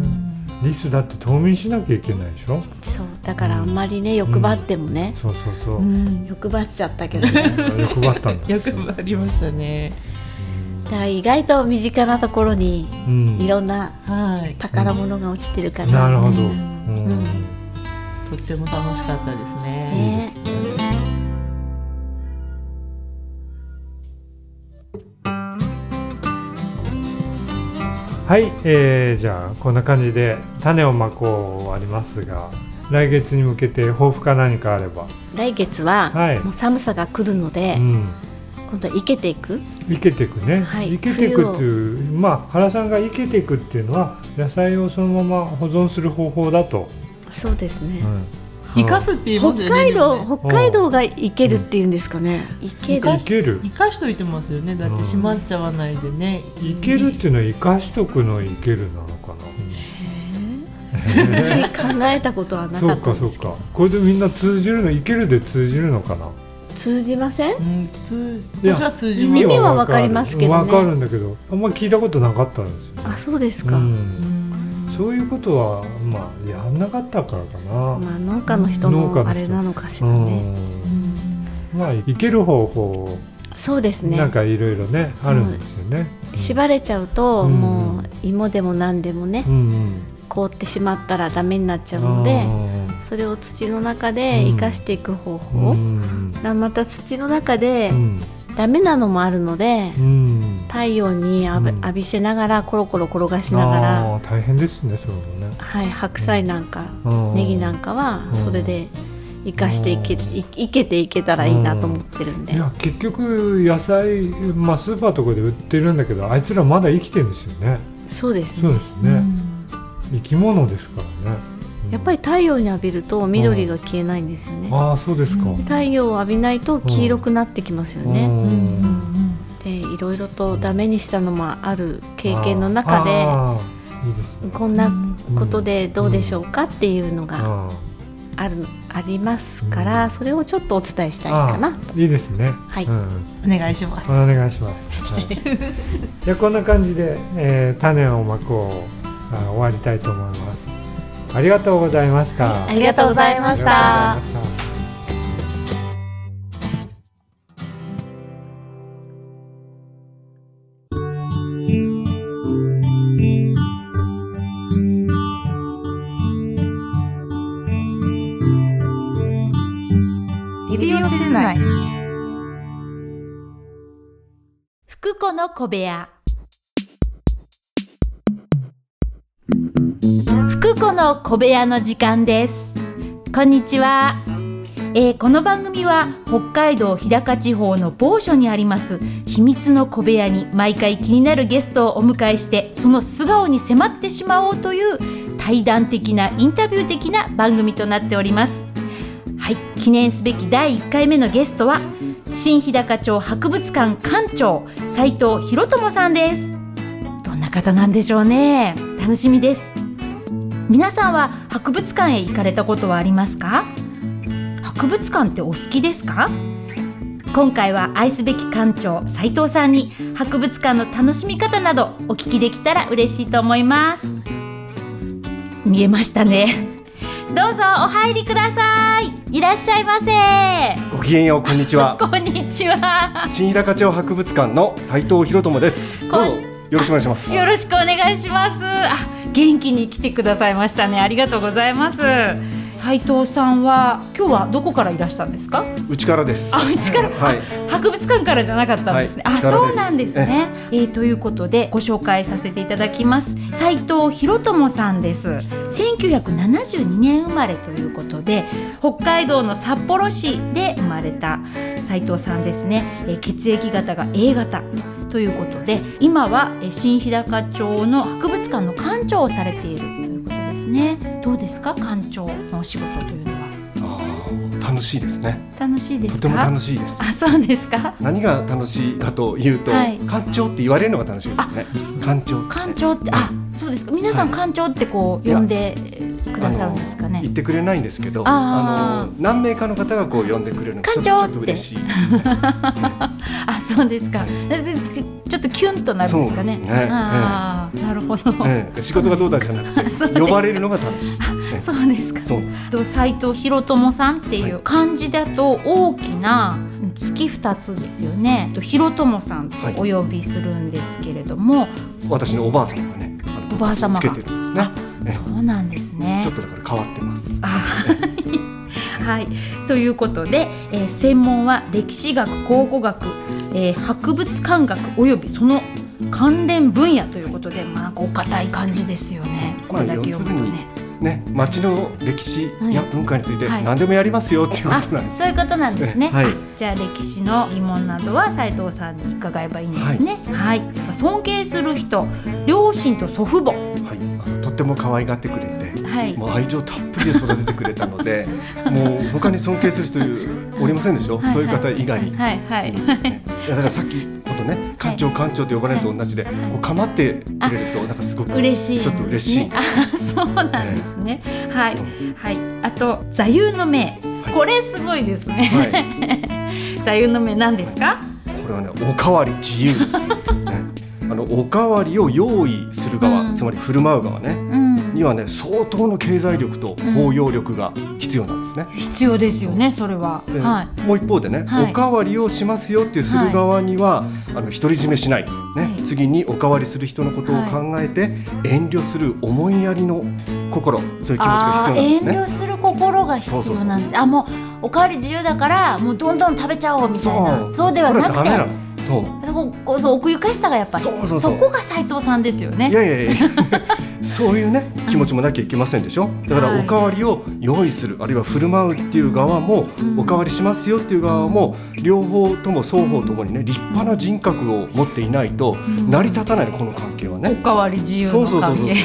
リスだって冬眠しなきゃいけないでしょ？そうだからあんまりね欲張ってもね、そうそうそう。うん。欲張っちゃったけどね 欲張ったんだ。よくありましたね。だから意外と身近なところにうんいろんなはい。宝物が落ちてるから、なるほど。とっても楽しかったですね。いいですね。はい、えー、じゃあこんな感じで種をまこうありますが来月に向けて抱負か何かあれば、来月ははい。もう寒さが来るので、うん、今度は生けていく。生けていくね、はい。生けていくっていうまあ原さんが生けていくっていうのは野菜をそのまま保存する方法だと、そうですね、うん生かすって言います北よね。海道、でもね北海道が生けるっていうんですかね、生ける。生ける。生かしといてますよね。だって閉まっちゃわないでね。生けるっていうのは生かしとくの生けるなのかな、考えたことはなそうかったんですけど。かそうか。これでみんな通じるの生けるで通じるのかな。通じません？うん、通私は通じます。意味はわかりますけどね。わかる。んだけどあんまり聞いたことなかったんですよ、あそうですか、ううんんそういうことはまあやんなかったからかな、まあ農家の人のあれなのかしらうね、ん。まあ生ける方法、そうですね。なんかいろいろねあるんですよね、縛れちゃうと、うん。もう芋でも何でもね、うんうん。凍ってしまったらダメになっちゃうあのでー。それを土の中で生かしていく方う法、また土の中でうん。ダメなのもあるので、うん太陽に浴びうん。浴びせながらコロコロ転がしながら、大変ですねそれもね。はい、白菜なんか、うん。ネギなんかはうん。それで生かしていけ,い、いけていけたらいいなと思ってるんで、いや結局野菜、まあ、スーパーとかで売ってるんだけどあいつらまだ生きてるんですよね。そうですね。そうですね、生き物ですからね、やっぱり太陽に浴びると緑が消えないんですよね、ああそうですか、太陽を浴びないと黄色くなってきますよね、うん。でいろいろとダメにしたのもある経験の中であーいいですね。こんなことでどうでしょうかっていうのがああるありますからそれをちょっとお伝えしたいかなーいいですね。はい。うん。お願いします。お願いします。はい、じゃあこんな感じで、えー種をまこうあ終わりたいと思います。ありがとうございました。ありがとうございましたの小部屋。福子の小部屋の時間です。こんにちは、えーこの番組は北海道日高地方の某所にあります秘密の小部屋に毎回気になるゲストをお迎えしてその素顔に迫ってしまおうという対談的なインタビュー的な番組となっております。はい記念すべき第1回目のゲストは新日高町博物館館長斉藤博友さんです。どんな方なんでしょうね。楽しみです。皆さんは博物館へ行かれたことはありますか？博物館ってお好きですか？今回は愛すべき館長斉藤さんに博物館の楽しみ方などお聞きできたら嬉しいと思います。見えましたね。どうぞお入りください。いらっしゃいませ。ごきげんようこんにちは。こんにちは。新日高町博物館の斉藤博友です。どうぞよろしくお願いします。よろしくお願いします。あ元気に来てくださいましたね。ありがとうございます斉藤さんは今日はどこからいらしたんですか？うちからです。あうちから、はい。あ博物館からじゃなかったんですね、あはい。うちからです。そうなんですね。えーということでご紹介させていただきます。斉藤博友さんです。1972年生まれということで北海道の札幌市で生まれた斉藤さんですね、えー血液型が A 型ということで今はえー新日高町の博物館の館長をされているということですね。どうですか？館長のお仕事というのは。あー楽しいですね。楽しいですか？とても楽しいです。あそうですか？何が楽しいかというと、はい。館長って言われるのが楽しいですよね。館長って。館長ってあそうですか。皆さんはい。館長ってこう呼んでくださるんですかね？言ってくれないんですけどあの何名かの方がこう呼んでくれるのがちょっと嬉しい。あそうですか、はいちょっとキュンとなるんですかね。ね。ああ、なるほど、ええ。仕事がどうだじゃなくて呼ばれるのが楽しい、ええ。そうですか。と斉藤博友さんっていう漢字だと大きな月二つですよね。と博友さんとお呼びするんですけれども、私のおばあ様がねおばあ様が。つけてるんですね。ええ。そうなんですね。ちょっとだから変わってます。あはい、ということで、えー専門は歴史学考古学、えー博物館学およびその関連分野ということで、まあ、なんかお堅い感じですよねこれだけ読むとね。ね、町の歴史や文化についてはい何でもやりますよっていうこあとなんです。そういうことなんですね。はいあじゃあ歴史の疑問などは斉藤さんに伺えばいいんですね。はい、尊敬する人、両親と祖父母。はい、とっても可愛がってくれて、はい。もう愛情たっぷりで育ててくれたので、もう他に尊敬する人おりませんでしょ？はいそういう方以外。はいはい。ねだからさっきことね、館長館長と呼ばれるのと同じで、こう構ってくれるとなんかすごく嬉しい、ちょっと嬉しい。あ、そうなんですね。はいはい。あと座右の銘、はいこれすごいですね。はい、座右の銘何ですか？これはね、おかわり自由です。ね、あのおかわりを用意する側、うんつまり振る舞う側ね。うん。にはね相当の経済力と包容力が必要なんですね。必要ですよね、それは。ではい。もう一方でね、はいおかわりをしますよっていうする側には、あの独り占めしない、ねはい次におかわりする人のことを考えて、遠慮する思いやりの心そういう気持ちが必要なんですね。遠慮する心が必要なんで、あもうおかわり自由だからもうどんどん食べちゃおうみたいな。そうではなくてそう。そこそう奥ゆかしさがやっぱ必要。そこが斉藤さんですよね。いやいやいや。そういうね気持ちもなきゃいけませんでしょ？だからはい。おかわりを用意する。あるいは振る舞うっていう側も、うん。おかわりしますよっていう側も両方とも双方ともにね立派な人格を持っていないとん。成り立たないのこの関係はね。お。かわり自由そうそうそうそう、ね、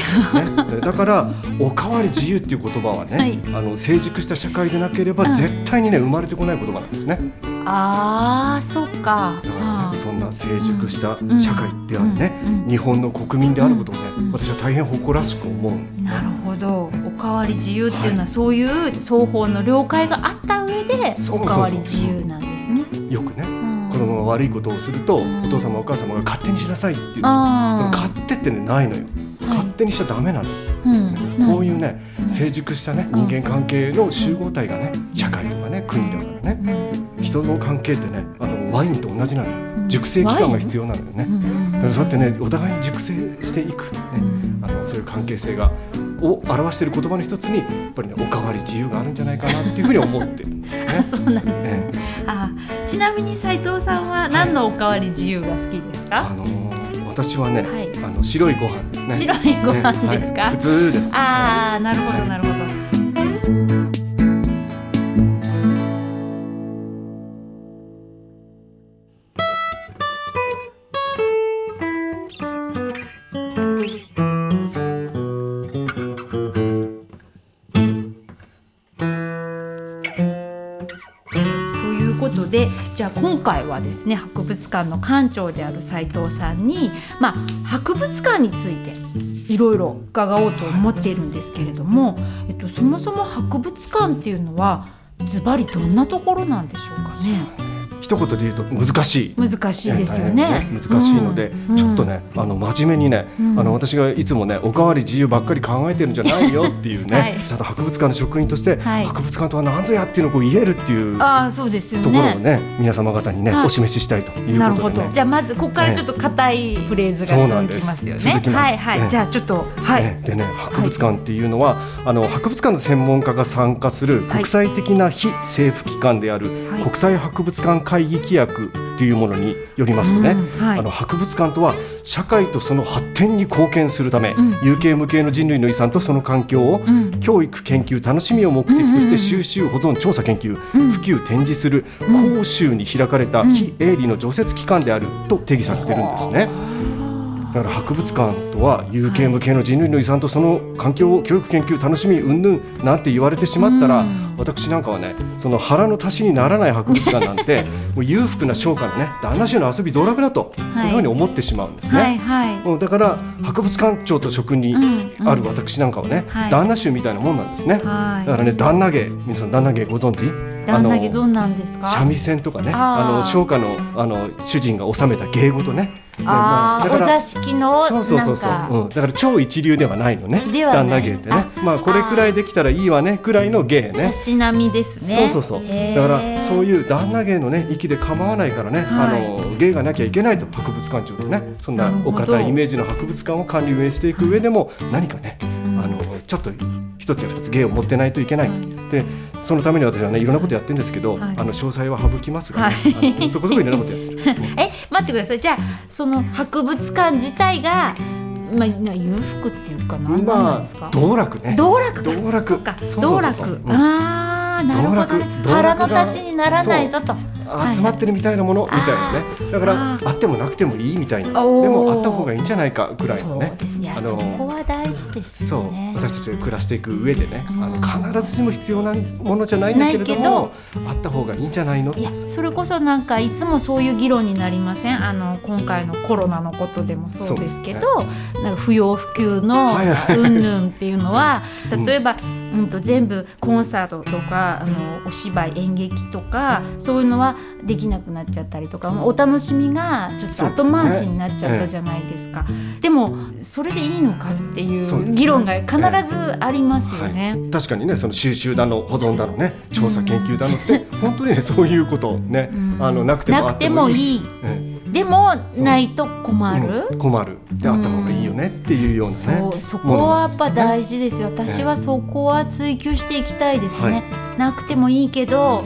だからおかわり自由っていう言葉はね、はい。あの成熟した社会でなければ絶対にね生まれてこない言葉なんですね。ああそっか。だからあねそんな成熟したうん。社会であるね、うん。うん。日本の国民であることをね、うん。私は大変誇らしく思うんですね。なるほど。おかわり自由っていうのはそういう双方の了解があった上でおかわり自由なんですね。よくねうん。子供が悪いことをすると、んお父様お母様が勝手にしなさいっていうその勝手ってねないのよ、はい。勝手にしちゃダメなのよ、うん。こういうねうん。成熟したねうん人間関係の集合体がね社会とかね国だからね。うん人の関係ってねあのワインと同じなの熟成期間が必要なのよね。だからそうやってねお互いに熟成していくね、うん。あのそういう関係性がを表している言葉の一つにやっぱりねおかわり自由があるんじゃないかなっていうふうに思ってる。ね。あそうなんです。ね、えあちなみに斉藤さんは何のおかわり自由が好きですか、あのー私はね、はい。あの白いご飯ですね。白いご飯ですか？ねはい。普通です。ああなるほどなるほど、回はですね博物館の館長である斉藤さんに、まあ、博物館についていろいろ伺おうと思っているんですけれども、えっと、そもそも博物館っていうのはズバリどんなところなんでしょうかね？一言で言うと難しい。難しいですよ大ね変難しいので、うん。ちょっとねあの真面目にね、うん。あの私がいつもねおかわり自由ばっかり考えてるんじゃないよっていうね、はい。ちゃんと博物館の職員として、はい。博物館とは何ぞやっていうのをこう言えるっていうとああそうですよころをねね皆様方にね、はい。お示ししたいということでね。ど。じゃあまずここからちょっと硬いフレーズが続きますよね。続きます。はいはい、ええ。じゃあちょっとはい、ねでね博物館っていうのは、あの博物館の専門家が参加する国際的な非政府機関である、はい。国際博物館会議規約というものによりますとね、うんはい。あの博物館とは社会とその発展に貢献するため、うん。有形無形の人類の遺産とその環境を、うん。教育研究楽しみを目的として収集保存調査研究、うん。普及展示するうん。公衆に開かれたうん。非営利の常設機関であると定義されているんですね。だから博物館とは有形無形の人類の遺産とその環境を教育研究楽しみ云々なんて言われてしまったら、うん私なんかはねその腹の足しにならない博物館なんてもう裕福な商家のね旦那衆の遊び道楽だと、はいこんなふうに思ってしまうんですね。はいはい。もうだから博物館長と職にある私なんかはね、はい旦那衆みたいなもんなんですね。はいだからね旦那芸皆さん旦那芸ご存知？旦那家どあのんなんですか？三味線とかねあの商家のあの主人が収めた芸事ね。ああ、だからお座敷のそうそうそうそう、うん、だから超一流ではないのね。旦那芸ってねまあこれくらいできたらいいわね。くらいの芸ね。たしなみですね。そうそうそう。だからそういう旦那芸のね域で構わないからね、はい。あの芸がなきゃいけないと博物館長とねそんなお堅いイメージの博物館を管理運営していく上でも何かね、うん。あのちょっと一つや二つ芸を持ってないといけない、でそのために私はねいろんなことやってるんですけど、はい。あの詳細は省きますが、ね。はい。そこそこいろんなことやってる。え待ってください。じゃあその博物館自体がまあな裕福っていうか何なんまですか？あ？道楽ね。道楽か。道楽。道楽。ああなるほどね。腹の足しにならないぞと。はい集まってるみたいなものみたいなね。だからあってもなくてもいいみたいな。でもあった方がいいんじゃないかぐらいのね。あのは大事ですそう。私たちが暮らしていく上でね。あうん。の必ずしも必要なものじゃないんだけれどもあった方がいいんじゃないの？いやそれこそなんかいつもそういう議論になりません？あの今回のコロナのことでもそうですけどなんか不要不急のうんぬんっていうのはうん例えば、うん、と全部コンサートとかあのお芝居演劇とかそういうのはできなくなっちゃったりとかお楽しみがちょっと後回しになっちゃったじゃないですか。でもそれでいいのかっていそう議論が必ずありますよね。はい、確かにねその収集だの保存だのね調査研究だのって本当にねそういうことねうん。あのなくてもあなくてもいい。でもないと困る、う。ん困る。であった方がいいよねっていうようなねそう。そこはやっぱ大事ですよ。私はそこは追求していきたいですね、はい。なくてもいいけど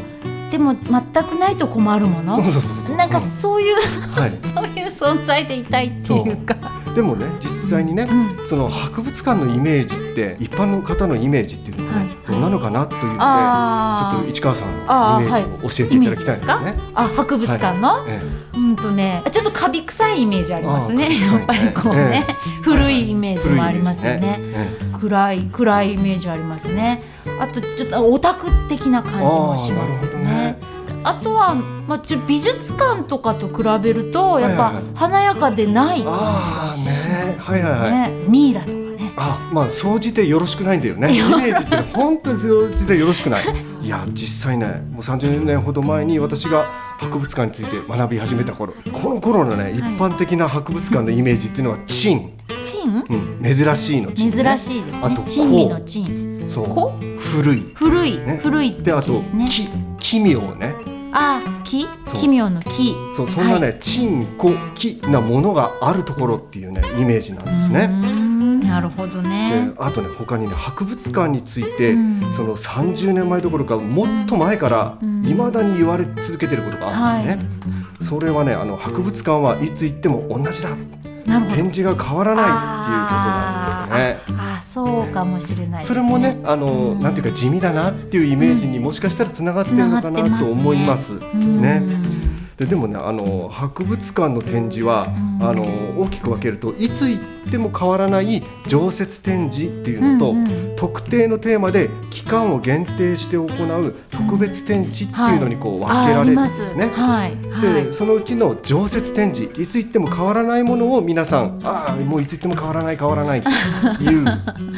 でも全くないと困るもの？そうそうそうそう。なんかうん。そういう、はい。そういう存在でいたいっていうか。でもね実際にね、うん。その博物館のイメージって一般の方のイメージっていうのはね、どうなのかなというのでちょっと市川さんのイメージを教えていただきたいですね。イメージあ博物館の、えうんとねちょっとカビ臭いイメージありますね。やっぱりこうね、古いイメージもありますよね。ええ。暗い暗いイメージありますねあとちょっとオタク的な感じもしますよね。あとは、まあ、ちょ美術館とかと比べるとやっぱはいはい。はい華やかでない感じがあしーますね。はいはいねミイラとかね。あまあ総じてよろしくないんだよね。イメージって本当に総じてよろしくない。いや実際ねもう30年ほど前に私が博物館について学び始めた頃この頃のね、一般的な博物館のイメージっていうのは珍、チン？うん、珍しいの珍、ね、珍しいですあとね珍味の珍そう。こ？古い。古い、ね。古いってであと字ですねき奇妙ね。あ木そう。奇妙の木そうそんなね、はい。珍古奇なものがあるところっていうねイメージなんですね。んななるほどでね。あとね他にね博物館について、うん。その30年前どころかもっと前からうん。いまだに言われ続けてることがあるんですね。それはねあの博物館はいつ行っても同じだ。展示が変わらないっていうことなんですね。ああ、そうかもしれないね。それもねあの、うんなんていうか地味だなっていうイメージにもしかしたらつながってるのかなと思います。うんねででもねあの博物館の展示は、うんあの大きく分けるといつ行っても変わらない常設展示っていうのと、うんうん特定のテーマで期間を限定して行う特別展示っていうのにこう分けられるんですね。はい。はい。でそのうちの常設展示いつ行っても変わらないものを皆さんああもういつ行っても変わらない変わらないという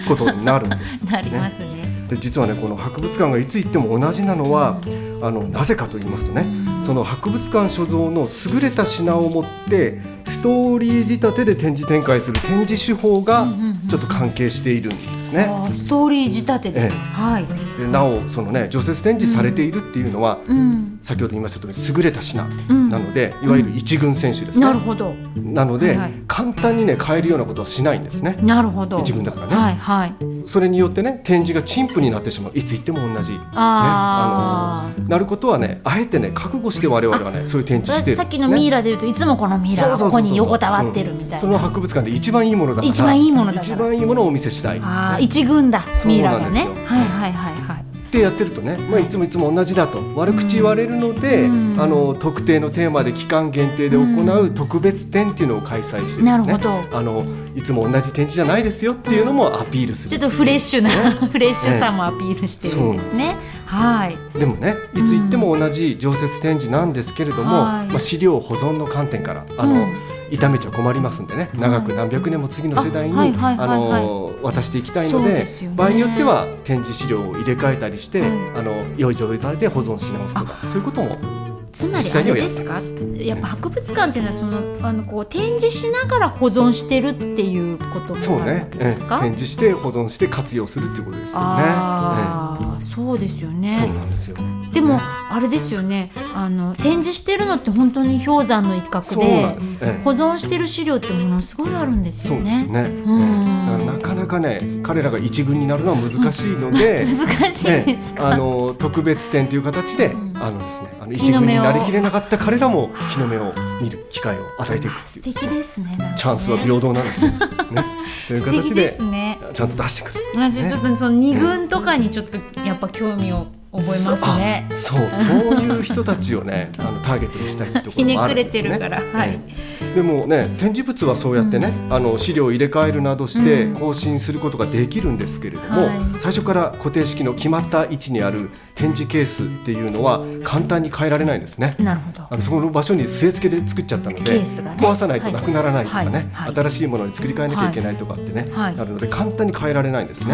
ことになるんです。なりますね。で実はねこの博物館がいつ行っても同じなのはあのなぜかと言いますとねその博物館所蔵の優れた品を持ってストーリー仕立てで展示展開する展示手法がちょっと関係しているんですね。ストーリー仕立てで。ええはい。でなおそのね除雪展示されているっていうのは、うん。先ほど言いました通り優れた品うんなので、いわゆる一軍選手ですね。なるほど。なので、はいはい簡単にね変えるようなことはしないんですね。なるほど。一軍だからね、はいはい。それによってね展示が陳腐になってしまういつ行っても同じ、ね、ああのなることはねあえてね覚悟して我々はねそういう展示してね、さっきのミイラでいうといつもこのミイラがここに横たわってるみたいな。その博物館で一番いいものだから。一番いいものだから。一番いいものをお見せしたい、ああ、ね一軍だ。ミイラがね。はい。はいはいはい。ってやってるとね、まあ、いつもい。つも同じだと。悪口言われるので、うん。あの特定のテーマで期間限定で行う特別展っていうのを開催してですね。なるほど。あのいつも同じ展示じゃないですよっていうのもアピールするちょっとフレッシュな、フレッシュさもアピールしてるんですね。はい。でもねいつ行っても同じ常設展示なんですけれども、はい。まあ、資料保存の観点からあの、うん傷めちゃ困りますんでね長く何百年も次の世代に渡していきたいのでね。場合によっては展示資料を入れ替えたりして、はいあの良い状態で保存し直すとかそういうこともつまりあれですか？やっぱ博物館っていうのはそのあのこう展示しながら保存してるっていうことそうねけですか、ええ。展示して保存して活用するっていうことですよね。ああ、そうですよええそうねなんですよ。でもあれですよね。あの展示してるのって本当に氷山の一角で保存してる資料ってものすごいあるんですよそうですね。ね。うん。なかなかね彼らが一軍になるのは難しいので。難しいですか、ねあの特別展という形で、んあのですね、あの日一軍になりきれなかった彼らも日の目を見る機会を与えていくっていう。素敵ですねね。チャンスは平等なんですよ。ね、そういう形ですね。ちゃんと出してくる。私ちょっとその二軍とかにちょっとやっぱ興味を覚えますね。そう、そういう人たちをね、あのターゲットにしたいってところもあひねくれるんですね。てるから、はい。ええでもね展示物はそうやってね、あの資料を入れ替えるなどしてうん。更新することができるんですけれども、はい。最初から固定式の決まった位置にある展示ケースっていうのは簡単に変えられないんですね。なるほど。あのその場所に据え付けで作っちゃったのケで、ースがね。壊さないとなくならないとかね、はい。はい。新しいものに作り変えなきゃいけないとかってね、はい。なるので簡単に変えられないんですね。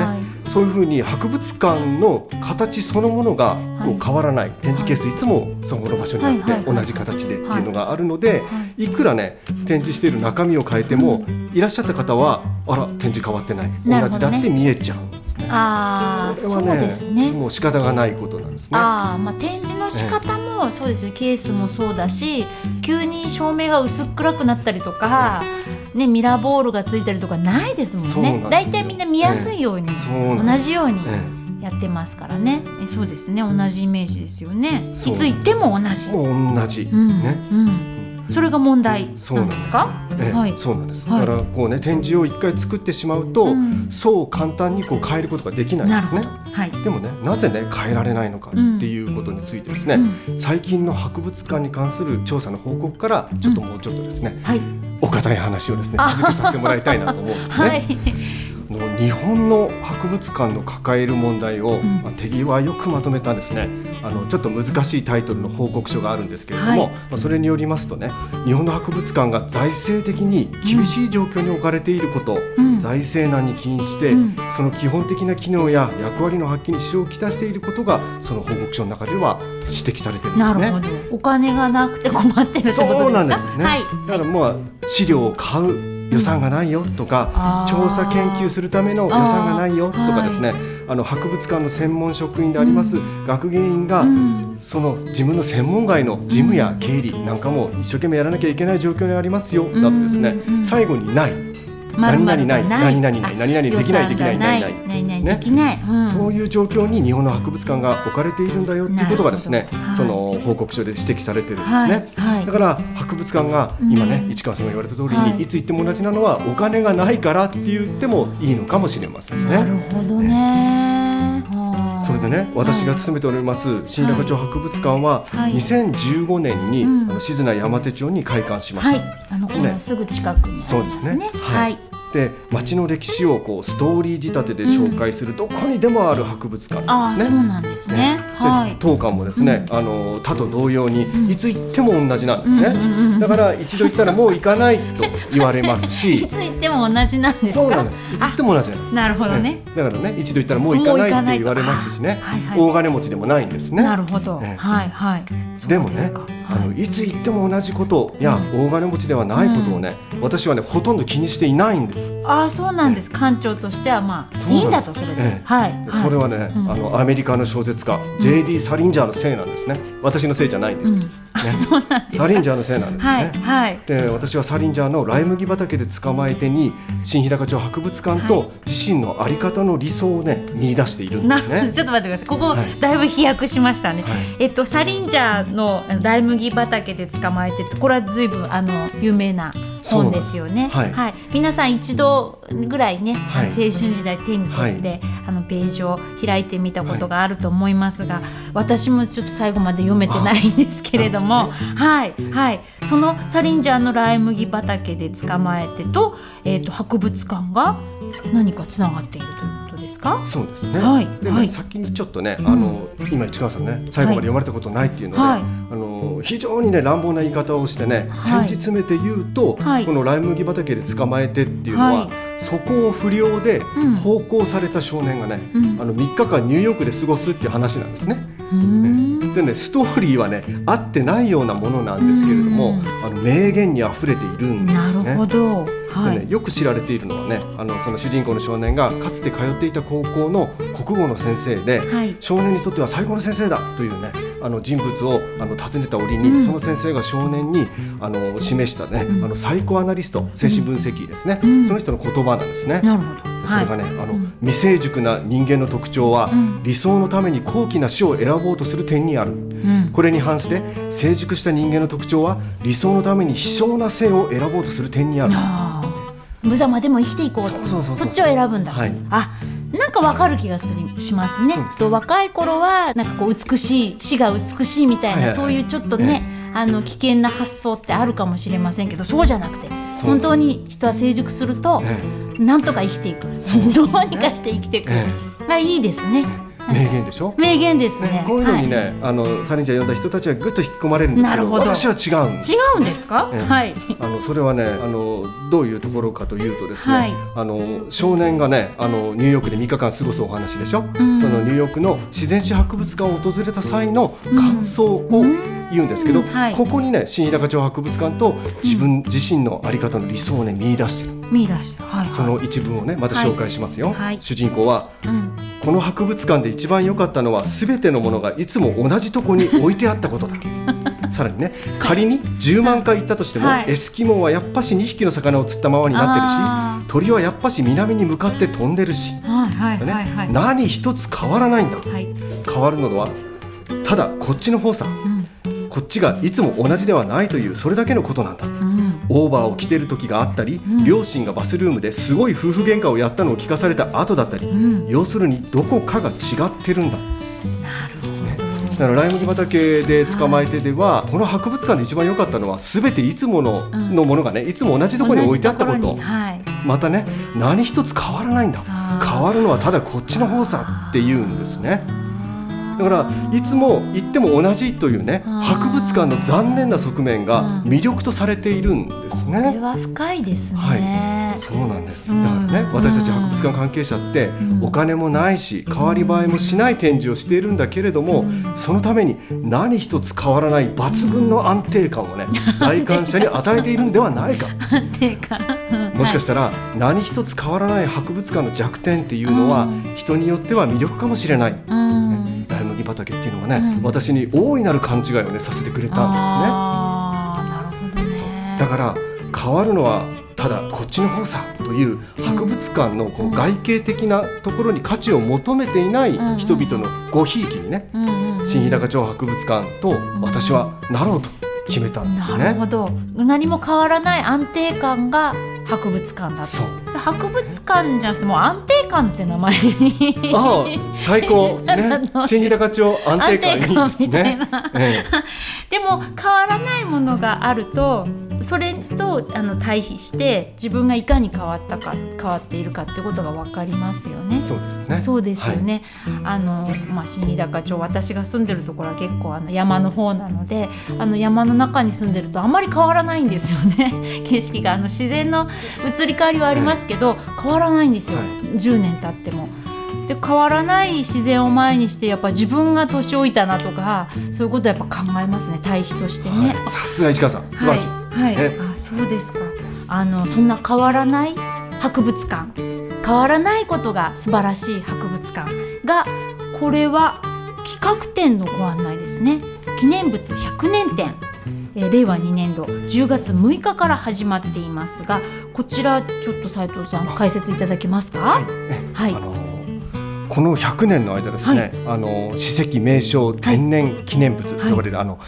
はいそういうふうに博物館の形そのものがこう変わらない、展示ケースい。つもそこの場所にあってはいはいはい。同じ形でっていうのがあるので、い。くらね展示している中身を変えても、いらっしゃった方はあら展示変わってない。同じだって見えちゃう。んですね。ああ、そうですね。もう仕方がないことなんですね。ああ、まあ展示の仕方もそうですよね。ケースもそうだし、急に照明が薄暗くなったりとか、ねミラーボールがついたりとかないですもんね。そうなんですよだいたいみんな見やすいように、そうなんです同じようにえやってますからね。えそうですね。同じイメージですよね。いつ行っても同じ。えもう同じ、うん、ね。うん。それが問題なんですか？ええはいそうなんです。はいだからこうね展示を一回作ってしまうと、うんそう簡単にこう変えることができないんですね。はい。でもねなぜね変えられないのかっていうことについてですね、最近の博物館に関する調査の報告からちょっともうちょっとですね、はい。お堅い話をですねあ続けさせてもらいたいなと思うんですね。はい。あの日本の博物館の抱える問題を、んまあ、手際よくまとめたですねあのちょっと難しいタイトルの報告書があるんですけれども、はいまあ、それによりますとね日本の博物館が財政的に厳しい状況に置かれていること、うん財政難に起因して、うんその基本的な機能や役割の発揮に支障をきたしていることがその報告書の中では指摘されてるんですね。お金がなくて困ってるってことですか？そうなんですね。はい。だからまあ資料を買う予算がないよとか、調査研究するための予算がないよとかですね、あの博物館の専門職員であります学芸員が、うん。その自分の専門外の事務や経理なんかも一生懸命やらなきゃいけない状況にありますよ、だとですね、うん。最後にない何々ない。何々ない。何々できないできないない。ない。何々できない、うん。そういう状況に日本の博物館が置かれているんだよっていうことがですねはい。その報告書で指摘されてるんですね。はいはい。だから博物館が今ね、うん。市川さんが言われた通りに、はい。い、つ行っても同じなのはお金がないからって言ってもいいのかもしれませんなるね。ほどね。はあそれでね私が勤めております新高町博物館ははい。2015年に、うん。あの静内山手町に開館しました。はい。あのねすぐ近くにありますそうねですね。ははいいで町の歴史をこうストーリー仕立てで紹介するどこにでもある博物館あなんですね。あそうなんですね。はい。で当館もですね、あの他と同様に、ん。いつ行っても同じなんですね、だから一度行ったらもう行かないと言われます いしつ行っても同じなんですか？そうなんです。いつ行っても同じなんです。なるほどね。だからね一度行ったらもう行かないって言われますしね。大金持ちでもないんですね。なるほど。ええ。はいはい。でもねあのいつ行っても同じことや大金持ちではないことをね、私はねほとんど気にしていないんです、ああそうなんです。館長としてはまあいいんだとそれで。ええ。はい。それはね、うん。あのアメリカの小説家、J.D. サリンジャーのせいなんですね。私のせいじゃないんです、うんあそうなんです。サリンジャーのせいなんですね、はいはい。で私はサリンジャーのライ麦畑で捕まえてに新日高町博物館はと自身の在り方の理想をね見出しているんですね。なちょっと待ってください。ここ、はい。だいぶ飛躍しましたね、はい。えっとサリンジャーのライ麦畑で捕まえてこれは随分あの有名な本ですよね。そうなんです。はい。皆さん一度ぐらいね、はい。青春時代手に取って、はあのページを開いてみたことがあると思いますが、私もちょっと最後まで読めてないんですけれどもはいはい。そのサリンジャーのライ麦畑で捕まえてと,、えっと博物館が何かつながっているということですか？そうですね。はいでね、はい。先にちょっとね、ん。あの今市川さんね最後まで読まれたことないっていうので、はい。あの非常にね乱暴な言い方をしてね、はい。先日詰めて言うと、はい。このライ麦畑で捕まえてっていうのは、はい。そこを不良でうん。奉公された少年がね、うん。あの3日間ニューヨークで過ごすっていう話なんですね。うーんでねストーリーはね合ってないようなものなんですけれども、うんあの名言にあふれているんですなね。るほど。はい。でね、よく知られているのはねあのその主人公の少年がかつて通っていた高校の国語の先生で、はい。少年にとっては最高の先生だというねあの人物をあの訪ねた折に、うんその先生が少年にあの示したね、うんあのサイコアナリスト精神分析医ですね、うんその人の言葉なんですね。なるほど。はい。それがね、あのうん未成熟な人間の特徴は、うん理想のために高貴な死を選ぼうとする点にある。うん。これに反して成熟した人間の特徴は理想のために悲壮な生を選ぼうとする点にある。無様でも生きていこうと。そっちを選ぶんだ。はい。あ。なんかわかる気がするしますね。す。と若い頃はなんかこう美しい死が美しいみたいな、そういうちょっとね、あの危険な発想ってあるかもしれませんけどそうじゃなくて本当に人は成熟すると、ねなんとか生きていく、どうにかして生きていく、えあいいですね名言でしょ？名言ですね。ね、こういうのにね、はい。あのサリンジャー読んだ人たちはぐっと引き込まれるんですけどなるほど。私は違うんです違うんですか、ええ。はい。あのそれはねあのどういうところかというとですね、はい。あの少年がねあのニューヨークで3日間過ごすお話でしょ、ん。そのニューヨークの自然史博物館を訪れた際の感想を言うんですけど、うん。はい。ここにね新日高町博物館と自分自身の在り方の理想をね見出してる。見出してはい。はいその一文をねまた紹介しますよ、はい。主人公はうんこの博物館で一番良かったのは全てのものがいつも同じとこに置いてあったことだ。さらにね仮に10万回行ったとしても、はい。エスキモーはやっぱし2匹の魚を釣ったままになってるあし鳥はやっぱし南に向かって飛んでるし、はいはいねはいはい。何一つ変わらないんだ。はい。変わるのはただこっちの方さうん。こっちがいつも同じではないというそれだけのことなんだ。うんオーバーを着てる時があったり、うん。両親がバスルームですごい夫婦喧嘩をやったのを聞かされた後だったり、うん。要するにどこかが違ってるんだ。なるほど。だからライ麦畑で捕まえてでは、この博物館で一番良かったのは全ていつもの,、うんのものがねいつも同じところに置いてあったこと。はい。またね何一つ変わらないんだ。変わるのはただこっちの方さって言うんですねだからいつも行っても同じというね博物館の残念な側面がうん。魅力とされているんですこれね。は深いですね、はい。そうなんです。うん。だからね、私たち博物館関係者って、ん。お金もないし、代わり映えもしない展示をしているんだけれども、そのために何一つ変わらない抜群の安定感をね、来館者に与えているんではないか。っていうかもしかしたら、何一つ変わらない博物館の弱点っていうのは、人によっては魅力かもしれない。たら、うん、ライ麦畑っていうのはね、うん。私に大いなる勘違いをねさせてくれたんですね。ね。だから変わるのはただこっちの方さという博物館のこう外形的なところに価値を求めていない人々のごひいきにね、新日高町博物館と私はなろうと決めたんですね。なるほど。何も変わらない安定感が博物館だと。博物館じゃなくてもう安定感って名前に。ああ最高。あねの新日高町安定感いいですね。な。え。でも変わらないものがあるとそれとあの対比して自分がいかに変わったか変わっているかってことが分かりますよねえ。そうですね。そうですよね、あのまあ、新日高町私が住んでるところは結構あの山の方なのであの山の中に住んでるとあまり変わらないんですよね 景色があの自然の移り変わりはありますけど変わらないんですよ、はい10年経っても。で変わらない自然を前にしてやっぱ自分が年老いたなとかそういうことはやっぱ考えますね。対比としてね。はい。さすが市川さん。素晴らしい。はい、はいえ？あそうですか。あのそんな変わらない博物館。変わらないことが素晴らしい博物館がこれは企画展のご案内ですね。記念物100年展。えー令和2年度。10月6日から始まっていますがこちらちょっと斉藤さん解説いただけますか？はい、あのこの100年の間ですね、あの史跡名称天然記念物と呼ばれる、あの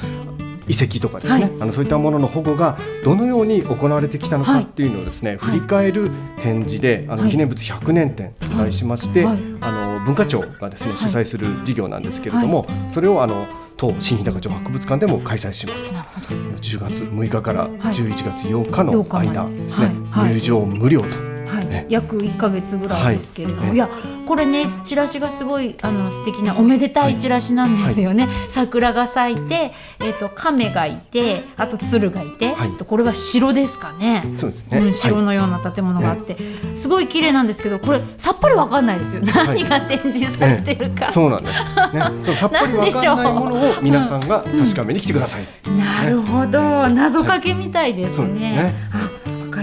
遺跡とかですね、はい。あのそういったものの保護がどのように行われてきたのはい。かっていうのをですね、振り返る展示であの、はい。記念物100年展と題しまして、はい。あの文化庁がですねい。主催する事業なんですけれども、それをあの当新日高町博物館でも開催しますと。なるほど。10月6日からい11月8日の8日まで。間ですね、はい。はい。入場無料と。はいね。約1か月ぐらいですけれども、はい。い、やこれねチラシがすごいあの素敵なおめでたいチラシなんですよね、桜が咲いて、えっと亀がいてあと鶴がいて、はい。これは城ですかね。そうですね。うん、城のような建物があって、すごい綺麗なんですけどこれさっぱりわかんないですよ。何が展示されてるか、そうなんです。ね、そうさっぱりわかんないものを皆さんが確かめに来てください。なるほど。謎かけみたいですそうですね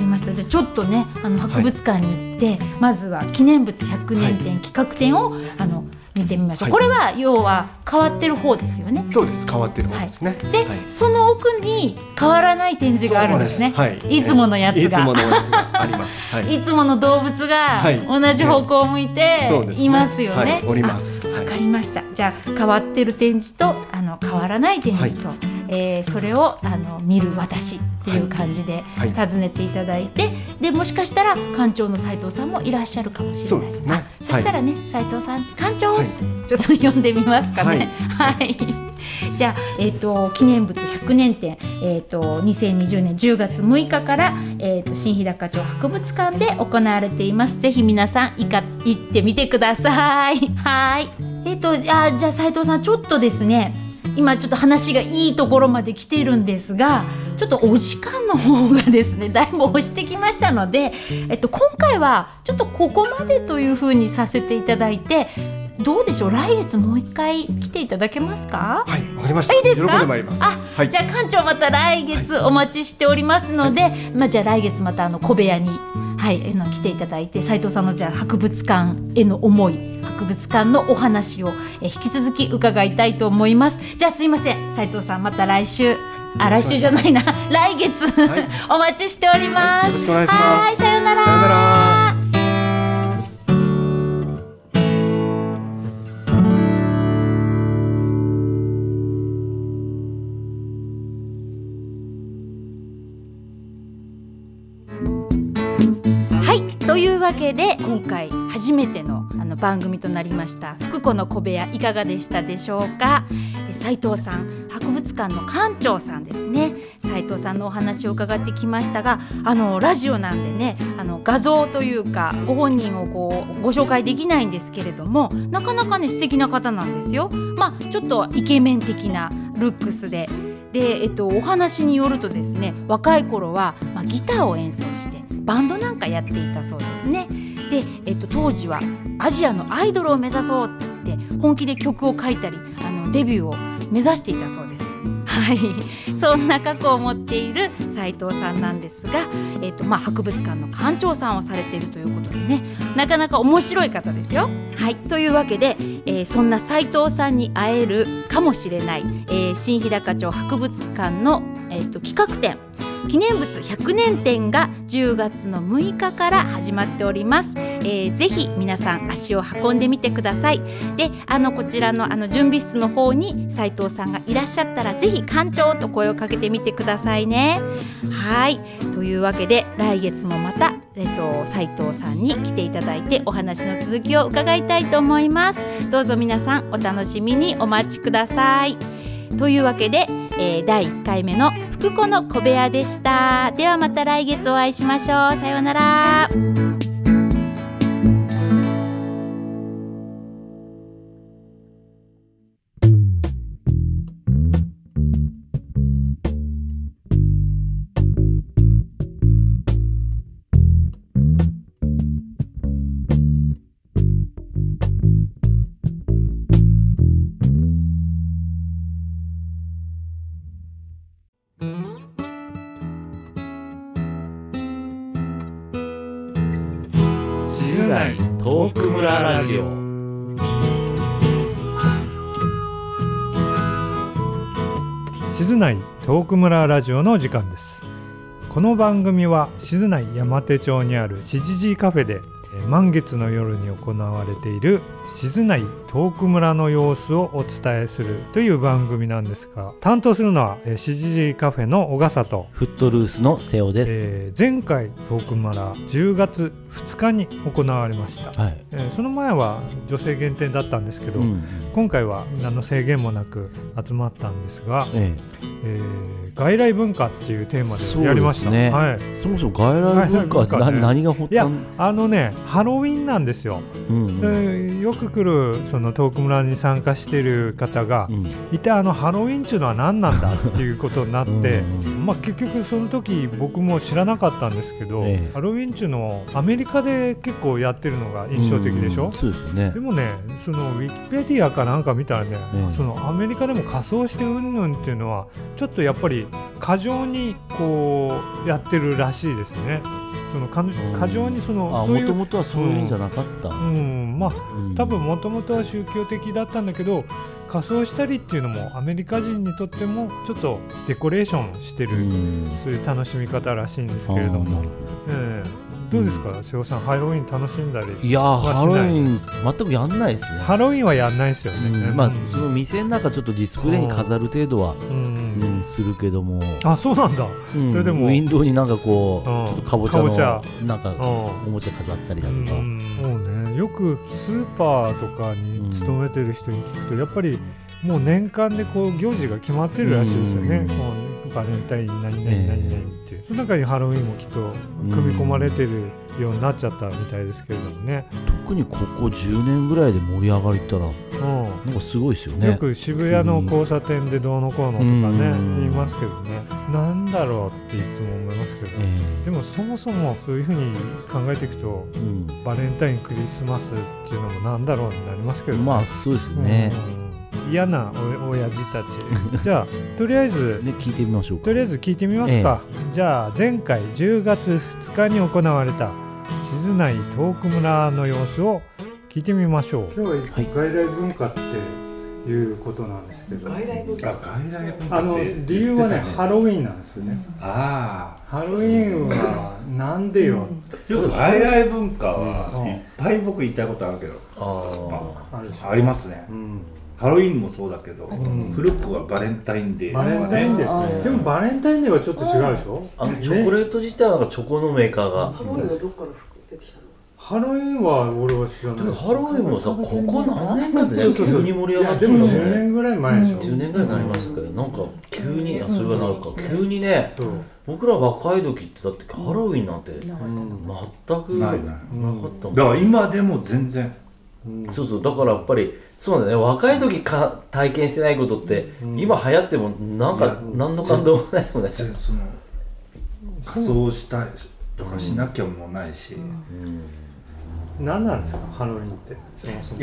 りました。じゃあちょっとねあの博物館に行って、まずは記念物100年展、企画展をあの見てみましょう、はい。これは要は変わってる方ですよね。そうです。変わってる方ですね。で、はい。その奥に変わらない展示があるんですね。い。いつものやつが。いつものやつがあります。はい。いつもの動物がはい。同じ方向を向いていますよね。はい。おります。わかりました。じゃあ変わってる展示とあの変わらない展示と、えーそれをあの見る私っていう感じではい訪ねていただいて、でもしかしたら館長の斉藤さんもいらっしゃるかもしれない。そうですねあそしたらね、斉藤さん館長、はいちょっと読んでみますかね。はい。じゃあ、えっ、と、記念物100年展、えっ、と、2020年10月6日から、えっ、と、新日高町博物館で行われています。ぜひ皆さん、いか、行ってみてください。はい。えっ、と、じゃあ、じゃあ、斉藤さん、ちょっとですね。今ちょっと話がいいところまで来てるんですがちょっとお時間の方がですね だいぶ押してきましたので、えっと、今回はちょっとここまでというふうにさせていただいてどうでしょう？来月もう一回来ていただけますか？はい。わかりました。いいですか？喜んでまいります。あ、はいじ。ゃあ館長また来月お待ちしておりますので、まあじゃあ来月またあの小部屋にはいあの来ていただいて斉藤さんのじゃあ博物館への思い博物館のお話をえ引き続き伺いたいと思います。じゃあすいません。斉藤さんまた来週。あ来週じゃないな。来月、はい。お待ちしております、はい。よろしくお願いします。はいさようならわけで今回初めてのあの番組となりました福子の小部屋いかがでしたでしょうか？え斉藤さん博物館の館長さんですね。斉藤さんのお話を伺ってきましたがあのラジオなんでねあの画像というかご本人をこうご紹介できないんですけれどもなかなかね素敵な方なんですよ。まあちょっとイケメン的なルックスでで、えっと、お話によるとですね若い頃は、まあ、ギターを演奏してバンドなんかやっていたそうですね。で、えっと、当時はアジアのアイドルを目指そうって言って本気で曲を書いたりあのデビューを目指していたそうです。はい、そんな過去を持っている斉藤さんなんですが、えっとまあ、博物館の館長さんをされているということでねなかなか面白い方ですよ。はい、というわけで、えーそんな斉藤さんに会えるかもしれない、えー新日高町博物館の、えっと企画展記念物100年展が10月の6日から始まっております、えー、ぜひ皆さん足を運んでみてください。であのこちらのあの準備室の方に斉藤さんがいらっしゃったらぜひ館長と声をかけてみてくださいね。はい。というわけで来月もまたえっと斉藤さんに来ていただいてお話の続きを伺いたいと思います。どうぞ皆さんお楽しみにお待ちください。というわけで、えー、第1回目の福子の小部屋でした。ではまた来月お会いしましょう。さようなら。村ラジオの時間です。この番組は静内山手町にあるしじじいカフェでえー満月の夜に行われている静内トーク村の様子をお伝えするという番組なんですが担当するのはえーしじじいカフェの小笠とフットルースの瀬尾です、えー前回トーク村10月2日に行われました、はい、えーその前は女性限定だったんですけど、うん今回は何の制限もなく集まったんですが、ええ。ー外来文化っていうテーマでやりました、ねはい、え、そもそも外来文化は外来文化ね。な何が発いや端あのねハロウィンなんですよ、うんうん。でよく来るそのトーク村に参加している方が、うん。一体あのハロウィンっていうのは何なんだっていうことになってうんまあ、結局その時僕も知らなかったんですけど、ええ。ハロウィンっていうのをアメリカで結構やってるのが印象的でしょ、うんそうですね。でもねそのウィキペディアかなんか見たらね、ええ。そのアメリカでも仮装してうんぬんっていうのはちょっとやっぱり過剰にこうやってるらしいですね。その過過剰にそのあそういうもともとはそういうんじゃなかった、うん。まあうん。多分もともとは宗教的だったんだけど仮装したりっていうのもアメリカ人にとってもちょっとデコレーションしてる、うん。そういう楽しみ方らしいんですけれども。ええどうですか、瀬尾さんハロウィン楽しんだり？いやハロウィン全くやんないですね。ハロウィンはやんないですよね、まあその店の中ちょっとディスプレイに飾る程度は、うん。うん、するけども、あそうなんだ、うん。それでもウィンドウになんかこう、うん。ちょっとかぼちゃのなんかうん。おもちゃ飾ったりだとか、もうね。よくスーパーとかに勤めてる人に聞くと、やっぱりもう年間でこう行事が決まってるらしいですよね、うん。こうバレンタイン何々何々っていう、その中にハロウィンもきっと組み込まれてるようになっちゃったみたいですけれどもね、特にここ10年ぐらいで盛り上がりったらうん。なんかすごいですよね。よく渋谷の交差点でどうのこうのとかねうん。言いますけどね。なんだろうっていつも思いますけど、えでもそもそもそういうふうに考えていくとえうん。バレンタインクリスマスっていうのもなんだろうになりますけどね。まあそうですね、うん嫌なお親父たち。じゃあとりあえずね聞いてみましょうか。とりあえず聞いてみますか、じゃあ前回10月2日に行われた静内トーク村の様子を聞いてみましょう。今日は外来文化っていうことなんですけど。外来文化あ外来文化あの理由はねねハロウィンなんですよね。あハロウィンはなんでよ、あよく外来文化はいっぱい僕言いたいことあるけど。ああありますね。うんハロウィンもそうだけどん。古くはバレンタインデー。とバかレンタインデねー。でもバレンタインデーはちょっと違うでしょ？あのチョコレート自体はチョコのメーカーが、ハロウィンはどっから出てきたの？ハロウィンは俺は知らない。ハロウィンもさここ何年かでねそうそうそう。急に盛り上がってる10年ぐらい前でしょ、10年ぐらいになりますけどなんか急にあそれがなるか急にねそう。僕ら若い時ってだってハロウィンなんて全くないない。なかったもん。だから今でも全然そうそうだからやっぱりそうだね。若い時か体験してないことって、今流行ってもなんか何の感動もないもんね。その仮装したいとかしなきゃもないし、何なんですかハロウィンって。そもそも。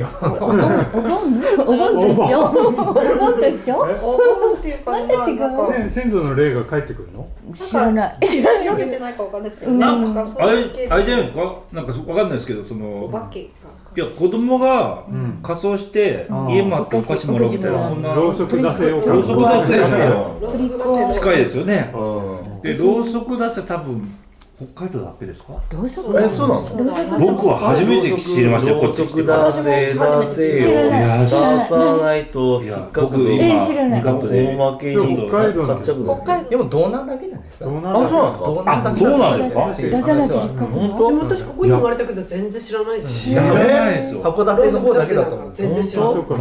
お盆お盆と一緒。お盆。と一緒？お盆っていうか、また違う。なんか先先祖の霊が帰ってくるの？知らない。知らないてないかわかんないですけど、なんかそうあいうあれじゃないですか？なんかわかんないですけどそのお化けがいや子供がうん。仮装して家回ってお菓子もらうみたいなそんな。ろうそく出せようかろうそく出せよ近いですよね。うん。でろうそく出せ多分北海道だけですか？ろうそく。えそうなの？僕は初めて知りましたよこっち来てろうそく出せ出せよいや出さない。と引っかく今え知らない。2カップで。大負けに北海道なんです買っちゃうぞ北海道。でも道南だけじゃないですか？あそうなんですかあそうなんですか？出さなきゃ引っかく本でも当私ここに生まれたけど全然知らないです知らないですよ。函館の方だけだったもん本当？そうか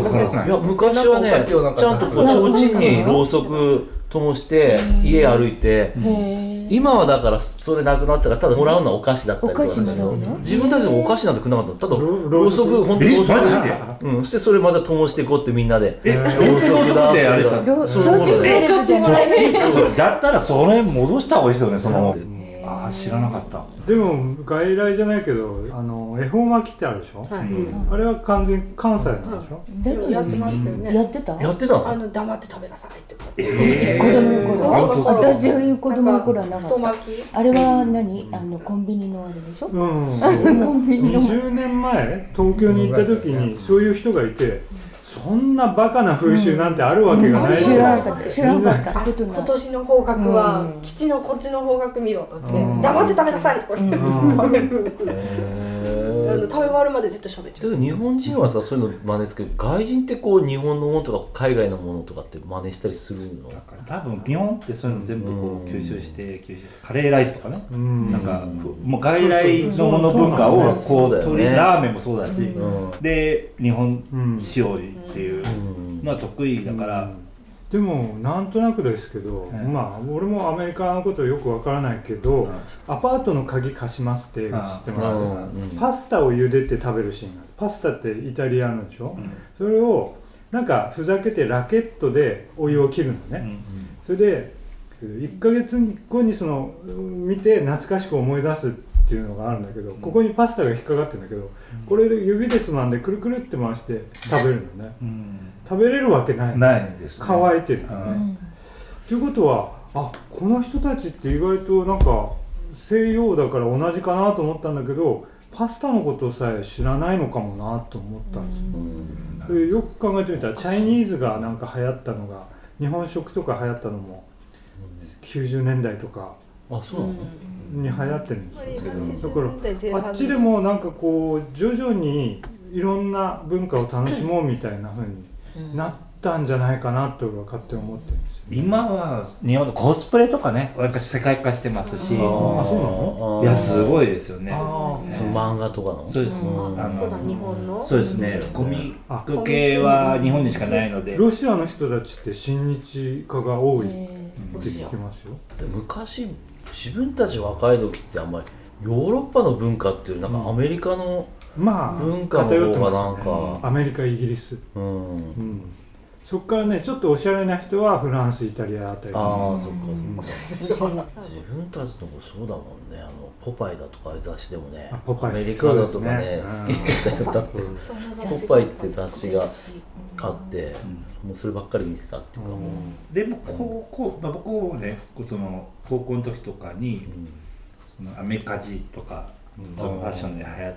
いや昔はねちゃんとこう提灯にろうそく灯して家歩いて今はだからそれなくなったからただもらうのはお菓子だったりとか自分たちでもお菓子なんて食わなかった。ただろろうそく本当ろうそくうん。そしてそれまた灯していこうってみんなで。えろうそくだで。やれだったらそれ戻した方がいいですよねそのああ知らなかった。でも外来じゃないけどあの恵方巻きってあるでしょ、あれは完全関西なんでしょ、でもやってましたよね。やってた？やってた。あのの黙って食べなさいって。え子供の頃。私子供の頃はなか太った。巻き？あれは何？あのコンビニのあれでしょ？うん。コンビニの。20年前？東京に行った時にそういう人がいてそんなバカな風習なんてあるわけがないって知らなかった。知らなかった。今年の方角はうん。基地のこっちの方角見ろとってうん。黙って食べなさいとか言って。うん。へーあの食べ終わるまでずっと喋ってけど日本人はさそういうの真似するけど外人ってこう日本のものとか海外のものとかって真似したりするの？だから多分日本ってそういうの全部こう吸収して吸収カレーライスとかね。うん。なんかもう外来のもの文化をこうそうだよね取りラーメンもそうだし。うん。で日本うん。仕様っていうのは得意だからでもなんとなくですけど、はいまあ俺もアメリカのことよくわからないけど、アパートの鍵貸しますって知ってます、うん。パスタを茹でて食べるシーンがある。パスタってイタリアのでしょ、うん。それをなんかふざけてラケットでお湯を切るのね、うん。それで1ヶ月後にその見て懐かしく思い出すっていうのがあるんだけど、ここにパスタが引っかかってるんだけど、これで指でつまんでくるくるって回して食べるのね。うん食べれるわけない。ないですね。乾いてる。のね、うん。ということはあこの人たちって意外となんか西洋だから同じかなと思ったんだけどパスタのことさえ知らないのかもなと思ったんですよ、それよく考えてみたらチャイニーズがなんか流行ったのが日本食とか流行ったのも90年代とかあそうなの？に流行ってるんですよだかららあっちでもなんかこう徐々にいろんな文化を楽しもうみたいな風になったんじゃないかなと俺は勝手に思ってるんですよ。今は日本のコスプレとかねなんか世界化してますし。あーそうなの？いやすごいですよね。あそう漫画とかのそうです、ん。あのそうだ日本の？そうですね。コミック系は日本にしかないので。ロシアの人たちって親日家が多いって聞きますよ。で昔自分たち若い時ってあんまりヨーロッパの文化っていうなんかアメリカのまあ文化の偏ってますよね。か。アメリカイギリス。うん。うん。そっからねちょっとおしゃれな人はフランスイタリアあたりああそっかうん。そっか自分たちのもそうだもんね。あのポパイだとかああいう雑誌でもね。あポパイアメリカだとかね好きでしたよだって。ポパイって雑誌があってもうそればっかり見てたっていうか。もうでも高校、まあ、僕もねその高校の時とかに、そのアメカジとか、そのファッションで流行っ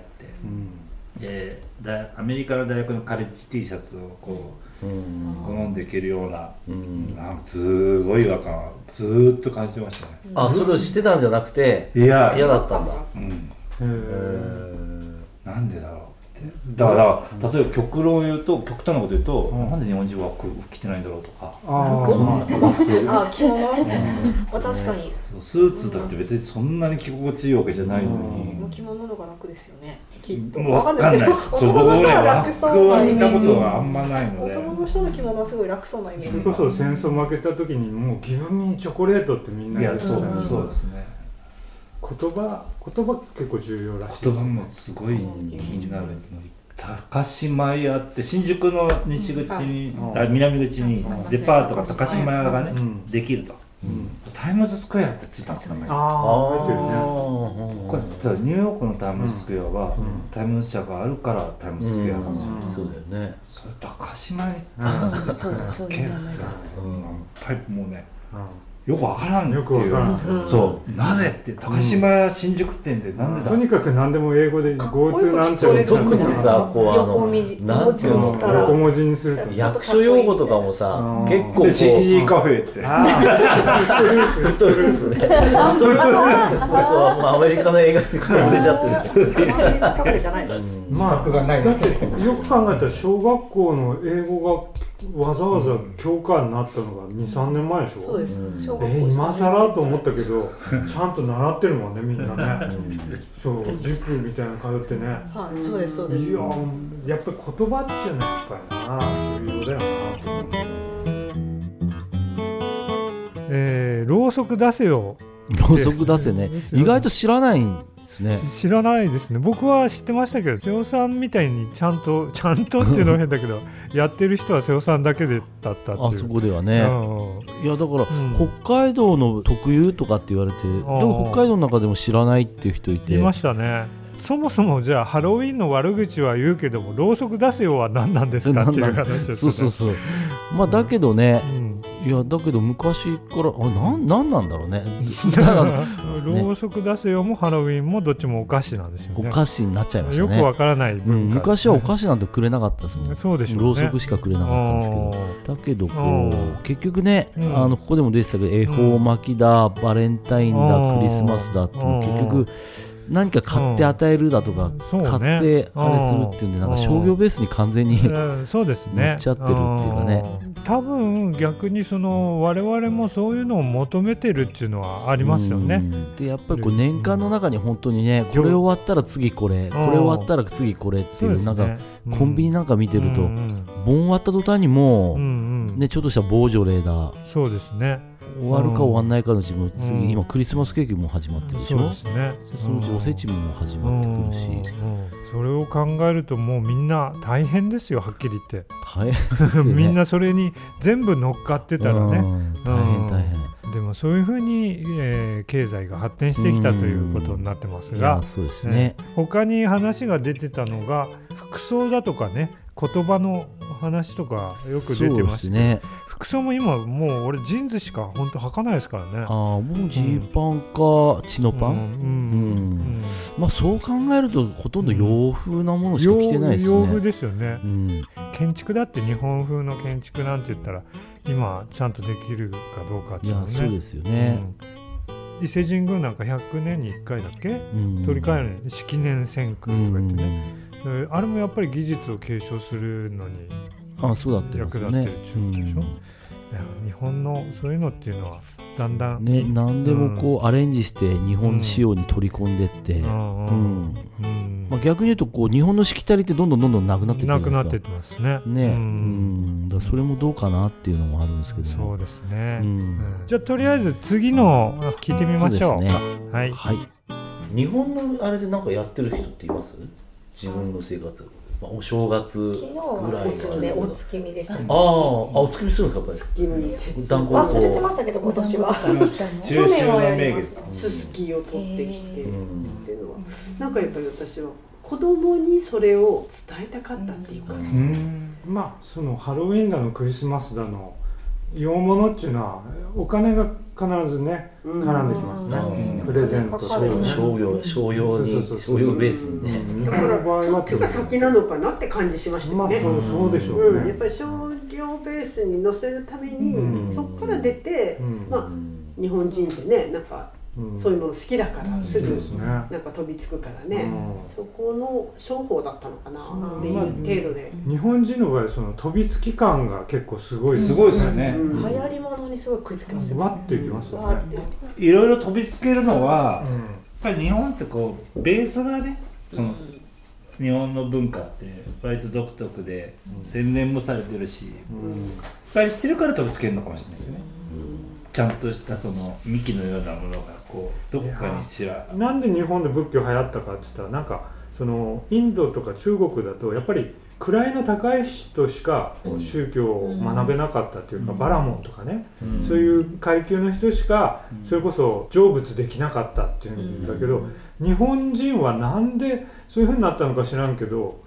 て、でだアメリカの大学のカレッジ T シャツをこう、好んでいけるような,、なんかすごい違和感をずーっと感じてましたね、あそれをしてたんじゃなくていや。嫌だったんだ。うん。なんでだろうだから例えば極論言うと極端なこと言うと、なんで日本人は服着てないんだろうとか。ああ着物？まあ確かに。スーツだって別にそんなに着心地いいわけじゃないのに、もう着物の方が楽ですよね。きっと。もう分かんない。ですそう男の人は楽そうなイメージ。着たことはあんまないので。男の人の着物はすごい楽そうなイメージ。それこそ戦争負けた時にもう「ギブミーチョコレート」ってみんな言ってたじゃないいやそうそうですね言葉言葉結構重要らしい言葉もすごい気になる。高島屋って新宿の西口に、あ南口にデパートが高島屋。がね、できると、タイムズスクエアってついたんですか、ああ出てるね。これ実はニューヨークのタイムズスクエアは、タイムズ社があるからタイムズスクエアなんですよ、そうだよね。それ高島屋にタイムズスクエアそうだそういう名前だパイプもうねよくわからんよくわからん。そう。なぜって。高島新宿店でなんでだ？とにかく何でも英語で GoTo なんちゃら特にさこうあ横の？文字にしたら横文字にすると。役所用語とかもさうん結構こう。で CG カフェって。フットルースね。フットルースそうアメリカの映画にこれ売れちゃってるカフェじゃないのまあだってよく考えたら小学校の英語がわざわざ教科になったのが23年前でしょ？そうです。小学校え今更と思ったけどちゃんと習ってるもんねみんなね。そう塾みたいなの通ってね。はいそうですそうです。いややっぱり言葉っていうのはやっぱりな重要だよなと思うえー、ろうそく出せよ。ろうそく出せね意外と知らない。んですね。知らないですね。僕は知ってましたけど瀬尾さんみたいにちゃんと ちゃんとっていうのは変だけど やってる人は瀬尾さんだけでだったっていう。あそこではね。うん。いやだから、うん。北海道の特有とかって言われてでも北海道の中でも知らないっていう人いて。いましたね。そもそもじゃあハロウィンの悪口は言うけどもろうそく出せよは何なんですかっていう話ですよね。そうそうそう。まあだけどね、うんいやだけど昔からあなんなんなんだろうね。だから ろうそく出せよもハロウィンもどっちもお菓子なんですよおね菓子になっちゃいましたね。よくわからないうん昔はお菓子なんてくれなかったですもん。そうでしょうね。ろうそくしかくれなかったんですけど。だけどこう結局ね、うん。あのここでも出てたけど恵方巻きだ、バレンタインだ、うん。クリスマスだってうん。結局何か買って与えるだとか、そうね。買ってあれするっていうんでなんか商業ベースに完全にうん。そうですね。乗っちゃってるっていうかね。うん多分逆にその我々もそういうのを求めてるっていうのはありますよね。うん。でやっぱりこう年間の中に本当にねこれ終わったら次これこれ終わったら次これっていううなんかうん。コンビニなんか見てると盆終わった途端にもうんううん。ねちょっとしたボージョレー。だそうですね終わるか終わんないかのうちも次うん。今クリスマスケーキも始まってるでしょ？そうですね。でそのうちおせちも始まってくるし。それを考えるともうみんな大変ですよはっきり言って。大変ね。みんなそれに全部乗っかってたらね。うん。大変大変。うんでもそういうふうに、えー経済が発展してきたということになってますが。そうですね。えー他に話が出てたのが服装だとかね言葉の話とかよく出てますね。服装も今もう俺ジーンズしか本当履かないですからね。ああもうジーパンかチノパン、うん。うん。まあそう考えるとほとんど洋風なものしか着てないですね。洋洋風ですよね、うん。建築だって日本風の建築なんて言ったら今ちゃんとできるかどうかっていうのね。いやそうですよね。うん。伊勢神宮なんか100年に1回だっけ、ん。取り替える式年遷宮とか言ってね、であれもやっぱり技術を継承するのにあそうだってます役立ってるっていうことでしょ、日本のそういうのっていうのはだんだんね、何でもこうアレンジして日本仕様に取り込んでって、うん。うんまあ、逆に言うとこう日本のしきたりってどんどんどんどんなくなっていってるなくなってってますね。ね、ううん。ん、だそれもどうかなっていうのもあるんですけど、ね、そうですね、うん。うんじゃあとりあえず次の聞いてみましょう。はい、はい、日本のあれでなんかやってる人っています？自分の生活、まあ、お正月昨日ぐらは。いお月見お月見でした。ねあああお月見するんですかやっぱり。月見団子。忘れてましたけど今年は。去年はやりました。すすきを取ってきてっていうのは。なんかやっぱり私は子供にそれを伝えたかったっていうか、まあそのハロウィンだのクリスマスだの洋物っていうのはお金が必ずねうん。絡んできますね、うん。プレゼントとかね。商業商用に商用ベースにね。だからそっちが先なのかなって感じしましたよね。まあそうそうでしょうね。ん、やっぱり商業ベースに乗せるために、うん。そこから出て、うん。まあ日本人ってねなんか、うんそういうもの好きだからすぐ、ですね。なんか飛びつくからね、うん。そこの商法だったのかなっていう程度で。日本人の場合その飛びつき感が結構すごいすごいですよね。流行り物にすごい食いつきますよね。わっていきますよね。わーっていろいろ飛びつけるのは、やっぱり日本ってこうベースがねその日本の文化って割と独特で洗練もされてるし、いっぱいしてるから飛びつけるのかもしれないですよね、ちゃんとしたその幹のようなものがこうどっかにちらなんで日本で仏教流行ったかって言ったらなんかそのインドとか中国だとやっぱり位の高い人しかこう宗教を学べなかったっていうか、バラモンとかね、うん。そういう階級の人しかそれこそ成仏できなかったっていうんだけど、日本人はなんでそういうふうになったのか知らんけど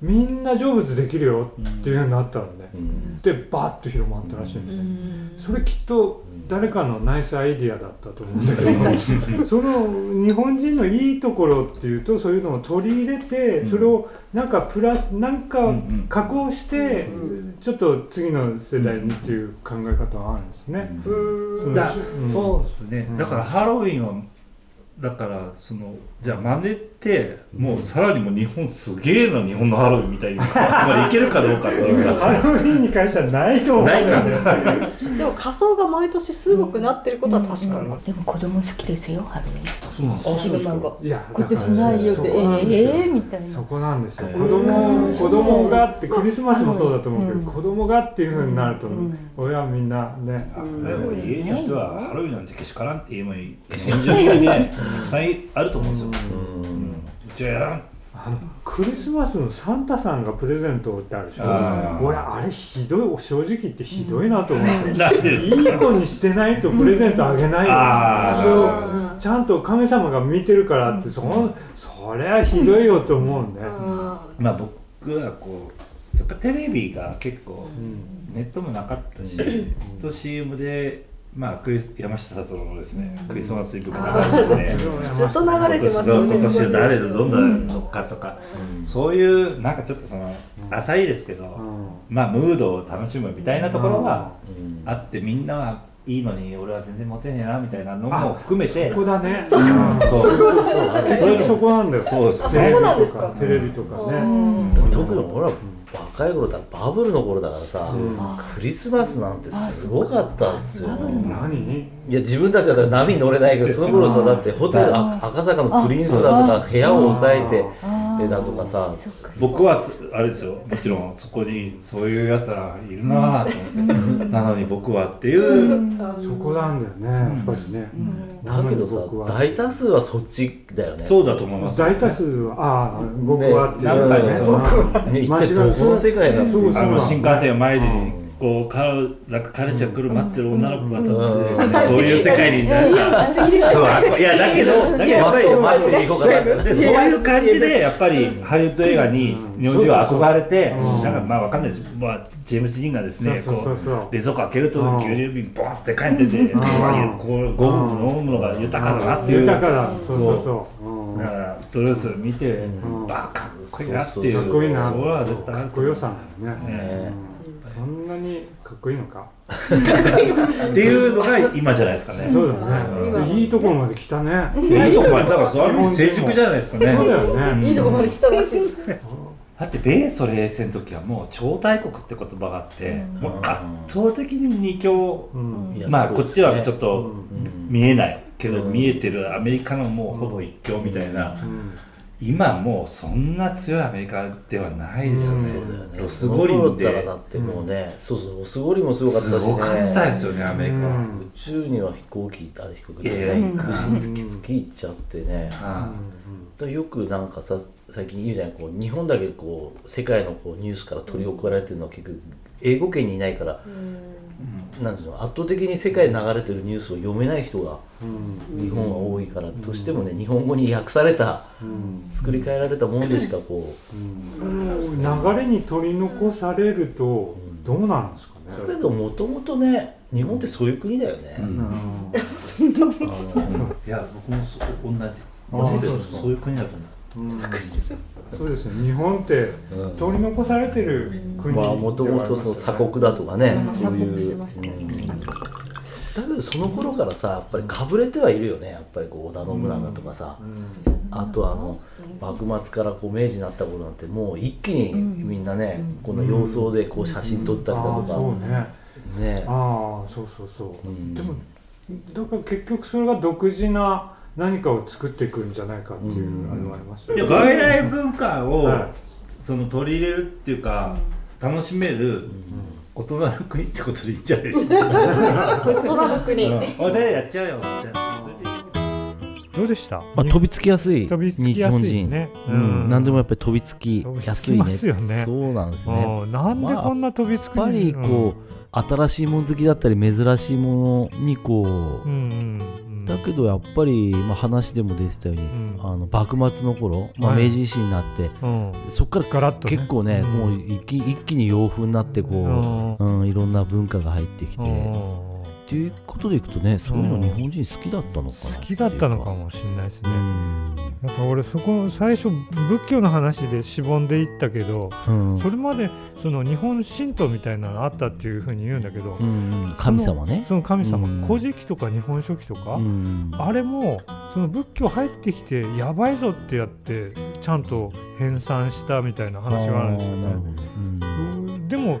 みんな成仏できるよっていうふうになったのね、でバッと広まったらしいんですね、それきっと誰かのナイスアイディアだったと思うんだけど その日本人のいいところっていうとそういうのを取り入れてそれをなんかプラスなんか加工してちょっと次の世代にっていう考え方はあるんですね。だそうですね、だからハロウィンはだからそのじゃあ真似ってもうさらにも日本すげえな日本のハロウィンみたいに まあいけるかどうかっていうかハロウィンに関してはないと思うんだよねでも仮装が毎年すごくなってることは確かに、でも子供好きですよハロウィン。そうなんですうちの孫いや今年ないよってええー、みたいな。そこなんですよ。子供子供がってクリスマスもそうだと思うけど、子供がっていうふうになると、親はみんなね、でも家によってはハロウィンなんてけしからんって言えばいい。日本中にねたくさんあると思うんですよ、うん。うちはやらん。あのクリスマスのサンタさんがプレゼントってあるでしょ。俺あれひどい正直言ってひどいなと思うんですよ、いい子にしてないとプレゼントあげないよ、ちゃんと神様が見てるからってそん。そりゃひどいよと思うんで、まあ僕はこうやっぱテレビが結構、ネットもなかったし、ずっと CM でまあクリス山下達郎のですね、クリスマスイブが流れてですね。ずっと流れてますよね。今年は誰でどんなのかとか、そういうなんかちょっとその浅いですけど、まあムードを楽しむみたいなところがあってみんなはいいのに俺は全然モテねえなみたいなのも含めて。そこだね。そううんそう。そうそうそこなんだよそうですテレビとかそこなんですか。テレビとかね、特に俺ら若い頃だバブルの頃だからさクリスマスなんてすごかったんですよ。何？いや自分たちは波に乗れないけどその頃さだってホテルあ赤坂のプリンスだとか部屋を抑えてえだとかさ。僕はつあれですよ。もちろんそこにそういうやつらいるなぁと思って。なのに僕はっていう、そこなんだよねやっぱりね、だけどさ大多数はそっちだよね。そうだと思います。大多数はああ僕はっていう。なんかねそのね一体どこの世界なのそうそう。あの新幹線を前にこうかなん。か彼氏が来る待ってる女の子が立っててですね、そういう世界になん。かそういやだけどだけどやっぱり前線に行こうでそういう感じでやっぱりハリウッド映画に日本人は憧れてなん。かまあわかん。ないです、まあ、ジェームス・ディンがですねそうそうそうそうこう冷蔵庫開けると牛乳瓶ボンって帰っててこうこうゴム飲むのが豊かだなっていう豊かだそうそうそううだからトルース見て、あかっこいいなっていうかっこいいなそれは絶対あるかっこよさなのねねそんなにかっこいいのか？っていうのが今じゃないですかね。そうだね。いいところまで来たね。いいとこまでだからそうある意味成熟じゃないですかね。そうだよね。いいとこまで来たらしいだって米ソ冷戦の時はもう超大国って言葉があって、もう圧倒的に二強、まあこっちはちょっと見えないけど、見えてるアメリカのもうほぼ一強みたいな、今もうそんな強いアメリカではないですよね。ロス五輪だったらだってもうね、そうそうロス五輪もすごかったしね。すごかったですよねアメリカは。宇宙には飛行機あ飛行機。ええ。ね空心月月行っちゃってね、だからよくなんかさ最近言うじゃないこう日本だけこう世界のこうニュースから取り残されてるのは結局英語圏にいないから、なんていうの圧倒的に世界に流れてるニュースを読めない人が日本は多いから、どうしてもね日本語に訳された、作り変えられたもんでしかこう、流れに取り残されるとどうなんですかね。だけどもともとね日本ってそういう国だよね、いや僕もそう同じ。そういう国だと思う。うんそうですね。日本って取り残されてる国まあもともとその鎖国だとかね、うんそういう、鎖国してまうん。だけどその頃からさやっぱりかぶれてはいるよね。やっぱりこう織田信長とかさ、あとあの幕末からこう明治になった頃なんてもう一気にみんなね、この様相でこう写真撮ったりだとか、ああそうね。ね。ああそうそうそう、でもだから結局それが独自な何かを作っていくんじゃないかっていうあれはありますよいや外来文化を、はい。その取り入れるっていうか、楽しめる大人の国ってことでいいんじゃないですか。大人の国。うん。おでやっちゃうよみたいな。どうでした？まあ、飛びつきやすい飛びつきやすい日本人、ねううん。ん、何でもやっぱり飛びつきやすいね。飛びつきますよね。そうなんですね。うん。なんでこんな飛びつくやっぱりこう、新しいもの好きだったり珍しいものにこう、うんうんだけどやっぱり、まあ、話でも出てたように、あの幕末の頃、まあ、はい。明治維新になって、うん。そこからね結構ね、うん。もう一気一気に洋風になってこう、うん。いろんな文化が入ってきて、っていうことでいくとねそういうの日本人好きだったのかな好きだったのかもしれないですね。なんか俺そこ最初仏教の話でしぼんでいったけど、うん。それまでその日本神道みたいなのあったっていうふうに言うんだけど、うん神様ね。その神様、うん。古事記とか日本書紀とか、うん。あれもその仏教入ってきてやばいぞってやってちゃんと編纂したみたいな話があるんですよね。でも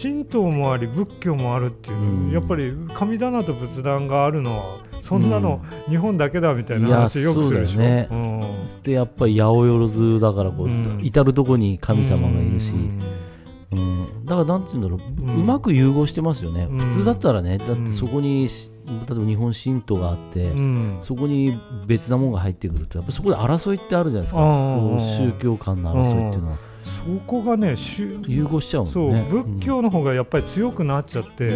神道もあり仏教もあるっていう、やっぱり神棚と仏壇があるのはそんなの日本だけだみたいな話よくするでしょ。いやそうだよね、でやっぱり八百万だからこう、至る所に神様がいるし、うん。だからなんて言うんだろう、うまく融合してますよね、うん。普通だったらねだってそこに、例えば日本神道があって、ん。そこに別なものが入ってくるとやっぱりそこで争いってあるじゃないですか、宗教間の争いっていうのは。そこがね融合しちゃうもんそうね仏教の方がやっぱり強くなっちゃって、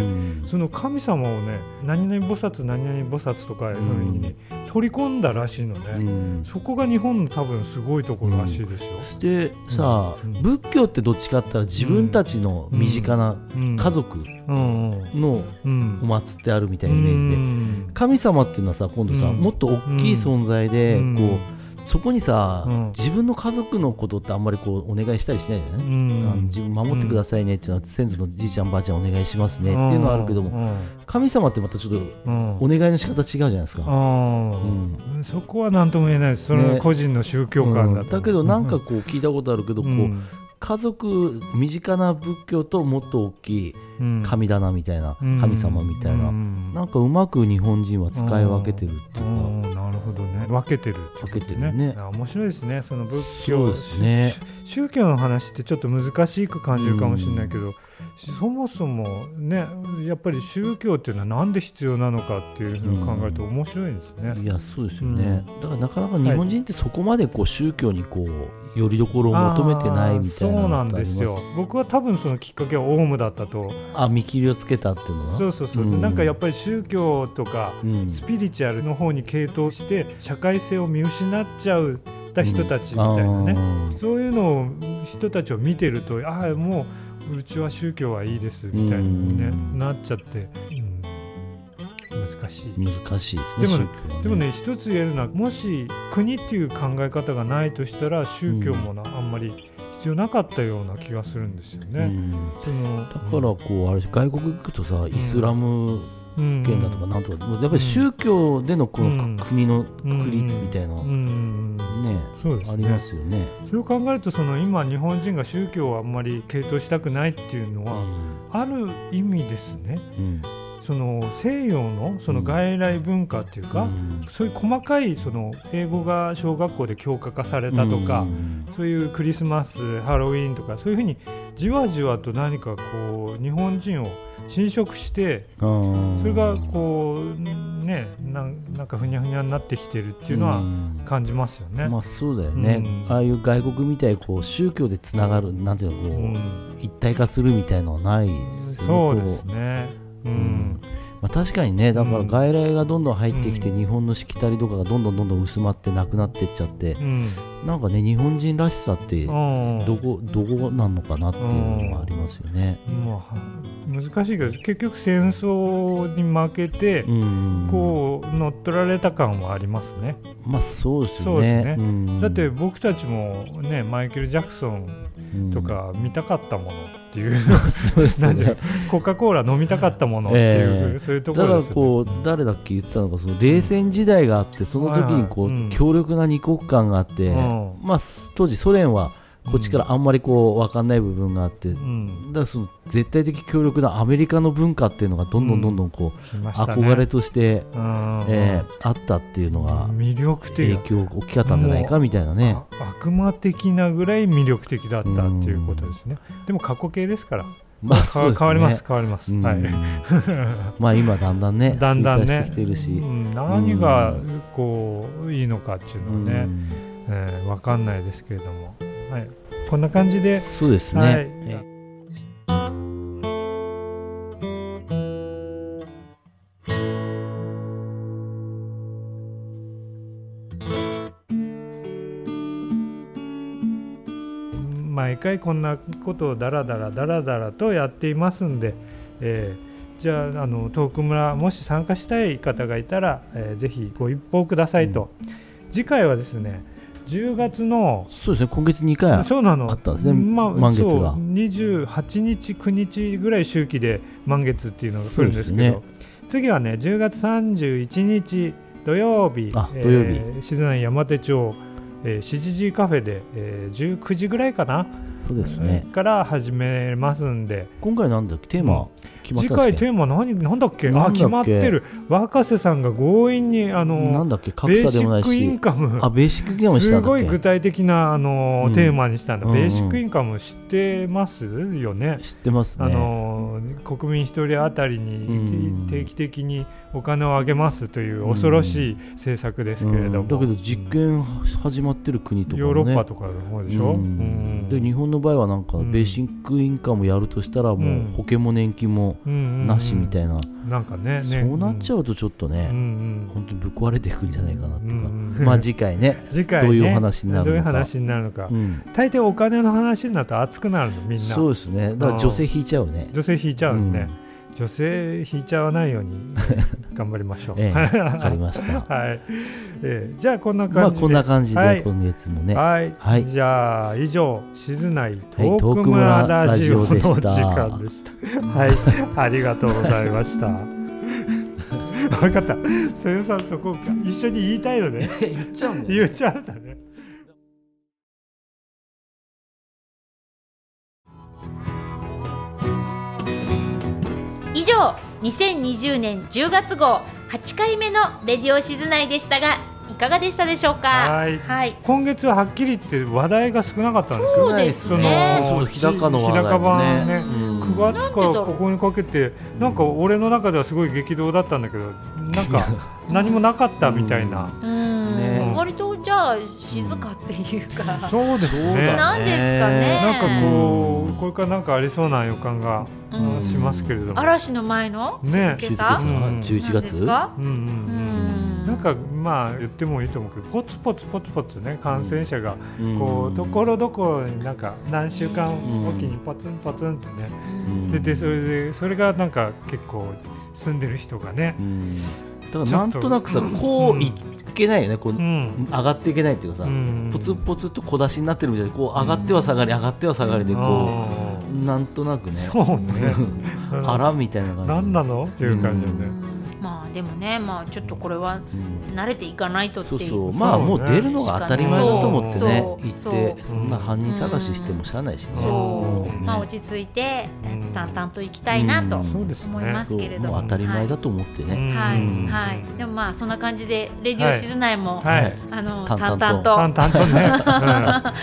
その神様をね何々菩薩何々菩薩とかいうふうに、ね取り込んだらしいのね、そこが日本の多分すごいところらしいですよ。でさあ、仏教ってどっちかって言ったら自分たちの身近な家族のお祭ってあるみたいなイメージで、神様っていうのはさ今度さ、うん。もっと大きい存在で、うん。こうそこにさ、うん。自分の家族のことってあんまりこうお願いしたりしないじゃない、うん。自分守ってくださいねっていうのは先祖のじいちゃんばあちゃんお願いしますねっていうのはあるけども、うん。神様ってまたちょっとうん。お願いの仕方違うじゃないですか。そこは何とも言えないです。それは個人の宗教観だうん。だけどなんかこう聞いたことあるけど、こうん。う家族身近な仏教ともっと大きい神棚みたいな、うん。神様みたいな、うん。なんかうまく日本人は使い分けてるっていうか、うんなるほどね。分けてるって分けてるね。面白いですね。その仏教ね。し宗教の話ってちょっと難しく感じるかもしれないけど、そもそもねやっぱり宗教っていうのはなんで必要なのかっていうふうに考えると面白いですね。いやそうですよね、だからなかなか日本人ってそこまでこう宗教にこうよりどころを求めてないみたいなそうなんですよ。僕は多分そのきっかけはオウムだったと。あ見切りをつけたっていうのは？そうそうそう、ん。なんかやっぱり宗教とかうん。スピリチュアルの方に傾倒して社会性を見失っちゃうた人たちみたいなね、うん。そういうのを人たちを見てるとああもううちは宗教はいいですみたいに、ねなっちゃって、うん。難しい。難しいですねでもねね。でもね一つ言えるのはもし国っていう考え方がないとしたら宗教もな、あんまり必要なかったような気がするんですよね。うん。そのだからこうあれ外国行くとさイスラム圏だとかなんとか、やっぱり宗教でのこの国のくくりみたいな、ねそうですね。ありますよね。それを考えるとその今日本人が宗教をあんまり傾倒したくないっていうのは、ある意味ですね、その西洋のその外来文化っていうか、そういう細かいその英語が小学校で教科化されたとか、そういうクリスマスハロウィーンとかそういうふうにじわじわと何かこう日本人を侵食してそれがこうねなんなんかふにゃふにゃになってきてるっていうのは感じますよね。まあそうだよね、うん。ああいう外国みたいにこう宗教でつながるなんていうのこう、一体化するみたいのはないそうですね。こう。うん。まあ、確かにねだから外来がどんどん入ってきて、日本のしきたりとかがどんどんどんどん薄まってなくなってっちゃって、んなんかね日本人らしさってん。どこどこなんのかなっていうのがありますよね。まあ、難しいけど結局戦争に負けて、んこう乗っ取られた感はありますね。まあそうですね。ですね。うん。だって僕たちもねマイケル・ジャクソンとか見たかったものっていう、そうですよね。なんていうのコカ・コーラ飲みたかったものっていう、ええ。そういうところですよだからこう誰だっけ言ってたのかその冷戦時代があってその時にこう、強力な二国間があって、うん。まあす当時ソ連はこっちからあんまりこう分かんない部分があって、ん。だからその絶対的強力なアメリカの文化っていうのがどんどんどんどんこう、憧れとして、うん。えーあったっていうのが魅力的影響大きかったんじゃないかみたいなね。悪魔的なぐらい魅力的だったっていうことですね。でも過去形ですから。まあね。変わります変わります。うん。はい。まあ今だんだんねだんだんね。してきてるし。うん。何がこういいのかっていうのはね、うんえー、分かんないですけれども、はい、こんな感じで。そうですね、はい、毎回こんなことをだらだらだらだらとやっていますんで、えー、じゃああのトーク村もし参加したい方がいたら、えー、ぜひご一報くださいと、うん、次回はですね10月のそうですね今月2回そうなの。あったんですね、まあ、満月が。28日9日ぐらい周期で満月っていうのが来るんですけど。そう次はね10月31日土曜日あ土曜日。えー静内山手町、えー、しじじカフェで、えー19時ぐらいかなそうですね。えーから始めますんで。今回なんだっけ？テーマ。決まっ次回テーマ何？なんだっけ？なんだっけ？あ決まってる。若瀬さんが強引にあのなんだっけ？格差でもないし。ベーシックインカム。あベーシックインカムしたんだっけ？すごい具体的なあの、うん。テーマにしたんだ、うんベーシックインカム知ってますよね？知ってますね。あの国民一人当たりに定期的にお金をあげますという恐ろしい政策ですけれども、うん。だけど実験始まってる国とかもね。ヨーロッパとかの方でしょ、うん。うん。で日本の場合はなんかベーシックインカムやるとしたらもう保険も年金もなしみたいな、なんかねね。そうなっちゃうとちょっとね、ん本当にぶっ壊れていくんじゃないかなとか、んまあ次回ね 次回ね。どういうお話になるのか。どういう話になるのか、うん。大抵お金の話になると熱くなるのみんな。そうですね。だから女性引いちゃうね。女性引いちゃうね、女性引いちゃわないように 頑張りましょう。ええわかりました はい。ええじゃあこんな感じで。まあこんな感じではい今月もねはい。はいじゃあ以上静内ト村ラジオの時間でした。はい。ありがとうございました。分かった。そよさんそこ一緒に言いたいのね。言っちゃうんだ言っちゃうんだね。上2020年10月号。8回目のレディオ静内でしたがいかがでしたでしょうか？はい。はい。今月ははっきり言って話題が少なかったんですよそうですね。その日高の話題もね。日高版ね、うん。9月からここにかけてなんか俺の中ではすごい激動だったんだけどなんか 何もなかったみたいな、うん。ね。割とじゃあ静かっていうか、そうですね。なんですかね。なんかこうこれからなんかありそうな予感が、うん。しますけれども。嵐の前のね。静けさ、うん。11なんですか？うんうんうんなんかまあ言ってもいいと思うけどポツポツポツポツね。感染者がこうところどころになんか何週間おきにポツンポツンってね。出てそれでそれがなんか結構住んでる人がね。だからなんとなくさこういけないよね。こう、上がっていけないっていうかさ、ポツポツと小出しになってるみたいでこう上がっては下がり上がっては下がりでこうなんとなくね。そうね。あらみたいな感じ何なの？っていう感じよね、まあでもねまあちょっとこれは慣れていかないとっていうそうそう。まあもう出るのが当たり前だと思ってねそう行っそう。てそんな犯人探ししてもしゃあないしね。そう、まあ落ち着いて、えっと淡々と行きたいなと思いますけれども、当たり前だと思ってね。はい、うん。はい、でもまあそんな感じでレディオ静内も、はい。あの淡淡々と。々と。淡々とね。あ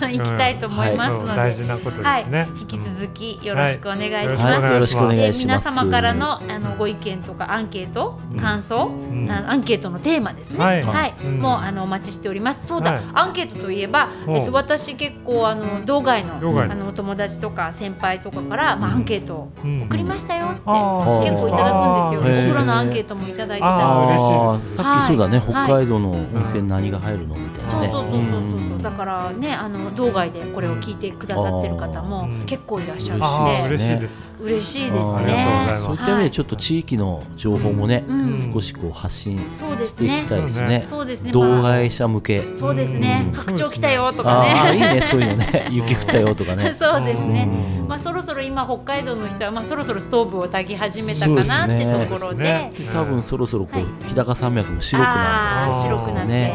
の行きたいと思いますので、うん。大事なことですね。はい、引き続きよろしくお願いします。はい。よろしくお願いします。で皆様からのあのご意見とかアンケート、感想、ん。あのアンケートのテーマですね。ははい。い、うん。もうあのお待ちしております。そうだ、はい。アンケートといえば、えっと私結構あの道外の。あのお友達とか先輩とかから、まあアンケート送りましたよって、結構いただくんですよ。お風呂のアンケートもいただいてたあので。ーさっきそうだね、はい。北海道の温泉何が入るの？みたいなね。そうそうそうそう。そう、だからねあの道外でこれを聞いてくださってる方も結構いらっしゃるので、嬉しいです。嬉しいですね。そういった意味でちょっと地域の情報もね、うん少しこう発信していねきたいですね。そうですね。動画者向け。そうですね、うん。白鳥来たよとかね。いいねそういうのね。雪降ったよとかね。そうですね。まあそろそろ今北海道の人はまあそろそろストーブを焚き始めたかなってところで、多分そろそろこう日高山脈も白くなるんじゃないですか。白くなって、ね。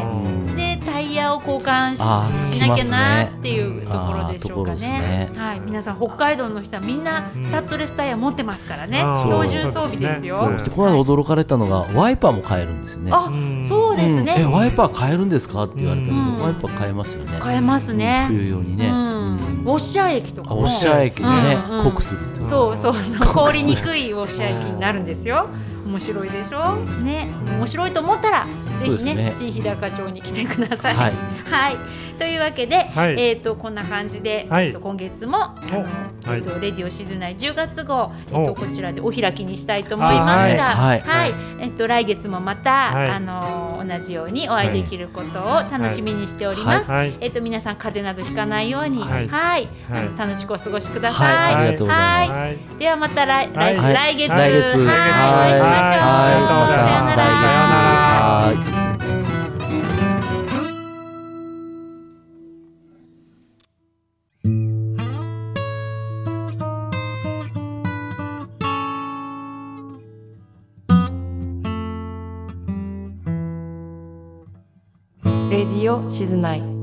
でタイヤを交換しなきゃなっていうところでしょうかねね。はい、皆さん北海道の人はみんなスタッドレスタイヤ持ってますからね。標準装備ですよ。そうそしてこの間驚かれたのがワイパーも買えるんですよね。あ、そうですね。うんえワイパー買えるんですかって言われたけど、うんワイパー買えますよね。買えますね。冬用にね。うんウォッシャー液とかも。あウォッシャー液でねうんうん濃くするそうそうそう凍りにくいウォッシャー液になるんですよ。面白いでしょ？ね面白いと思ったらぜひね新日高町に来てください。はい はい。というわけで、はい。えっ、とこんな感じで、はい。えっと今月もあの、はい。えっとレディオ静内10月号えっ、お。とこちらでお開きにしたいと思いますが、はい。はい、はい。えっと来月もまた、はい。あの同じようにお会いできることを楽しみにしております。はい。はい。えっと皆さん風邪などひかないように、は、はい。い。あの楽しくお過ごしください。はい。ありがとうございます。はい。ではまた来来週、はい。来月、来月。はい、お会いしましょう。はい。さようなら。静内